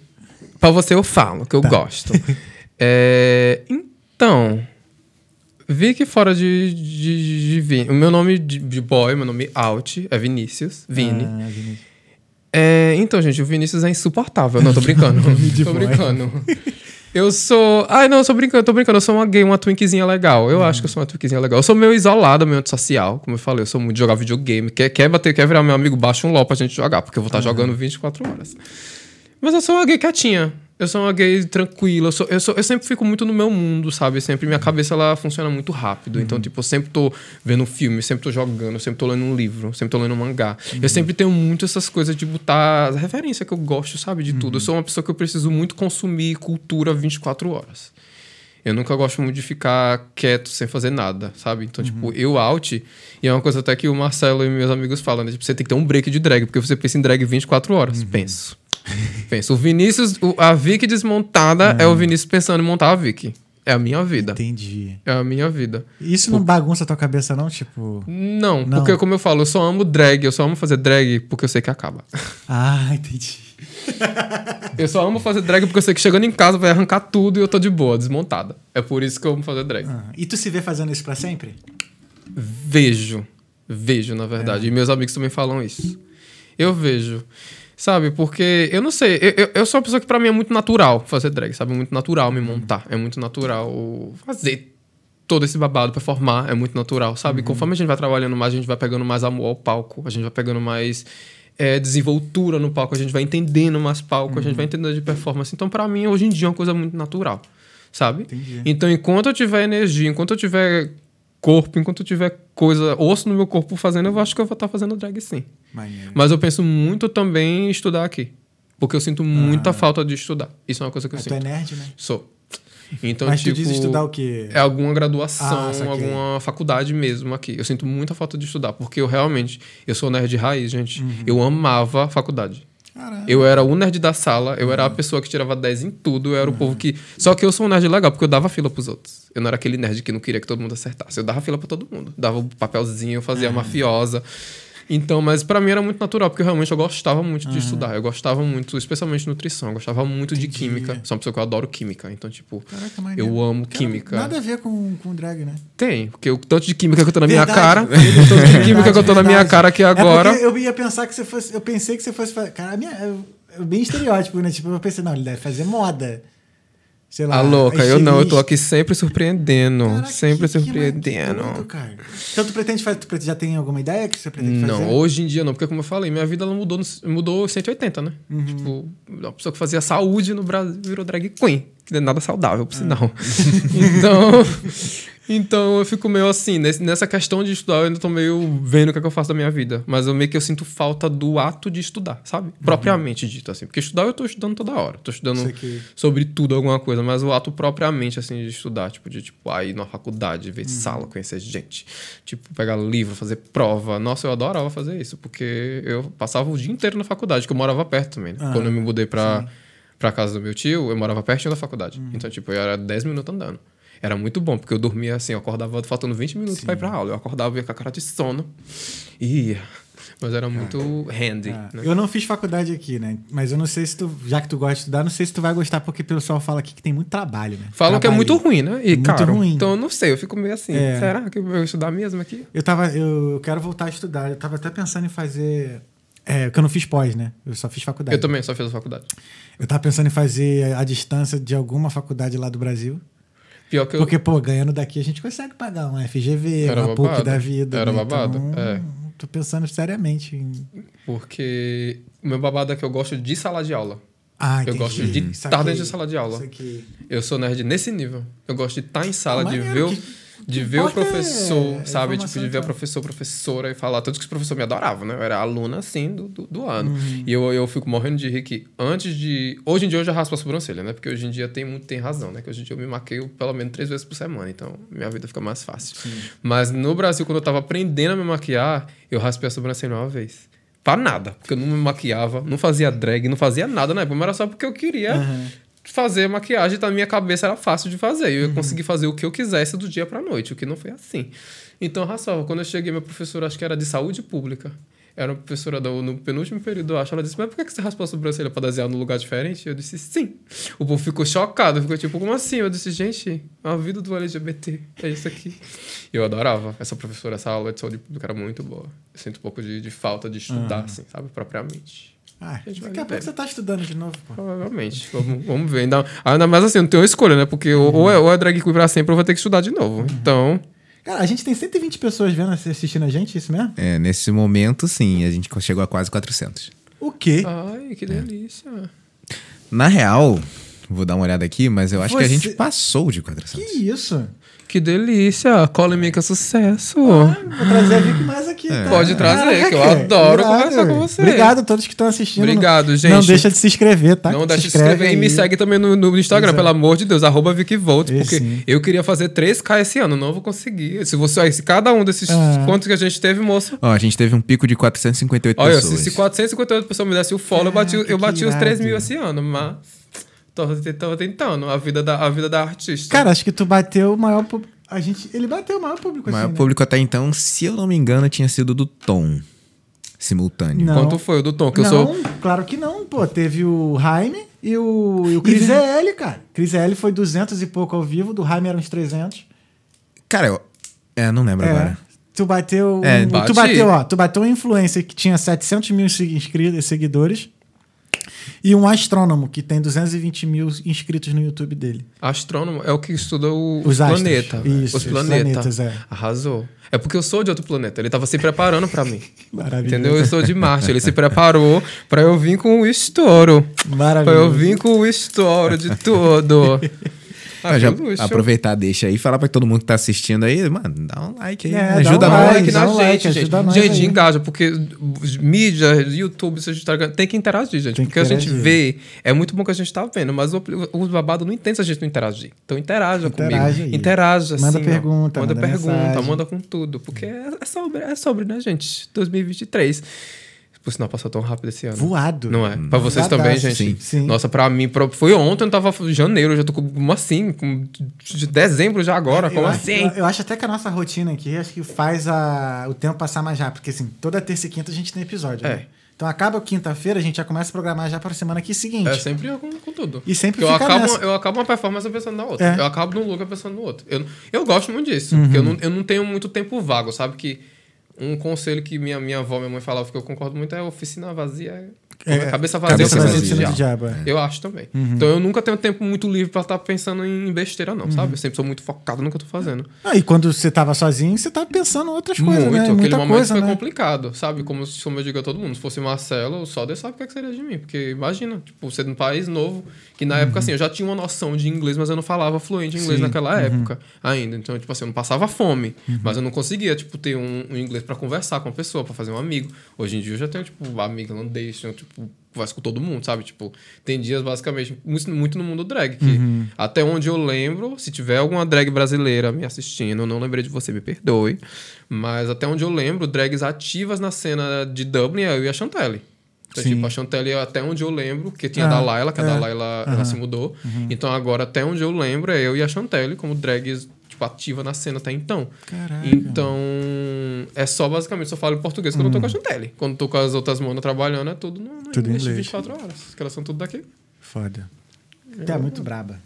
Pra você eu falo, que eu gosto. [laughs] É, então, Vicky fora de, de, de Vini. O meu nome de, de boy, meu nome out, é Vinícius. Vini. Ah, É, então, gente, o Vinícius é insuportável. Não, tô [laughs] brincando. Tô boy. brincando. Eu sou. Ai, não, eu sou brincando, tô brincando. Eu sou uma gay, uma twinkzinha legal. Eu acho que eu sou uma twinkzinha legal. Eu sou meio isolado, meio antissocial. Como eu falei, eu sou muito de jogar videogame. Quer, quer bater, quer virar meu amigo, baixa um LOL pra gente jogar, porque eu vou estar jogando 24 horas. Mas eu sou uma gay quietinha. Eu sou uma gay tranquila. Eu, sou, eu, sou, eu sempre fico muito no meu mundo, sabe? Sempre minha cabeça ela funciona muito rápido. Então, tipo, eu sempre tô vendo um filme, sempre tô jogando, sempre tô lendo um livro, sempre tô lendo um mangá. Eu sempre tenho muito essas coisas de botar a referência que eu gosto, sabe? De tudo. Eu sou uma pessoa que eu preciso muito consumir cultura 24 horas. Eu nunca gosto muito de ficar quieto sem fazer nada, sabe? Então, tipo, eu out, e é uma coisa até que o Marcelo e meus amigos falam, né? Tipo, você tem que ter um break de drag, porque você pensa em drag 24 horas. Penso. [laughs] Penso. O Vinícius, o- a Vicky desmontada é o Vinícius pensando em montar a Vicky. É a minha vida. Entendi. É a minha vida. Isso não bagunça a tua cabeça, não? Tipo. Não, Não. porque como eu falo, eu só amo drag, eu só amo fazer drag porque eu sei que acaba. Ah, [laughs] entendi. Eu só amo fazer drag porque eu sei que chegando em casa vai arrancar tudo e eu tô de boa, desmontada. É por isso que eu amo fazer drag. Ah, E tu se vê fazendo isso pra sempre? Vejo. Vejo, na verdade. E meus amigos também falam isso. Eu vejo. Sabe, porque eu não sei, eu, eu, eu sou uma pessoa que pra mim é muito natural fazer drag, sabe? É muito natural me montar, é muito natural fazer todo esse babado, performar, é muito natural, sabe? Conforme a gente vai trabalhando mais, a gente vai pegando mais amor ao palco, a gente vai pegando mais é, desenvoltura no palco, a gente vai entendendo mais palco, a gente vai entendendo de performance. Então, pra mim, hoje em dia é uma coisa muito natural, sabe? Entendi. Então, enquanto eu tiver energia, enquanto eu tiver corpo, enquanto eu tiver coisa, osso no meu corpo fazendo, eu acho que eu vou estar fazendo drag sim. Mas eu penso muito também em estudar aqui. Porque eu sinto muita falta de estudar. Isso é uma coisa que eu Ah, tu é sinto. nerd, né? Sou. Então, Mas tipo, tu diz estudar o quê? é alguma graduação, Ah, alguma faculdade mesmo aqui. Eu sinto muita falta de estudar, porque eu realmente, eu sou nerd de raiz, gente. Uhum. Eu amava faculdade. Caralho. Eu era o nerd da sala, eu era a pessoa que tirava 10 em tudo, eu era o povo que. Só que eu sou um nerd legal, porque eu dava fila pros outros. Eu não era aquele nerd que não queria que todo mundo acertasse. Eu dava fila pra todo mundo. Dava o papelzinho, eu fazia a mafiosa. Então, mas pra mim era muito natural, porque realmente eu gostava muito de estudar. Eu gostava muito, especialmente nutrição, eu gostava muito de Entendi. química. Sou uma pessoa que eu adoro química. Então, tipo, Caraca, eu amo Cara, química. Nada a ver com, com drag, né? Tem, porque o tanto de química que eu tô na minha Verdade. cara, o tanto de [laughs] química que eu tô na minha cara aqui É agora. porque eu ia pensar que você fosse. Eu pensei que você fosse fazer. Cara, minha, eu, eu bem estereótipo, né? Tipo, eu pensei, não, ele deve fazer moda. Sei lá. Ah, louca, eu não, eu tô aqui sempre surpreendendo. Caraca, sempre que- que surpreendendo. cara. Então tu pretende fazer. Tu já tem alguma ideia que você pretende Não, fazer? hoje em dia não, porque como eu falei, minha vida ela mudou, mudou 180, né? Uhum. Tipo, uma pessoa que fazia saúde no Brasil virou drag queen, que não nada saudável, Ah. por sinal. [laughs] então, então eu fico meio assim, nessa questão de estudar, eu ainda tô meio vendo o que, é que eu faço da minha vida. Mas eu meio que eu sinto falta do ato de estudar, sabe? Uhum. Propriamente dito, assim. Porque estudar eu tô estudando toda hora. Tô estudando aqui. sobre tudo, alguma coisa, mas o ato propriamente, assim, de estudar, tipo, de tipo, aí na faculdade, ver Uhum. sala, conhecer gente, tipo, pegar livro, fazer prova. Nossa, eu adorava fazer isso, porque eu passava o dia inteiro na faculdade, que eu morava perto também, né? Ah, Quando eu me mudei pra, pra casa do meu tio, eu morava pertinho da faculdade. Uhum. Então, tipo, eu era 10 minutos andando. Era muito bom, porque eu dormia assim, eu acordava faltando 20 minutos pra ir pra aula. Eu acordava ia com a cara de sono e ia. Mas era muito handy, Ah, né? Eu não fiz faculdade aqui, né? Mas eu não sei se tu, já que tu gosta de estudar, não sei se tu vai gostar, porque o pessoal fala aqui que tem muito trabalho, né? Falam que é muito ruim, né? E Muito caro. ruim. Então eu não sei, eu fico meio assim. É. Será que eu vou estudar mesmo aqui? Eu tava. Eu quero voltar a estudar. Eu tava até pensando em fazer. É, porque eu não fiz pós, né? Eu só fiz faculdade. Eu também só fiz a faculdade. Eu tava pensando em fazer a distância de alguma faculdade lá do Brasil. Pior que eu. Porque, pô, ganhando daqui a gente consegue pagar uma FGV, Era uma PUC babado. da vida. Era né? babado, Então, é. Tô pensando seriamente em. Porque o meu babado é que eu gosto de sala de aula. Ah, Eu gosto de estar dentro de sala de aula. Eu sou nerd nesse nível. Eu gosto de estar em sala, de ver, que- de ver o é professor, sabe? Tipo, de ver o professor, professora e falar. Tanto que os professores me adoravam, né? Eu era aluna, assim, do, do, do ano. Uhum. E eu, eu fico morrendo de rir que antes de... Hoje em dia eu já raspo a sobrancelha, né? Porque hoje em dia tem muito tem razão, né? Que hoje em dia eu me maqueio pelo menos três vezes por semana. Então, minha vida fica mais fácil. Mas no Brasil, quando eu tava aprendendo a me maquiar, eu raspei a sobrancelha uma vez. Pra nada. Porque eu não me maquiava, não fazia drag, não fazia nada, né? Mas era só porque eu queria fazer maquiagem, tá? Na minha cabeça era fácil de fazer. Eu ia conseguir fazer o que eu quisesse do dia pra noite, o que não foi assim. Então, raçava, quando eu cheguei, minha professora, acho que era de saúde pública. Era uma professora do, no penúltimo período, eu acho. Ela disse, mas por que você raspou a sobrancelha pra desenhar num lugar diferente? Eu disse, sim. O povo ficou chocado, ficou tipo, como assim? Eu disse, gente, a vida do LGBT é isso aqui. E eu adorava essa professora, essa aula de saúde pública era muito boa. Eu sinto um pouco de, de falta de estudar, assim, sabe? Propriamente. Ah, daqui a pouco você tá estudando de novo, pô. Provavelmente. Vamos, vamos ver. Ainda, ainda mais assim, não tenho escolha, né? Porque ou- ou, é, ou é drag queen pra sempre ou vou ter que estudar de novo. Então, Cara, a gente tem 120 pessoas vendo, assistindo a gente, isso mesmo? É, nesse momento, sim, a gente chegou a quase 400. O quê? ai, que delícia. Na real, vou dar uma olhada aqui, mas eu acho que a Você- gente passou de 400. Que isso? Que delícia. Cola em mim que é sucesso. Vou trazer a Vicky mais aqui. tá? Pode trazer, que eu adoro irado. conversar com você. Obrigado a todos que estão assistindo. Obrigado, gente. Não deixa de se inscrever, tá? Não deixe de se inscrever e me aí. segue também no, no Instagram, Exato. pelo amor de Deus, arroba VickyVolt, Esse porque sim. eu queria fazer 3K esse ano, não vou conseguir. Se você, se cada um desses Ah. quantos que a gente teve, moço. Ó, a gente teve um pico de 458 Olha, se, pessoas. se 458 pessoas me dessem o follow, eu bati, eu bati os 3 irado. mil esse ano, mas. Tô, tô tentando a vida da, a vida da artista. Cara, acho que tu bateu o maior público. A gente, ele bateu o maior público O maior assim, né? público até então, se eu não me engano, tinha sido do Tom. Simultâneo. Não. Quanto foi o do Tom? Que não, eu sou. claro que não, pô. Teve o Jaime e o, e o Cris EL, cara. Cris EL foi 200 e pouco ao vivo, do Jaime eram uns 300. Cara, eu. É, não lembro É. agora. Tu bateu. É, um- tu bateu, ó. Tu bateu um influencer que tinha 700 mil segui- inscri- seguidores. E um astrônomo que tem 220 mil inscritos no YouTube dele. Astrônomo é o que estuda o, Os planetas. Isso, os os planetas. planetas, é. Arrasou. É porque eu sou de outro planeta. Ele tava se preparando pra mim. [laughs] Maravilhoso. Entendeu? Eu sou de Marte. Ele se preparou pra eu vir com o estouro. Pra Maravilhoso. eu vir com o estouro de tudo. [laughs] Ah, já aproveitar, deixa aí, falar pra todo mundo que tá assistindo aí, mano, dá um like aí, É, né? ajuda um Dá um nós. like na um like, gente, gente. ajuda nós Gente, aí. engaja, porque os mídia, YouTube, Instagram, tem que interagir, gente. Que porque a gente interagir. vê, é muito bom que a gente tá vendo, mas o, o babado não entende se a gente não interagir. Então interaja Interage comigo. aí. Interaja, Manda assim, ó. pergunta, Manda manda pergunta, manda com tudo. Porque é, é sobre, é sobre, né, gente? 2023. Por sinal, passou tão rápido esse ano. Voado. Não é? Pra vocês Voadaço, também, gente. sim. Sim. Nossa, pra mim, pra- foi ontem, eu tava em janeiro, eu já tô com, como assim? Com, de dezembro já agora, como acho- assim? Eu, eu acho até que a nossa rotina aqui acho que faz a, o tempo passar mais rápido. Porque assim, toda terça e quinta a gente tem episódio. É. Né? Então acaba quinta-feira, a gente já começa a programar já para a semana aqui seguinte. É sempre eu com, com tudo. E sempre eu acabo, nessa. eu acabo uma performance pensando na outra. É. Uhum. Eu acabo num lugar pensando no outro. Eu, eu gosto muito disso. Porque eu não, eu não tenho muito tempo vago, sabe? Que um conselho que minha, minha avó, minha mãe falava que eu concordo muito é oficina vazia. É, cabeça vazia cabeça é vazia oficina do diabo, é. Eu acho também. Uhum. Então eu nunca tenho tempo muito livre pra estar pensando em besteira, não, Uhum. sabe? Eu sempre sou muito focado no que eu tô fazendo. Ah, e quando você tava sozinho, você tava pensando em outras coisas, muito. né? Aquele Muita momento coisa, foi né? complicado, sabe? Como, como eu digo a todo mundo, se fosse Marcelo, só Deus sabe o que, é que seria de mim. Porque imagina, tipo, ser de um país novo, que na época, assim, eu já tinha uma noção de inglês, mas eu não falava fluente inglês Sim, naquela época ainda. Então, tipo assim, eu não passava fome, mas eu não conseguia, tipo, ter um, um inglês pra conversar com a pessoa, pra fazer um amigo. Hoje em dia eu já tenho, tipo, amigo irlandês, tenho, tipo, converso com todo mundo, sabe? Tipo, tem dias, basicamente, muito, muito no mundo drag, que até onde eu lembro, se tiver alguma drag brasileira me assistindo, eu não lembrei de você, me perdoe, mas até onde eu lembro, drags ativas na cena de Dublin é eu e a Chantelle. Então, Sim. tipo, a Chantelle, até onde eu lembro, porque tinha Ah, a da Laila, que a é. da Laila ela se mudou. Então agora, até onde eu lembro, é eu e a Chantelle como drags tipo, ativa na cena até então. Caraca. Então, é só basicamente, só falo em português quando eu tô com a Chantelle. Quando tô com as outras monas trabalhando, é tudo no, no Tudo inglês de inglês. 24 horas. Que elas são tudo daqui. Foda. Tá muito braba.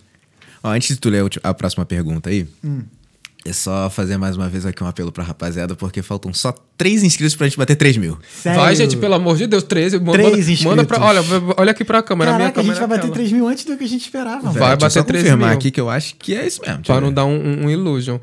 Ó, antes de tu ler a próxima pergunta aí, Hum. É só fazer mais uma vez aqui um apelo pra rapaziada, porque faltam só três inscritos pra gente bater 3 mil. Sério? Vai, gente, pelo amor de Deus, 13. Manda, Três inscritos. manda pra. Olha, olha aqui pra câmera. a minha Caraca, a gente câmera vai é bater aquela. 3 mil antes do que a gente esperava. Vai bater 13 confirmar mil. aqui que eu acho que é isso mesmo. Pra não dar um, um, um illusion.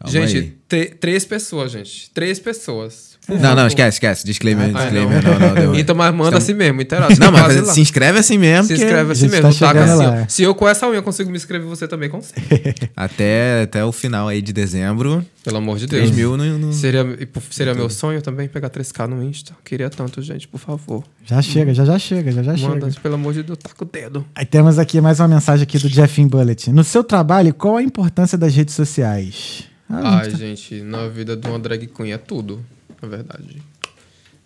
Calma gente, três pessoas, gente. Três pessoas. Não, não, esquece, esquece. Disclaimer, Ah, disclaimer. não. Não, não, deu. Então, mas manda Estamos- assim mesmo, interage. Não, mas se inscreve assim mesmo. Se porque inscreve assim gente mesmo, tá taca chegando assim, lá. Se eu com essa unha consigo me inscrever, você também consegue. [laughs] Até, até o final aí de dezembro, Pelo amor de 3 Deus. mil no, no- Seria, e por- seria meu sonho também pegar 3K no Insta. Queria tanto, gente, por favor. Já chega, já já chega, já já Manda, chega. pelo amor de Deus, taca o dedo. Aí temos aqui mais uma mensagem aqui do Jeffin Bullet. No seu trabalho, qual a importância das redes sociais? Ah, Ai, gente, na vida de uma drag queen é tudo, na verdade.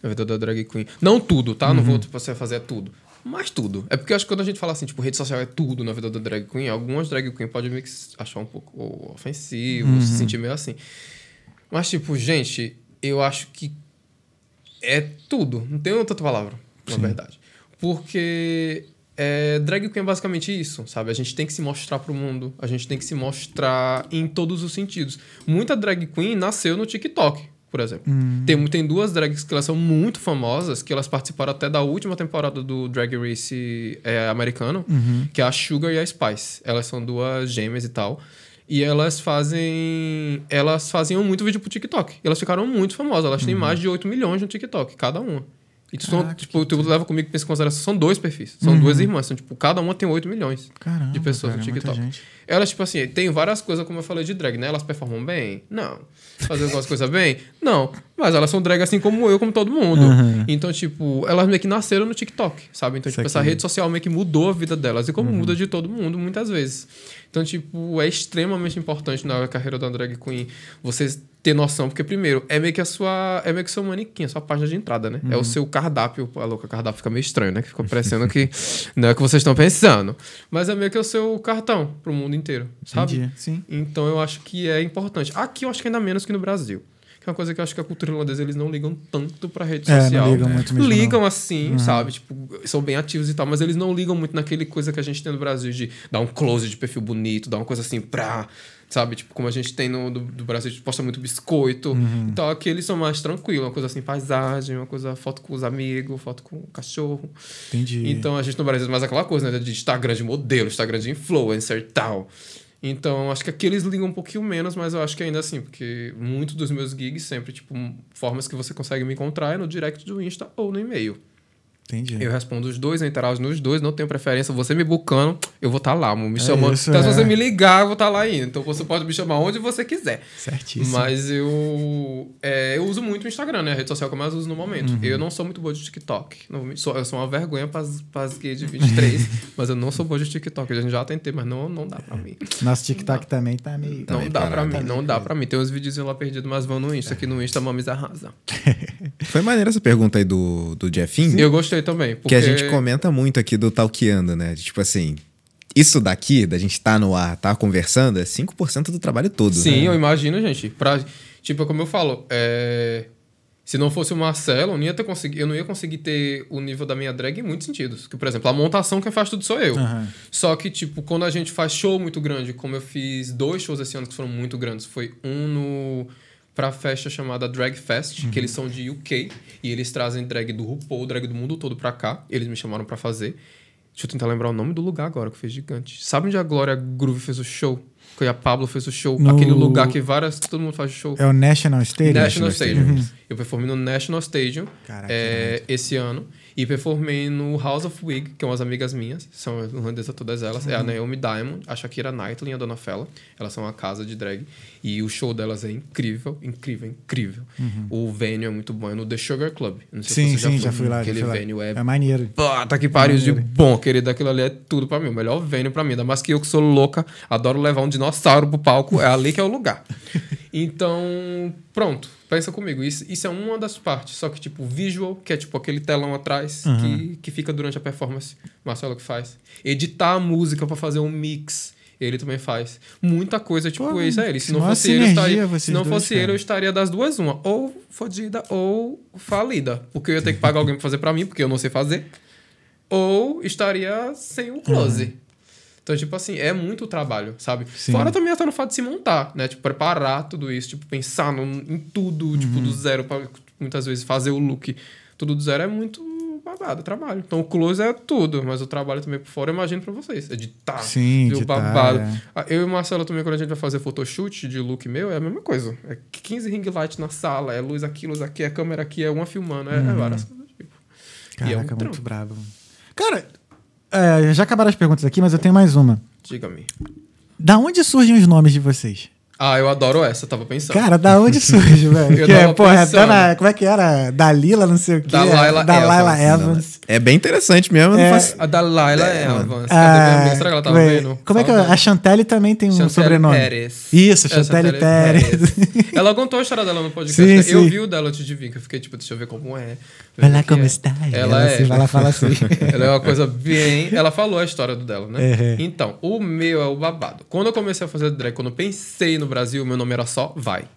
Na vida da drag queen. Não tudo, tá? Não vou tipo, você fazer tudo. Mas tudo. É porque eu acho que quando a gente fala assim, tipo, rede social é tudo na vida da drag queen, algumas drag queen podem meio que achar um pouco ofensivo, se sentir meio assim. Mas, tipo, gente, eu acho que é tudo. Não tem outra palavra, na verdade. Porque é, drag queen é basicamente isso, sabe? A gente tem que se mostrar pro mundo. A gente tem que se mostrar em todos os sentidos. Muita drag queen nasceu no TikTok, por exemplo. Tem, tem duas drags que elas são muito famosas, que elas participaram até da última temporada do Drag Race é, americano, que é a Sugar e a Spice. Elas são duas gêmeas e tal. E elas fazem. Elas faziam muito vídeo pro TikTok. E elas ficaram muito famosas. Elas têm mais de 8 milhões no TikTok, cada uma. E tu, Caraca, tipo, tu leva comigo pensa em consideração. São dois perfis. São duas irmãs. São, tipo, cada uma tem 8 milhões Caramba, de pessoas cara, no é TikTok. gente. Elas, tipo assim, tem várias coisas, como eu falei, de drag, né? Elas performam bem? Não. Fazem algumas coisas bem? Não. Mas elas são drag assim como eu, como todo mundo. Uhum. Então, tipo, elas meio que nasceram no TikTok, sabe? Então, tipo, essa Saquei. rede social meio que mudou a vida delas. E como Uhum. muda de todo mundo, muitas vezes. Então, tipo, é extremamente importante na carreira da drag queen você ter noção, porque primeiro, é meio que a sua. É meio que o seu manequim, a sua página de entrada, né? Uhum. É o seu cardápio. A louca, cardápio fica meio estranho, né? Que fica parecendo que [laughs] não é o que vocês estão pensando. Mas é meio que o seu cartão pro mundo inteiro, sabe? Entendi, sim. Então eu acho que é importante. Aqui eu acho que ainda menos que no Brasil. Que é uma coisa que eu acho que a cultura irlandesa eles não ligam tanto pra rede É, não social. ligam muito mesmo, Ligam não. assim, sabe? Tipo, são bem ativos e tal, mas eles não ligam muito naquele coisa que a gente tem no Brasil de dar um close de perfil bonito, dar uma coisa assim pra. Sabe? Tipo, como a gente tem no do, do Brasil, a gente posta muito biscoito. Uhum. Então aqui eles são mais tranquilos, uma coisa assim, paisagem, uma coisa, foto com os amigos, foto com o cachorro. Entendi. Então a gente no Brasil é mais aquela coisa, né? De Instagram de modelo, Instagram de influencer e tal. Então acho que aqui eles ligam um pouquinho menos, mas eu acho que ainda assim, porque muitos dos meus gigs sempre, tipo, formas que você consegue me encontrar é no direct do Insta ou no e-mail. Entendi. Eu respondo os dois, eu interajo nos dois, não tenho preferência. Você me bucando, eu vou estar lá, amor, me chamando. isso, então, é. se você me ligar, eu vou estar lá ainda. Então, você pode me chamar onde você quiser. Certíssimo. Mas eu, é, eu uso muito o Instagram, né? A rede social que eu mais uso no momento. Uhum. Eu não sou muito boa de TikTok. Não, sou, eu sou uma vergonha para as gays de 23, [laughs] mas eu não sou boa de TikTok. A gente já tentei, mas não, não dá pra mim. Nosso TikTok também tá meio. Não meio dá pra parado, mim, não dá pra mim. Tem uns vídeos lá perdidos, mas vão no Insta. Aqui no Insta, Mames arrasa. [laughs] Foi maneira essa pergunta aí do, do Jeffinho. Eu gostei também. Porque Que a gente comenta muito aqui do Talkeando, né? De, Tipo assim, isso daqui, da gente tá no ar, tá conversando, é 5% do trabalho todo. Sim, né? eu imagino, gente. Pra, tipo, como eu falo, é, se não fosse o Marcelo, eu não, ia ter consegui, eu não ia conseguir ter o nível da minha drag em muitos sentidos. Que, por exemplo, a montação quem faz tudo sou eu. Aham. Só que, tipo, quando a gente faz show muito grande, como eu fiz dois shows esse ano que foram muito grandes, foi um no pra festa chamada Drag Fest, que eles são de UK, e eles trazem drag do RuPaul, drag do mundo todo pra cá. Eles me chamaram pra fazer. Deixa eu tentar lembrar o nome do lugar agora, que fez gigante. Sabe onde a Glória Groove fez o show? Que a Pablo fez o show? No- Aquele lugar que várias... todo mundo faz show. É o National Stadium? National Stadium. Uhum. Eu performei no National Stadium Caraca, é, esse ano. E performei no House of Wig, que são as amigas minhas. São irlandesas todas elas. É a Naomi Diamond, a Shakira Knightley e a Dona Fella. Elas são uma casa de drag. E o show delas é incrível, incrível, incrível. O venue é muito bom. É no The Sugar Club. Não sei Sim, se você sim, foi. já fui lá. já Aquele lá. venue é É maneiro. Puta que pariu de bom, querido. Aquilo ali é tudo pra mim. O melhor venue pra mim. Ainda mais que eu que sou louca, adoro levar um dinossauro pro palco. É ali que é o lugar. [laughs] Então, pronto. Pensa comigo. Isso, isso é uma das partes. Só que, tipo, visual, que é tipo aquele telão atrás que, que fica durante a performance. Marcelo que faz. Editar a música pra fazer um mix. Ele também faz. Muita coisa, tipo, Pô, isso é ele. Se não fosse ele, eu estaria. Se não dois, fosse ele, cara. eu estaria das duas, uma. Ou fodida ou falida. Porque eu ia ter que pagar alguém pra fazer pra mim, porque eu não sei fazer. Ou estaria sem o close. Então, tipo assim, é muito trabalho, sabe? Sim. Fora também até no fato de se montar, né? Tipo, preparar tudo isso, tipo, pensar no- em tudo, tipo, do zero, pra muitas vezes fazer o look tudo do zero é muito babado, trabalho. Então, o close é tudo, mas o trabalho também por fora, eu imagino pra vocês. Editar, Sim, editar, babado. é. Ah, Eu e o Marcelo também, quando a gente vai fazer photoshoot de look meu, é a mesma coisa. É 15 ring light na sala, é luz aqui, luz aqui, é câmera aqui, é uma filmando, é, é várias coisas. Tipo. E é um Caraca, muito brabo. Cara, é, já acabaram as perguntas aqui, mas eu tenho mais uma. Diga-me. Da onde surgem os nomes de vocês? Ah, eu adoro essa, eu tava pensando. Cara, da onde surge, [laughs] velho? Eu Que é, tava porra, pensando. Dona, como é que era? Dalila, não sei o quê. Dalaila Dalaila Evans. Evans. É bem interessante mesmo. É. Não faço... A da Laila é, É, Evans. Cadê Ah? Será que ela tava vendo? Como é que é? A Chantelle também tem um Chantelle sobrenome. Pérez. Isso, É, Chantelle Pérez. [laughs] Ela contou a história dela no podcast. Sim, né? sim. Eu vi o dela antes de vir, que eu fiquei tipo, deixa eu ver como é. Vai lá como é. está. Ela é. assim, ela fala assim. [laughs] Ela é uma coisa bem. Ela falou a história do dela, né? Uhum. Então, o meu é o babado. Quando eu comecei a fazer drag, quando eu pensei no Brasil, meu nome era só Vai.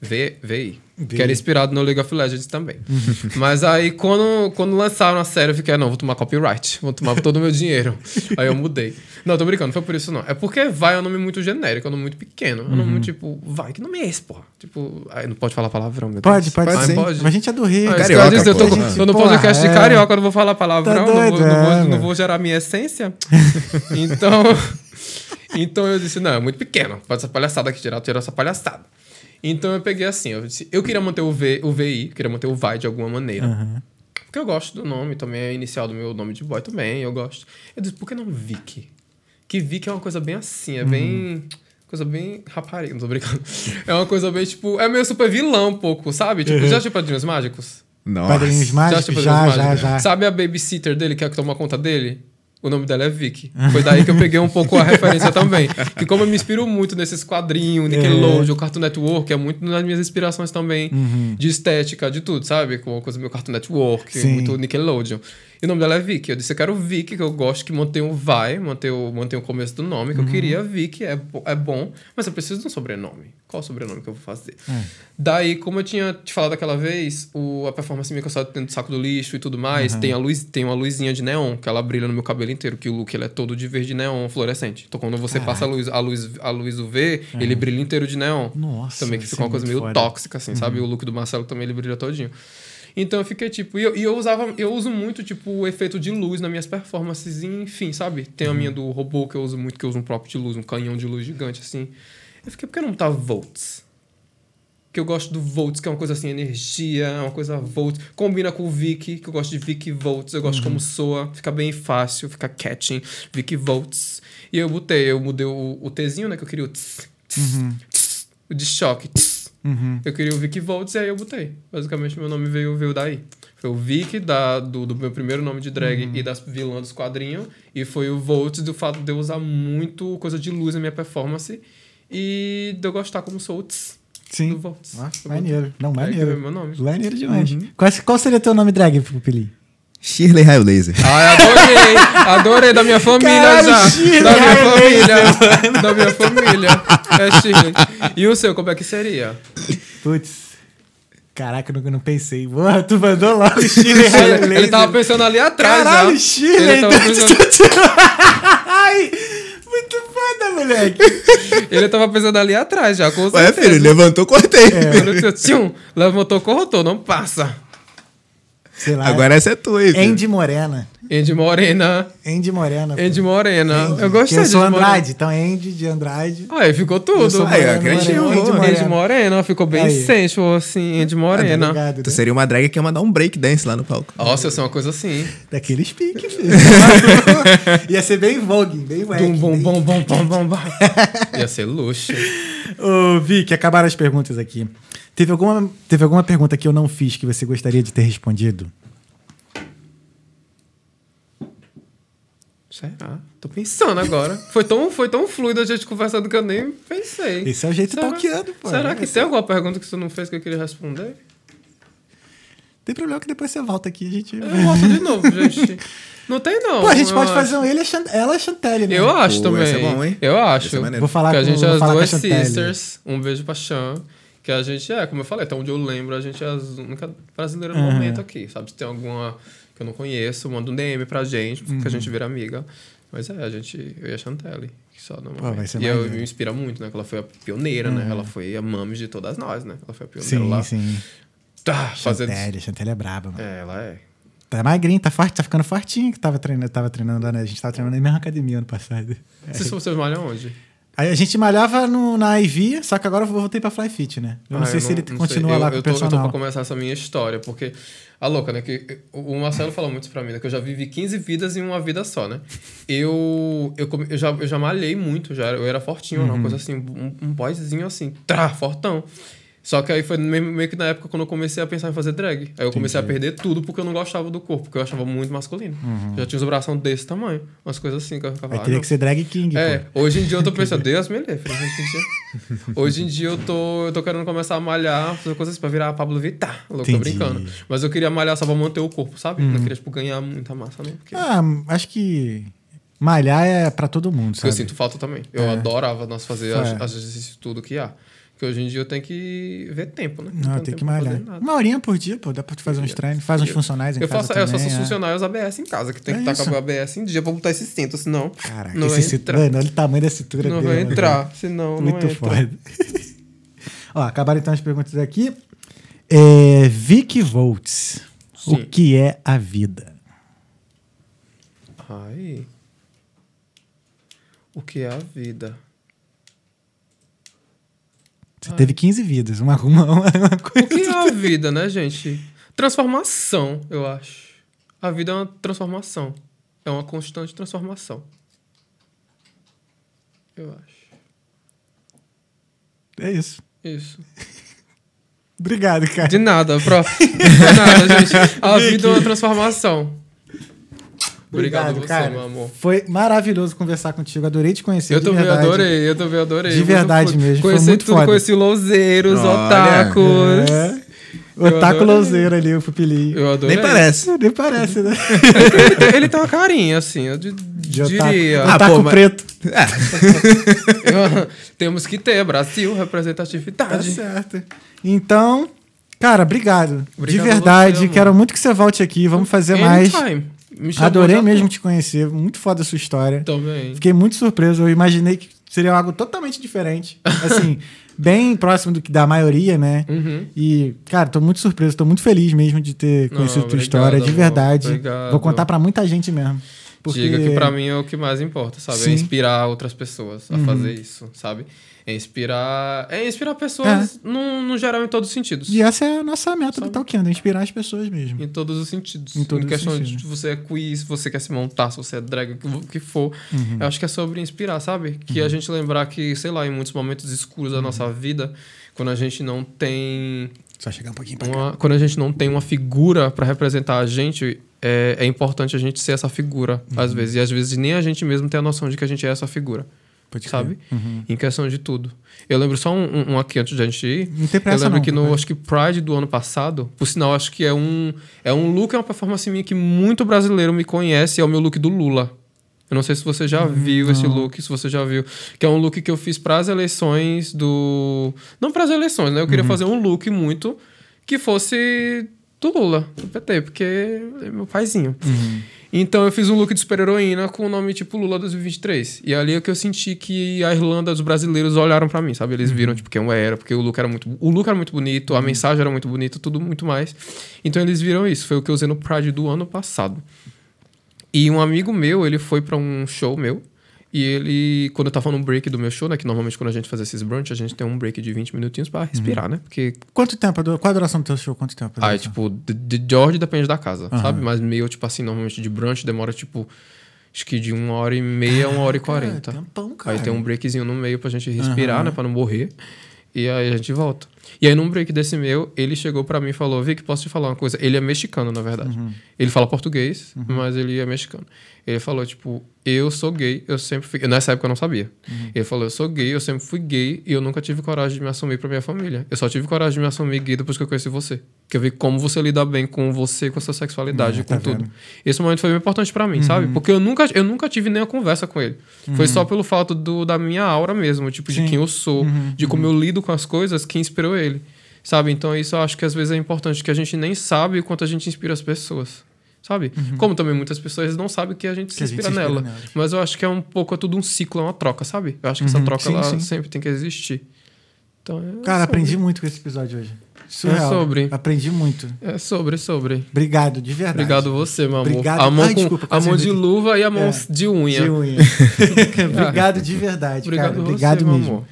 V, VI. Que era inspirado no League of Legends também. [laughs] Mas aí, quando, quando lançaram a série, eu fiquei, "Ah, não, vou tomar copyright. Vou tomar todo o meu dinheiro. [laughs] aí eu mudei. Não, tô brincando, não foi por isso não. É porque vai é um nome muito genérico, é um nome muito pequeno. É um nome muito tipo, vai, que nome é esse, porra? Tipo, aí não pode falar palavrão, meu Pode, Deus. pode, Pode sim. sim. Mas a gente é do Rio. Ah, isso Carioca, dizer, eu tô, com- tô no Porra, podcast é. de carioca, eu não vou falar palavrão, Tá não, vou, doido, não, vou, é, não vou gerar minha essência. [laughs] então, então eu disse, não, é muito pequeno. Pode essa palhaçada aqui, tirar, tirar essa palhaçada. Então eu peguei assim, eu, disse, eu queria manter o, v, o VI, queria manter o VAI de alguma maneira. Aham. Porque eu gosto do nome, também é inicial do meu nome de boy também, eu gosto. Eu disse, por que não Vicky? Que Vicky é uma coisa bem assim, é bem. Coisa bem rapariga, não tô brincando. É uma coisa bem, tipo. É meio super vilão um pouco, sabe? Tipo, já assistiu Padrinhos Mágicos? Nossa. Padrinhos Mágicos, já, já, Mágicos? já. Sabe a babysitter dele que é que toma conta dele? O nome dela é Vicky. Foi daí que eu peguei um pouco a [laughs] referência também. Que como eu me inspiro muito nesses quadrinhos, Nickelodeon, Cartoon Network, é muito nas minhas inspirações também de estética, de tudo, sabe? Com coisa meio Cartoon Network, Sim. muito Nickelodeon. E o nome dela é Vicky. Eu disse, eu quero Vicky, que eu gosto que mantenha o vai, mantenha o, mantenha o começo do nome, que eu queria Vicky, é, é bom, mas eu preciso de um sobrenome. Qual sobrenome que eu vou fazer? Daí, como eu tinha te falado aquela vez, o, a performance minha que eu só dentro do saco do lixo e tudo mais, tem, a luz, tem uma luzinha de neon, que ela brilha no meu cabelo inteiro, que o look ele é todo de verde neon fluorescente. Então, quando você passa a luz, a luz, a luz UV, ele brilha inteiro de neon. Nossa, Também que fica é uma coisa meio foda. tóxica, assim, sabe? O look do Marcelo também ele brilha todinho. Então eu fiquei tipo. E eu, e eu usava. Eu uso muito, tipo, o efeito de luz nas minhas performances, enfim, sabe? Tem a minha do robô que eu uso muito, que eu uso um próprio de luz, um canhão de luz gigante, assim. Eu fiquei, por que não tá volts? Que eu gosto do volts, que é uma coisa assim, energia, é uma coisa volts. Combina com o Vicky, que eu gosto de Vicky volts, eu gosto como soa, fica bem fácil, fica catching, Vicky volts. E eu botei, eu mudei o, o Tzinho, né? Que eu queria o tss, tss, tss, o de choque, tss. Uhum. Eu queria o Vicky Volts e aí eu botei. Basicamente, meu nome veio, veio daí. Foi o Vicky, da, do, do meu primeiro nome de drag e das vilãs dos quadrinhos. E foi o Volts do fato de eu usar muito coisa de luz na minha performance. E de eu gostar como sou o tss, Sim. do Volts. Eu maneiro. Não, maneiro. meu nome. Maneiro demais. Qual, qual seria teu nome drag, Pupili? Shirley Raio Laser. Ai, adorei! Adorei da minha família Caralho, já. Shirley, da minha família. Da minha família. É Shirley. E o seu, como é que seria? Putz. Caraca, eu não, pensei. Porra, tu mandou logo Shirley Ele, ele tava pensando ali atrás Caralho, já. Shirley. Ele tava pensando... Ai, muito foda, moleque. Ele tava pensando ali atrás já, com Ué, certeza. filho, levantou, cortei. Disse, tchum, levantou, corrotou, não passa. Sei lá. Agora essa é tua filho. Andy Morena. Andy Morena. Andy Morena. pô. Andy Morena. Andy, Eu gostei que Eu de sou Andy Morena. Andrade, então Andy de Andrade. Aí ficou Eu tudo. Aí, ó, Morena, criativo, Morena, Andy. Andy Morena. Ficou bem Aí. sensual assim, Andy Tá Morena. ligado, Tu né? seria uma drag que ia mandar um break dance lá no palco. Nossa, eu sou uma coisa assim. Daqueles [laughs] piques, filho. [laughs] Ia ser bem vogue, bem wack. Bum, bum, bum, bum, bum, bum, [laughs] bum. Ia ser luxo. Ô, Vicky, acabaram as perguntas aqui. Teve alguma, teve alguma pergunta que eu não fiz que você gostaria de ter respondido? Será? Tô pensando agora. Foi tão, foi tão fluido a gente conversando que eu nem pensei. Esse é o jeito Será- pô. Será que Esse- tem alguma pergunta que você não fez que eu queria responder? Tem problema que depois você volta aqui, a gente... Eu volto de novo, [laughs] gente. Não tem, não. Pô, a gente pode acho. fazer um ele e a Chan- ela e a Chantelle, né? Eu acho Pô, também. esse é bom, hein? Eu acho. É. Vou falar que a com- gente vou é as a duas Chantelle. sisters. Um beijo pra Chan. Que a gente é, como eu falei, até onde eu lembro, a gente é as únicas brasileiras no momento aqui, sabe? Se tem alguma que eu não conheço, manda um DM pra gente, que Uhum. a gente vira amiga. Mas é, a gente, eu e a Chantelle, que só no ser E eu, me inspira muito, né? Que ela foi a pioneira, né? Ela foi a mames de todas nós, né? Ela foi a pioneira Sim, lá. sim. Tá, fazendo... Chantelle, Chantelle é braba, mano. É, ela é. Tá magrinho, tá forte, tá ficando fortinho que tava treinando, tava treinando, né? A gente tava treinando na mesma academia ano passado. Vocês, vocês malham onde? Aí a gente malhava no, na IV, só que agora eu voltei pra Fly Fit, né? Eu não Ah, sei se ele não continua sei. lá eu, com eu o tô, eu tô personal. pra começar essa minha história, porque a louca, né? Que o Marcelo falou muito isso pra mim, né? Que eu já vivi 15 vidas em uma vida só, né? Eu, eu, eu, já, eu já malhei muito, já, eu era fortinho, Uhum. uma coisa assim, um, um boyzinho assim, trá, fortão. Só que aí foi meio, que na época quando eu comecei a pensar em fazer drag. Aí eu comecei a perder tudo porque eu não gostava do corpo, porque eu achava muito masculino. Já tinha os bração desse tamanho, umas coisas assim que eu ficava. Aí ah, teria não. que ser drag king, É, pô. hoje em dia eu tô pensando, Deus me livre. Hoje em dia, hoje em dia eu, tô, eu tô querendo começar a malhar, fazer coisas assim pra virar a Pablo Vittar. Louco, tô Entendi. brincando. Mas eu queria malhar só pra manter o corpo, sabe? Não queria, tipo, ganhar muita massa, não. Porque, Ah, acho que malhar é pra todo mundo, porque eu sabe? sinto falta também. Eu É. adorava nós fazer É. as, as exercícios tudo que há. Porque hoje em dia eu tenho que ver tempo, né? Não, tenho tem que malhar. Uma horinha por dia, pô, dá pra tu fazer uns treinos. Faz uns funcionais em Eu, casa faço, eu também. só sou é. funcionário os ABS em casa, que tem É que estar isso. com o ABS em dia pra botar esse cinto, senão Caraca, não esse cinto-. Mano, olha o tamanho da cintura não dele. vai mano. entrar. Senão não Muito entra. foda. [laughs] Ó, acabaram então as perguntas aqui. É, Vicky Volts. O que é a vida? Ai. O que é a vida? Você teve 15 vidas, uma, uma, uma O coisa. que é a vida, né, gente? Transformação, eu acho. A vida é uma transformação. É uma constante transformação. Eu acho. É isso. Isso. [laughs] Obrigado, cara. De nada, prof. De nada, gente. A vida é uma transformação. Obrigado, você, cara. meu amor. Foi maravilhoso conversar contigo. Adorei te conhecer. Eu de também adorei, eu também adorei. De Muito verdade foda. mesmo, foi Conheci muito tudo, foda. conheci louzeiros, Olha. otakus. É. O Eu Taco adorei. Louzeiro ali, o pupilinho. Eu adorei. Nem parece. Nem parece, né? Ele [laughs] tem, ele tem uma carinha, assim, eu De otaku. diria. Ah, Otaku pô, mas- preto. [laughs] Eu- Temos que ter, Brasil, Tá representatividade. certo. Então, cara, obrigado. Obrigado de verdade. você. Quero muito que você volte aqui. Vamos fazer mais. Me chamou, Adorei mesmo te conhecer. Muito foda a sua história. Também. Fiquei muito surpreso. Eu imaginei que seria algo totalmente diferente. [laughs] Assim, bem próximo do que da maioria, né? Uhum. E, cara, tô muito surpreso, tô muito feliz mesmo de ter Não, conhecido tua obrigado, história, de verdade. Obrigado. Vou contar pra muita gente mesmo. Porque... Diga que pra mim é o que mais importa, sabe? Sim. Uhum. É inspirar outras pessoas a fazer isso, sabe? É inspirar. É inspirar pessoas no, no geral em todos os sentidos. E essa é a nossa meta do Sabe? Talkando, é inspirar as pessoas mesmo. Em todos os sentidos. Em todos os questão de sentidos. se você é queer, se você quer se montar, se você é drag, o que for. Uhum. Eu acho que é sobre inspirar, sabe? Que a gente lembrar que, sei lá, em muitos momentos escuros da nossa vida, quando a gente não tem Só chegar um pouquinho pra cá. uma, quando a gente não tem uma figura pra representar a gente, é, é importante a gente ser essa figura, Uhum. às vezes. E às vezes nem a gente mesmo tem a noção de que a gente é essa figura, Pode sabe? Uhum. Em questão de tudo. Eu lembro só um, um- aqui antes de a gente ir. Não tem Eu pressa lembro não, que no acho que Pride do ano passado, por sinal, acho que é um é um look, é uma performance minha que muito brasileiro me conhece, é o meu look do Lula. Eu não sei se você já viu esse look, se você já viu, que é um look que eu fiz para as eleições do não para as eleições, né? Eu queria fazer um look muito que fosse do Lula, do PT, porque é meu paizinho. Então eu fiz um look de super-heroína com o nome tipo Lula 2023. E ali é que eu senti que a Irlanda, os brasileiros olharam pra mim, sabe? Eles viram tipo quem eu era, porque o look era muito, o look era muito bonito, a mensagem era muito bonita, tudo muito mais. Então eles viram isso. Foi o que eu usei no Pride do ano passado. E um amigo meu, ele foi pra um show meu. E ele, quando eu tava no break do meu show, né? Que normalmente quando a gente faz esses brunch, a gente tem um break de 20 minutinhos pra respirar, né? Porque Quanto tempo? Qual a duração do teu show? Quanto tempo? ah, é, tipo, de, de George depende da casa, Aham. sabe? Mas meio, tipo assim, normalmente de brunch demora, tipo, acho que de uma hora e meia a uma hora e quarenta. tempão, cara. Aí tem um breakzinho no meio pra gente respirar, Aham. né? Pra não morrer. E aí a gente volta. E aí num break desse meu, ele chegou pra mim e falou, Vic, posso te falar uma coisa? Ele é mexicano, na verdade. Uhum. Ele fala português, mas ele é mexicano. Ele falou, tipo, eu sou gay, eu sempre fui... Nessa época eu não sabia. Uhum. Ele falou, eu sou gay, eu sempre fui gay e eu nunca tive coragem de me assumir pra minha família. Eu só tive coragem de me assumir gay depois que eu conheci você. Que eu vi como você lida bem com você, com a sua sexualidade, É, com tá tudo. vendo? Uhum. Esse momento foi bem importante pra mim, sabe? Porque eu nunca, eu nunca tive nem a conversa com ele. Foi só pelo fato do, da minha aura mesmo, tipo, Uhum. Sim. de quem eu sou, Uhum, de como eu lido com as coisas, que inspirou ele. Sabe? Então isso eu acho que às vezes é importante, que a gente nem sabe o quanto a gente inspira as pessoas. Sabe? Como também muitas pessoas não sabem que a gente se Uhum. Que a gente inspira, se inspira nela. nelas. Mas eu acho que é um pouco, é tudo um ciclo, é uma troca, sabe? Eu acho que essa Uhum, troca sim, ela sim. sempre tem que existir. Então, é Cara, sobre. aprendi muito com esse episódio hoje. Surreal. sobre. Aprendi muito. É sobre, é sobre. Obrigado, de verdade. Obrigado você, meu amor. Obrigado. A mão, Ai, com, desculpa, a mão de luva e a mão É. de unha. De unha. [laughs] [laughs] Obrigado de verdade, Obrigado cara. você, Obrigado meu mesmo.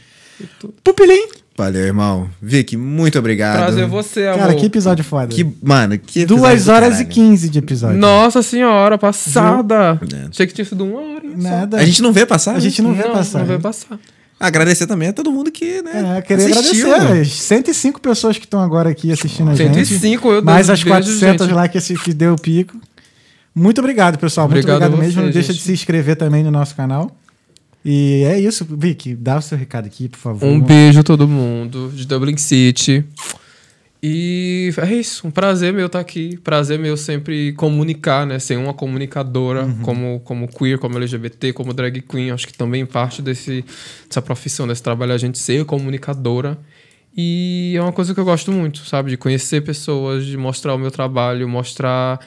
Pupilim! Valeu, irmão. Vic, muito obrigado. Prazer você, amor. Cara, que episódio foda. Que, mano, que Duas horas e quinze de episódio. Nossa senhora, passada. É. Achei que tinha sido uma hora. só. Nada. A gente não vê passar? A gente não vê passar. Não vê passar. Agradecer também a todo mundo que, né? É, queria assistiu. agradecer as 105 pessoas que estão agora aqui assistindo a gente. 105, eu Mais as beijo, 400 gente. lá que, esse, que deu o pico. Muito obrigado, pessoal. Muito Obrigado obrigado a mesmo. você, Não deixa de se inscrever também no nosso canal. E é isso, Vicky. Dá o seu recado aqui, por favor. Um beijo a todo mundo de Dublin City. E é isso, um prazer meu estar aqui. Prazer meu sempre comunicar, né? Ser uma comunicadora Uhum. como, como queer, como LGBT, como drag queen. Acho que também parte desse, dessa profissão, desse trabalho, a gente ser comunicadora. E é uma coisa que eu gosto muito, sabe? De conhecer pessoas, de mostrar o meu trabalho, mostrar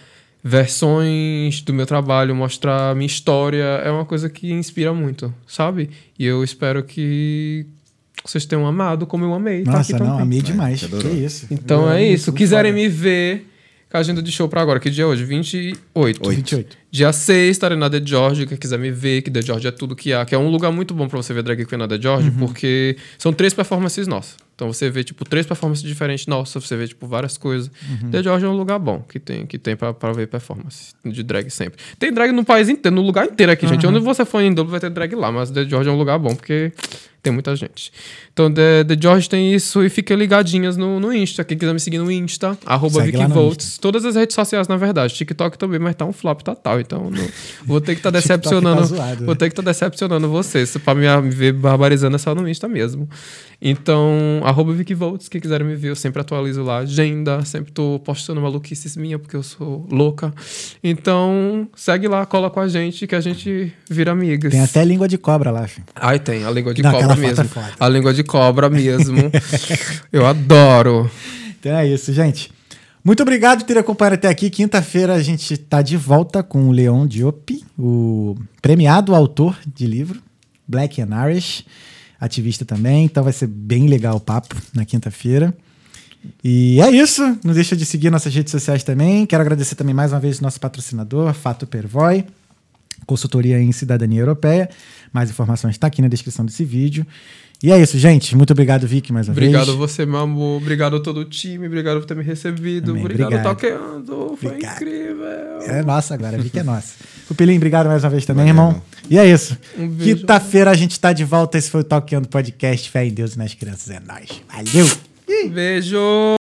versões do meu trabalho, mostrar minha história. É uma coisa que inspira muito, sabe? E eu espero que vocês tenham amado como eu amei. tá Nossa, aqui não, também. amei demais. que Que isso. Então Eu é isso. Quiserem me ver, com a agenda de show pra agora. Que dia é hoje? 28. Oito. 28. Dia 6, estarei na The George. Quem quiser me ver, que The George é tudo que há. Que é um lugar muito bom pra você ver drag queen na The George, porque são três performances nossas. Então você vê, tipo, três performances diferentes nossas. Você vê, tipo, várias coisas. The George é um lugar bom que tem, que tem pra, pra ver performance de drag sempre. Tem drag no país inteiro, no lugar inteiro aqui, gente. Onde você for em Dublin vai ter drag lá, mas The George é um lugar bom, porque tem muita gente. Então, The, The George tem isso e fiquem ligadinhas no, no Insta. Quem quiser me seguir no Insta, arroba VickyVolts. Todas as redes sociais, na verdade. TikTok também, mas tá um flop total. Então, não- vou ter que [laughs] estar TikTok tá decepcionando. zoado, vou né? ter que estar decepcionando vocês. Pra me, me ver barbarizando é só no Insta mesmo. Então, arroba VickyVolts. Quem quiser me ver, eu sempre atualizo lá agenda. Sempre tô postando maluquices minha, porque eu sou louca. Então, segue lá, cola com a gente, que a gente vira amigas. Tem até língua de cobra lá, filho. Ai, tem. A língua de Não, cobra aquela foto mesmo. foda. A língua de cobra mesmo. eu adoro. [laughs] Então é isso, gente. Muito obrigado por ter acompanhado até aqui. Quinta-feira a gente tá de volta com o Leon Diop, o premiado autor de livro, Black and Irish, ativista também. Então vai ser bem legal o papo na quinta-feira. E é isso. Não deixa de seguir nossas redes sociais também. Quero agradecer também mais uma vez nosso patrocinador, Fato Pervoy, consultoria em cidadania europeia. Mais informações está aqui na descrição desse vídeo. E é isso, gente. Muito obrigado, Vicky, mais uma Obrigado vez. a você, meu amor. Obrigado a todo o time. Obrigado por ter me recebido. Amém, obrigado, obrigado. Toqueando. Foi Obrigado. incrível. É nossa agora, a Vicky é nossa. Pupilinho, obrigado mais uma vez também, irmão. E é isso. Um. Quinta-feira a gente tá de volta. Esse foi o Talkando Podcast. Fé em Deus e nas crianças. É nóis. Valeu! Beijo.